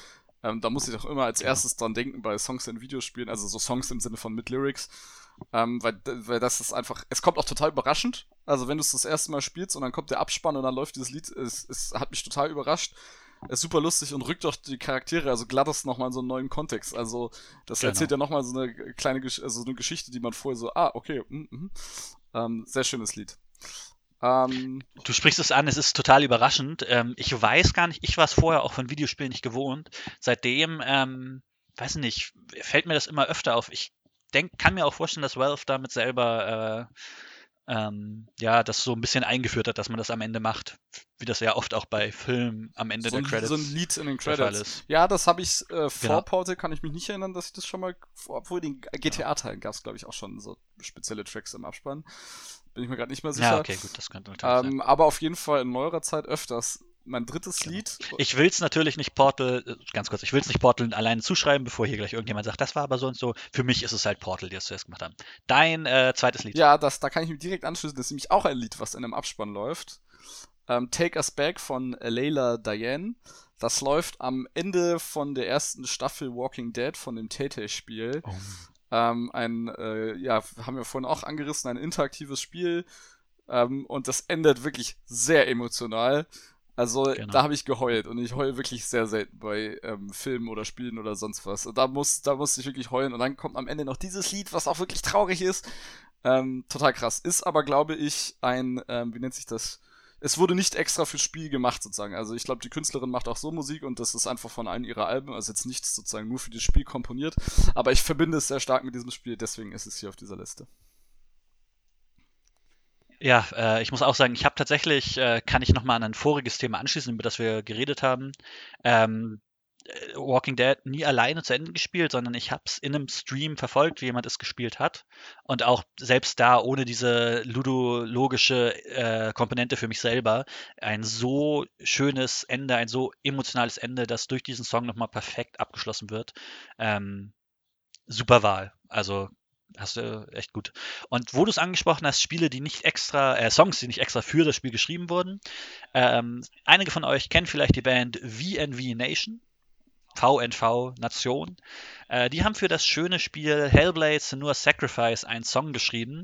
Ähm, da muss ich auch immer als Genau. erstes dran denken bei Songs in Videospielen, also so Songs im Sinne von mit Lyrics. Ähm, weil, weil das ist einfach, es kommt auch total überraschend. Also wenn du es das erste Mal spielst und dann kommt der Abspann und dann läuft dieses Lied, es, es hat mich total überrascht. Ist super lustig und rückt auch die Charaktere, also glattes nochmal in so einen neuen Kontext. Also das Genau. erzählt ja nochmal so eine kleine, Gesch also so eine Geschichte, die man vorher so, ah, okay, mm, mm. Ähm, sehr schönes Lied. Ähm, Du sprichst es an, es ist total überraschend. Ähm, ich weiß gar nicht, ich war es vorher auch von Videospielen nicht gewohnt. Seitdem, ähm, weiß nicht, fällt mir das immer öfter auf. Ich denk, kann mir auch vorstellen, dass Valve damit selber ähm, ja, das so ein bisschen eingeführt hat, dass man das am Ende macht, wie das ja oft auch bei Filmen am Ende so der ein, Credits. So ein Lied in den Credits. ist. Ja, das habe ich äh, vor Genau. Portal, kann ich mich nicht erinnern, dass ich das schon mal, obwohl den GTA-Teilen gab es, glaube ich, auch schon so spezielle Tracks im Abspann. Bin ich mir gerade nicht mehr sicher. Ja, okay, gut, das könnte natürlich sein. ähm, aber auf jeden Fall in neuerer Zeit öfters. Mein drittes Lied. Genau. Ich will es natürlich nicht Portal, äh, ganz kurz, ich will es nicht Portal alleine zuschreiben, bevor hier gleich irgendjemand sagt, das war aber so und so. Für mich ist es halt Portal, die das zuerst gemacht haben. Dein äh, zweites Lied. Ja, das, da kann ich mich direkt anschließen. Das ist nämlich auch ein Lied, was in einem Abspann läuft. Ähm, Take Us Back von Layla Diane. Das läuft am Ende von der ersten Staffel Walking Dead von dem Tay-Tay-Spiel. Oh. Ähm, ein, äh, ja, haben wir vorhin auch angerissen, ein interaktives Spiel. Ähm, und das endet wirklich sehr emotional. Also Genau. da habe ich geheult und ich heule wirklich sehr selten bei ähm, Filmen oder Spielen oder sonst was. Und da muss, da musste ich wirklich heulen und dann kommt am Ende noch dieses Lied, was auch wirklich traurig ist. Ähm, total krass. Ist aber, glaube ich, ein, ähm, wie nennt sich das? Es wurde nicht extra fürs Spiel gemacht, sozusagen. Also ich glaube, die Künstlerin macht auch so Musik und das ist einfach von allen ihrer Alben, also jetzt nichts sozusagen nur für das Spiel komponiert. Aber ich verbinde es sehr stark mit diesem Spiel, deswegen ist es hier auf dieser Liste. Ja, äh, ich muss auch sagen, ich habe tatsächlich, äh, kann ich nochmal an ein voriges Thema anschließen, über das wir geredet haben. Ähm, äh, Walking Dead nie alleine zu Ende gespielt, sondern ich habe es in einem Stream verfolgt, wie jemand es gespielt hat. Und auch selbst da, ohne diese ludologische äh, Komponente für mich selber, ein so schönes Ende, ein so emotionales Ende, das durch diesen Song nochmal perfekt abgeschlossen wird. Ähm, super Wahl. Also hast du echt gut. Und wo du es angesprochen hast, Spiele, die nicht extra, äh, Songs, die nicht extra für das Spiel geschrieben wurden. Ähm, einige von euch kennen vielleicht die Band VNV Nation. VNV Nation. Äh, die haben für das schöne Spiel Hellblade Senua Sacrifice einen Song geschrieben,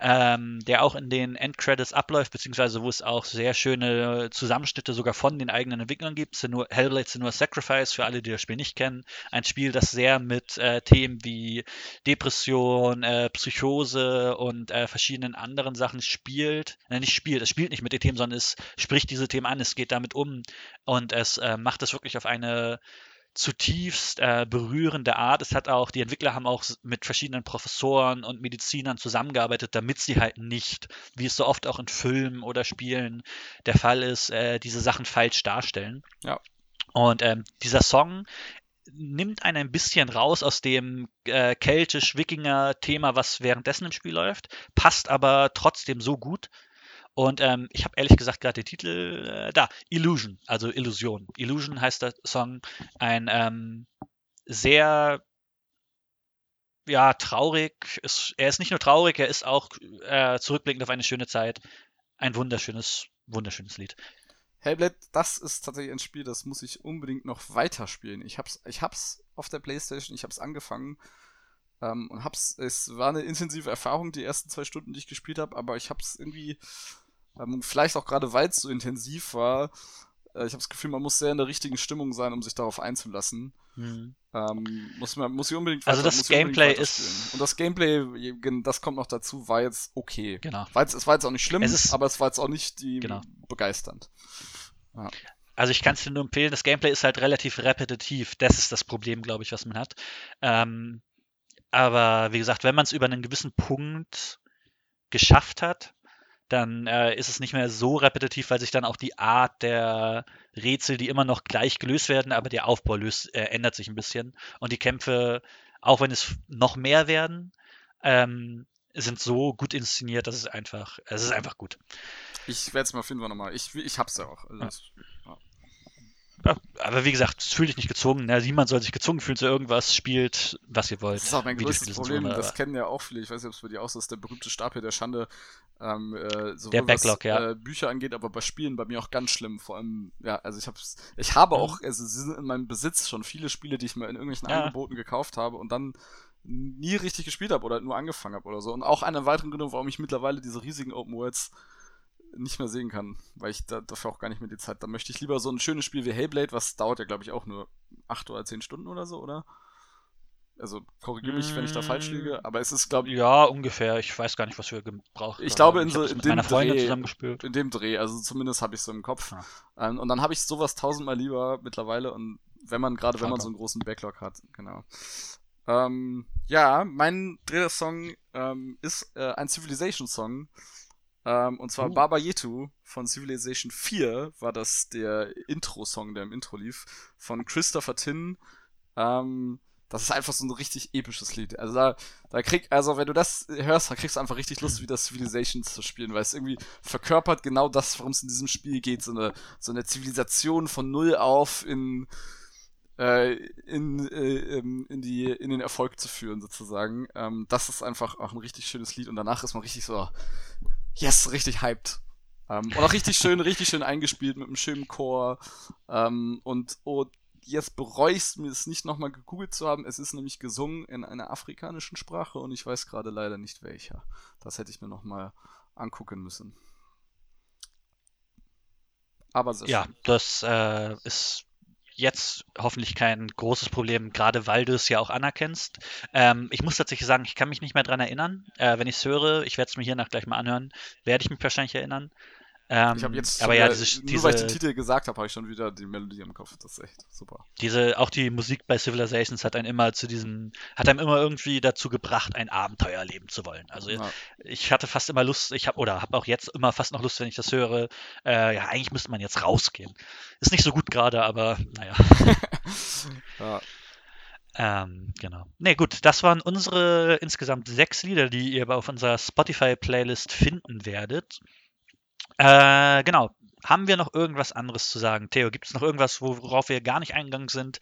ähm, der auch in den Endcredits abläuft, beziehungsweise wo es auch sehr schöne Zusammenschnitte sogar von den eigenen Entwicklern gibt. Senua, Hellblade Senua Sacrifice, für alle, die das Spiel nicht kennen, ein Spiel, das sehr mit äh, Themen wie Depression, äh, Psychose und äh, verschiedenen anderen Sachen spielt. Äh, nicht spielt, es spielt nicht mit den Themen, sondern es spricht diese Themen an, es geht damit um und es äh, macht es wirklich auf eine zutiefst äh, berührende Art. Es hat auch, die Entwickler haben auch mit verschiedenen Professoren und Medizinern zusammengearbeitet, damit sie halt nicht, wie es so oft auch in Filmen oder Spielen der Fall ist, äh, diese Sachen falsch darstellen. Ja. Und ähm, dieser Song nimmt einen ein bisschen raus aus dem äh, keltisch-Wikinger-Thema, was währenddessen im Spiel läuft, passt aber trotzdem so gut. Und ähm, ich habe ehrlich gesagt gerade den Titel äh, da, Illusion, also Illusion. Illusion heißt der Song. Ein ähm, sehr ja, traurig. Ist, er ist nicht nur traurig, er ist auch äh, zurückblickend auf eine schöne Zeit. Ein wunderschönes, wunderschönes Lied. Hellblade, das ist tatsächlich ein Spiel, das muss ich unbedingt noch weiterspielen. Ich hab's, ich hab's auf der Playstation, ich hab's angefangen ähm, und hab's, es war eine intensive Erfahrung, die ersten zwei Stunden, die ich gespielt habe, aber ich hab's irgendwie, ähm, vielleicht auch gerade weil es so intensiv war, äh, ich habe das Gefühl, man muss sehr in der richtigen Stimmung sein, um sich darauf einzulassen. Ähm, muss, man, muss ich unbedingt Also das Gameplay ist- Und das Gameplay, das kommt noch dazu, war jetzt okay. Genau. War jetzt, es war jetzt auch nicht schlimm, ist- aber es war jetzt auch nicht die Genau. begeisternd. Also ich kann es dir nur empfehlen, das Gameplay ist halt relativ repetitiv. Das ist das Problem, glaube ich, was man hat. Ähm, aber wie gesagt, wenn man es über einen gewissen Punkt geschafft hat, dann äh, ist es nicht mehr so repetitiv, weil sich dann auch die Art der Rätsel, die immer noch gleich gelöst werden, aber der Aufbau löst, äh, ändert sich ein bisschen. Und die Kämpfe, auch wenn es noch mehr werden, ähm, sind so gut inszeniert, dass es einfach, es ist einfach gut. Ich werde es mal finden, wir nochmal. Ich, ich hab's ja auch. Also Ja. Aber wie gesagt, fühl dich nicht gezwungen. Ne? Niemand soll sich gezwungen fühlen zu irgendwas. Spielt, was ihr wollt. Das ist auch mein größtes Problem. wunderbar. Das kennen ja auch viele. Ich weiß nicht, ob es bei dir auch so ist. Der berühmte Stapel der Schande. Ähm, äh, sowohl Der Backlog, was, ja. äh, Bücher angeht, aber bei Spielen bei mir auch ganz schlimm. Vor allem, ja, also ich hab's, ich habe Mhm. auch, also sie sind in meinem Besitz schon viele Spiele, die ich mir in irgendwelchen Ja. Angeboten gekauft habe und dann nie richtig gespielt habe oder nur angefangen habe oder so. Und auch einer weiteren Gründe, warum ich mittlerweile diese riesigen Open Worlds nicht mehr sehen kann, weil ich da, dafür auch gar nicht mehr die Zeit. Da möchte ich lieber so ein schönes Spiel wie Hellblade, was dauert ja, glaube ich, auch nur acht oder zehn Stunden oder so, oder? Also korrigiere mich, wenn ich da falsch Mm. liege, aber es ist, glaube ich, Ja, ungefähr. Ich weiß gar nicht, was wir gebraucht Ich glaube, in Ich so- in dem Dreh- in dem Dreh, also zumindest habe ich so im Kopf. Ja. Ähm, und dann habe ich sowas tausendmal lieber mittlerweile und wenn man, gerade wenn man so einen großen Backlog hat, genau. Ähm, ja, mein dritter Song ähm, ist äh, ein Civilization-Song. Ähm, und zwar Uh. Baba Yetu von Civilization 4 war das der Intro-Song, der im Intro lief, von Christopher Tin. Ähm, das ist einfach so ein richtig episches Lied. Also da, da krieg, also wenn du das hörst, dann kriegst du einfach richtig Lust, wieder Civilization zu spielen, weil es irgendwie verkörpert genau das, worum es in diesem Spiel geht. So eine, so eine Zivilisation von null auf in, äh, in, äh, ähm, in, die, in den Erfolg zu führen, sozusagen. Ähm, das ist einfach auch ein richtig schönes Lied und danach ist man richtig so, yes, richtig hyped. Ähm, und auch richtig schön, richtig schön eingespielt mit einem schönen Chor. Ähm, und oh, jetzt bereue ich es mir es nicht nochmal gegoogelt zu haben. Es ist nämlich gesungen in einer afrikanischen Sprache und ich weiß gerade leider nicht welcher. Das hätte ich mir nochmal angucken müssen. Aber sehr Ja, schön. das äh, ist jetzt hoffentlich kein großes Problem, gerade weil du es ja auch anerkennst. Ähm, ich muss tatsächlich sagen, ich kann mich nicht mehr dran erinnern. Äh, wenn ich es höre, ich werde es mir hiernach gleich mal anhören, werde ich mich wahrscheinlich erinnern. Ähm, Ich habe jetzt, aber ja, diese, nur weil ich den diese, Titel gesagt habe, habe ich schon wieder die Melodie im Kopf. Das ist echt super. diese, auch die Musik bei Civilizations hat einen immer zu diesem, hat einem immer irgendwie dazu gebracht, ein Abenteuer erleben zu wollen. Also Ja. ich hatte fast immer Lust, ich habe oder habe auch jetzt immer fast noch Lust, wenn ich das höre. Äh, ja, eigentlich müsste man jetzt rausgehen. Ist nicht so gut gerade, aber naja. <laughs> ja. Ähm, genau. Ne, gut, das waren unsere insgesamt sechs Lieder, die ihr auf unserer Spotify-Playlist finden werdet. Äh, genau. Haben wir noch irgendwas anderes zu sagen? Theo, gibt es noch irgendwas, worauf wir gar nicht eingegangen sind,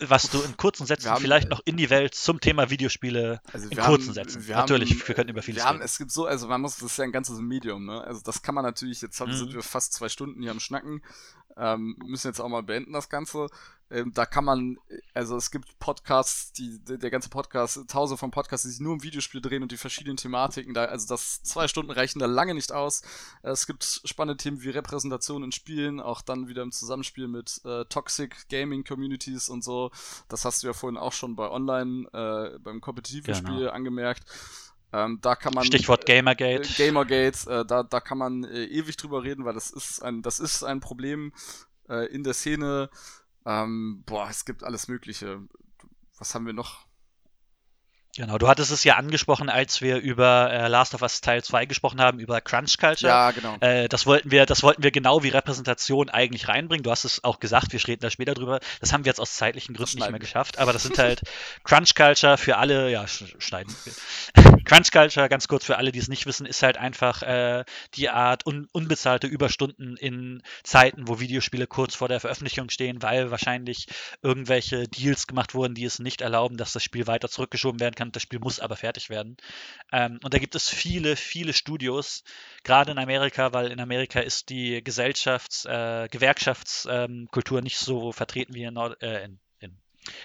was du in kurzen Sätzen haben, vielleicht äh, noch in die Welt zum Thema Videospiele Also in kurzen haben, Sätzen? Wir Natürlich, haben, wir können über vieles wir haben, reden. Es gibt so, also man muss, das ist ja ein ganzes Medium, ne? Also das kann man natürlich, jetzt haben, Mhm. sind wir fast zwei Stunden hier am Schnacken, ähm, müssen jetzt auch mal beenden das Ganze. Ähm, da kann man, also es gibt Podcasts, die, der ganze Podcast, tausende von Podcasts, die sich nur um Videospiele drehen und die verschiedenen Thematiken, da, also das zwei Stunden reichen da lange nicht aus. Äh, Es gibt spannende Themen wie Repräsentation in Spielen, auch dann wieder im Zusammenspiel mit äh, Toxic Gaming Communities und so. Das hast du ja vorhin auch schon bei Online, äh, beim kompetitiven Genau. Spiel angemerkt. Ähm, da kann man Stichwort äh, Gamergate. Gamergate, äh, da, da kann man äh, ewig drüber reden, weil das ist ein, das ist ein Problem äh, in der Szene. Ähm, boah, es gibt alles Mögliche. Was haben wir noch? Genau, du hattest es ja angesprochen, als wir über äh, Last of Us Teil 2 gesprochen haben, über Crunch Culture. Ja, genau. Äh, das wollten wir, das wollten wir genau wie Repräsentation eigentlich reinbringen. Du hast es auch gesagt, wir reden da später drüber. Das haben wir jetzt aus zeitlichen Gründen nicht mehr geschafft, aber das sind <laughs> halt Crunch Culture für alle, ja, sch schneiden. wir. <laughs> Crunch Culture, ganz kurz für alle, die es nicht wissen, ist halt einfach äh, die Art un unbezahlte Überstunden in Zeiten, wo Videospiele kurz vor der Veröffentlichung stehen, weil wahrscheinlich irgendwelche Deals gemacht wurden, die es nicht erlauben, dass das Spiel weiter zurückgeschoben werden kann. Das Spiel muss aber fertig werden. Ähm, und da gibt es viele, viele Studios, gerade in Amerika, weil in Amerika ist die Gesellschafts-, äh, Gewerkschaftskultur ähm, nicht so vertreten wie in, Nord äh, in,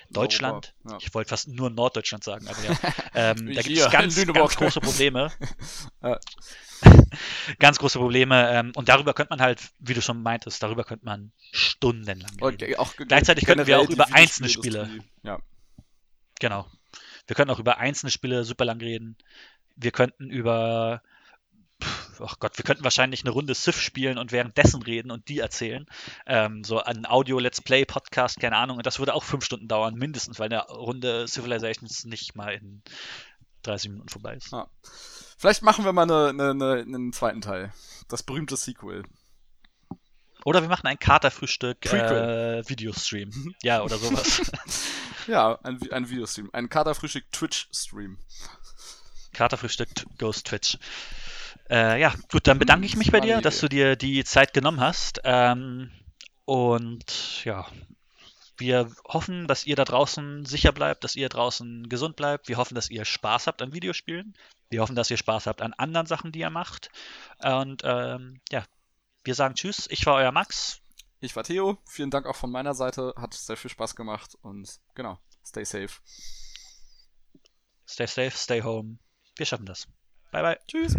Deutschland. Europa, ja. Ich wollte fast nur Norddeutschland sagen, aber ja. <laughs> Ähm, da gibt es ganz, ganz große Probleme. <laughs> Ja. <laughs> ganz große Probleme. Ähm, und darüber könnte man halt, wie du schon meintest, darüber könnte man stundenlang reden. Gleichzeitig könnten wir auch über einzelne Videospielindustrie. Ja. Genau. Wir könnten auch über einzelne Spiele super lang reden. Wir könnten über, ach Gott, wir könnten wahrscheinlich eine Runde Civ spielen und währenddessen reden und die erzählen. Ähm, so ein Audio-Let's Play-Podcast, keine Ahnung. Und das würde auch fünf Stunden dauern, mindestens, weil eine Runde Civilizations nicht mal in 30 Minuten vorbei ist. Ja. Vielleicht machen wir mal eine, eine, eine, einen zweiten Teil. Das berühmte Sequel. Oder wir machen ein Katerfrühstück Prequel. äh, Videostream. ja, oder sowas. <laughs> Ja, ein, ein Videostream. Ein Katerfrühstück Twitch-Stream. Katerfrühstück Ghost Twitch. Äh, ja, gut, dann bedanke ich mich bei dir, dass du dir die Zeit genommen hast. Ähm, und ja, wir hoffen, dass ihr da draußen sicher bleibt, dass ihr draußen gesund bleibt. Wir hoffen, dass ihr Spaß habt an Videospielen. Wir hoffen, dass ihr Spaß habt an anderen Sachen, die ihr macht. Und ähm, ja, wir sagen Tschüss. Ich war euer Max. Ich war Theo. Vielen Dank auch von meiner Seite. Hat sehr viel Spaß gemacht und genau, stay safe. Stay safe, stay home. Wir schaffen das. Bye, bye. Tschüss.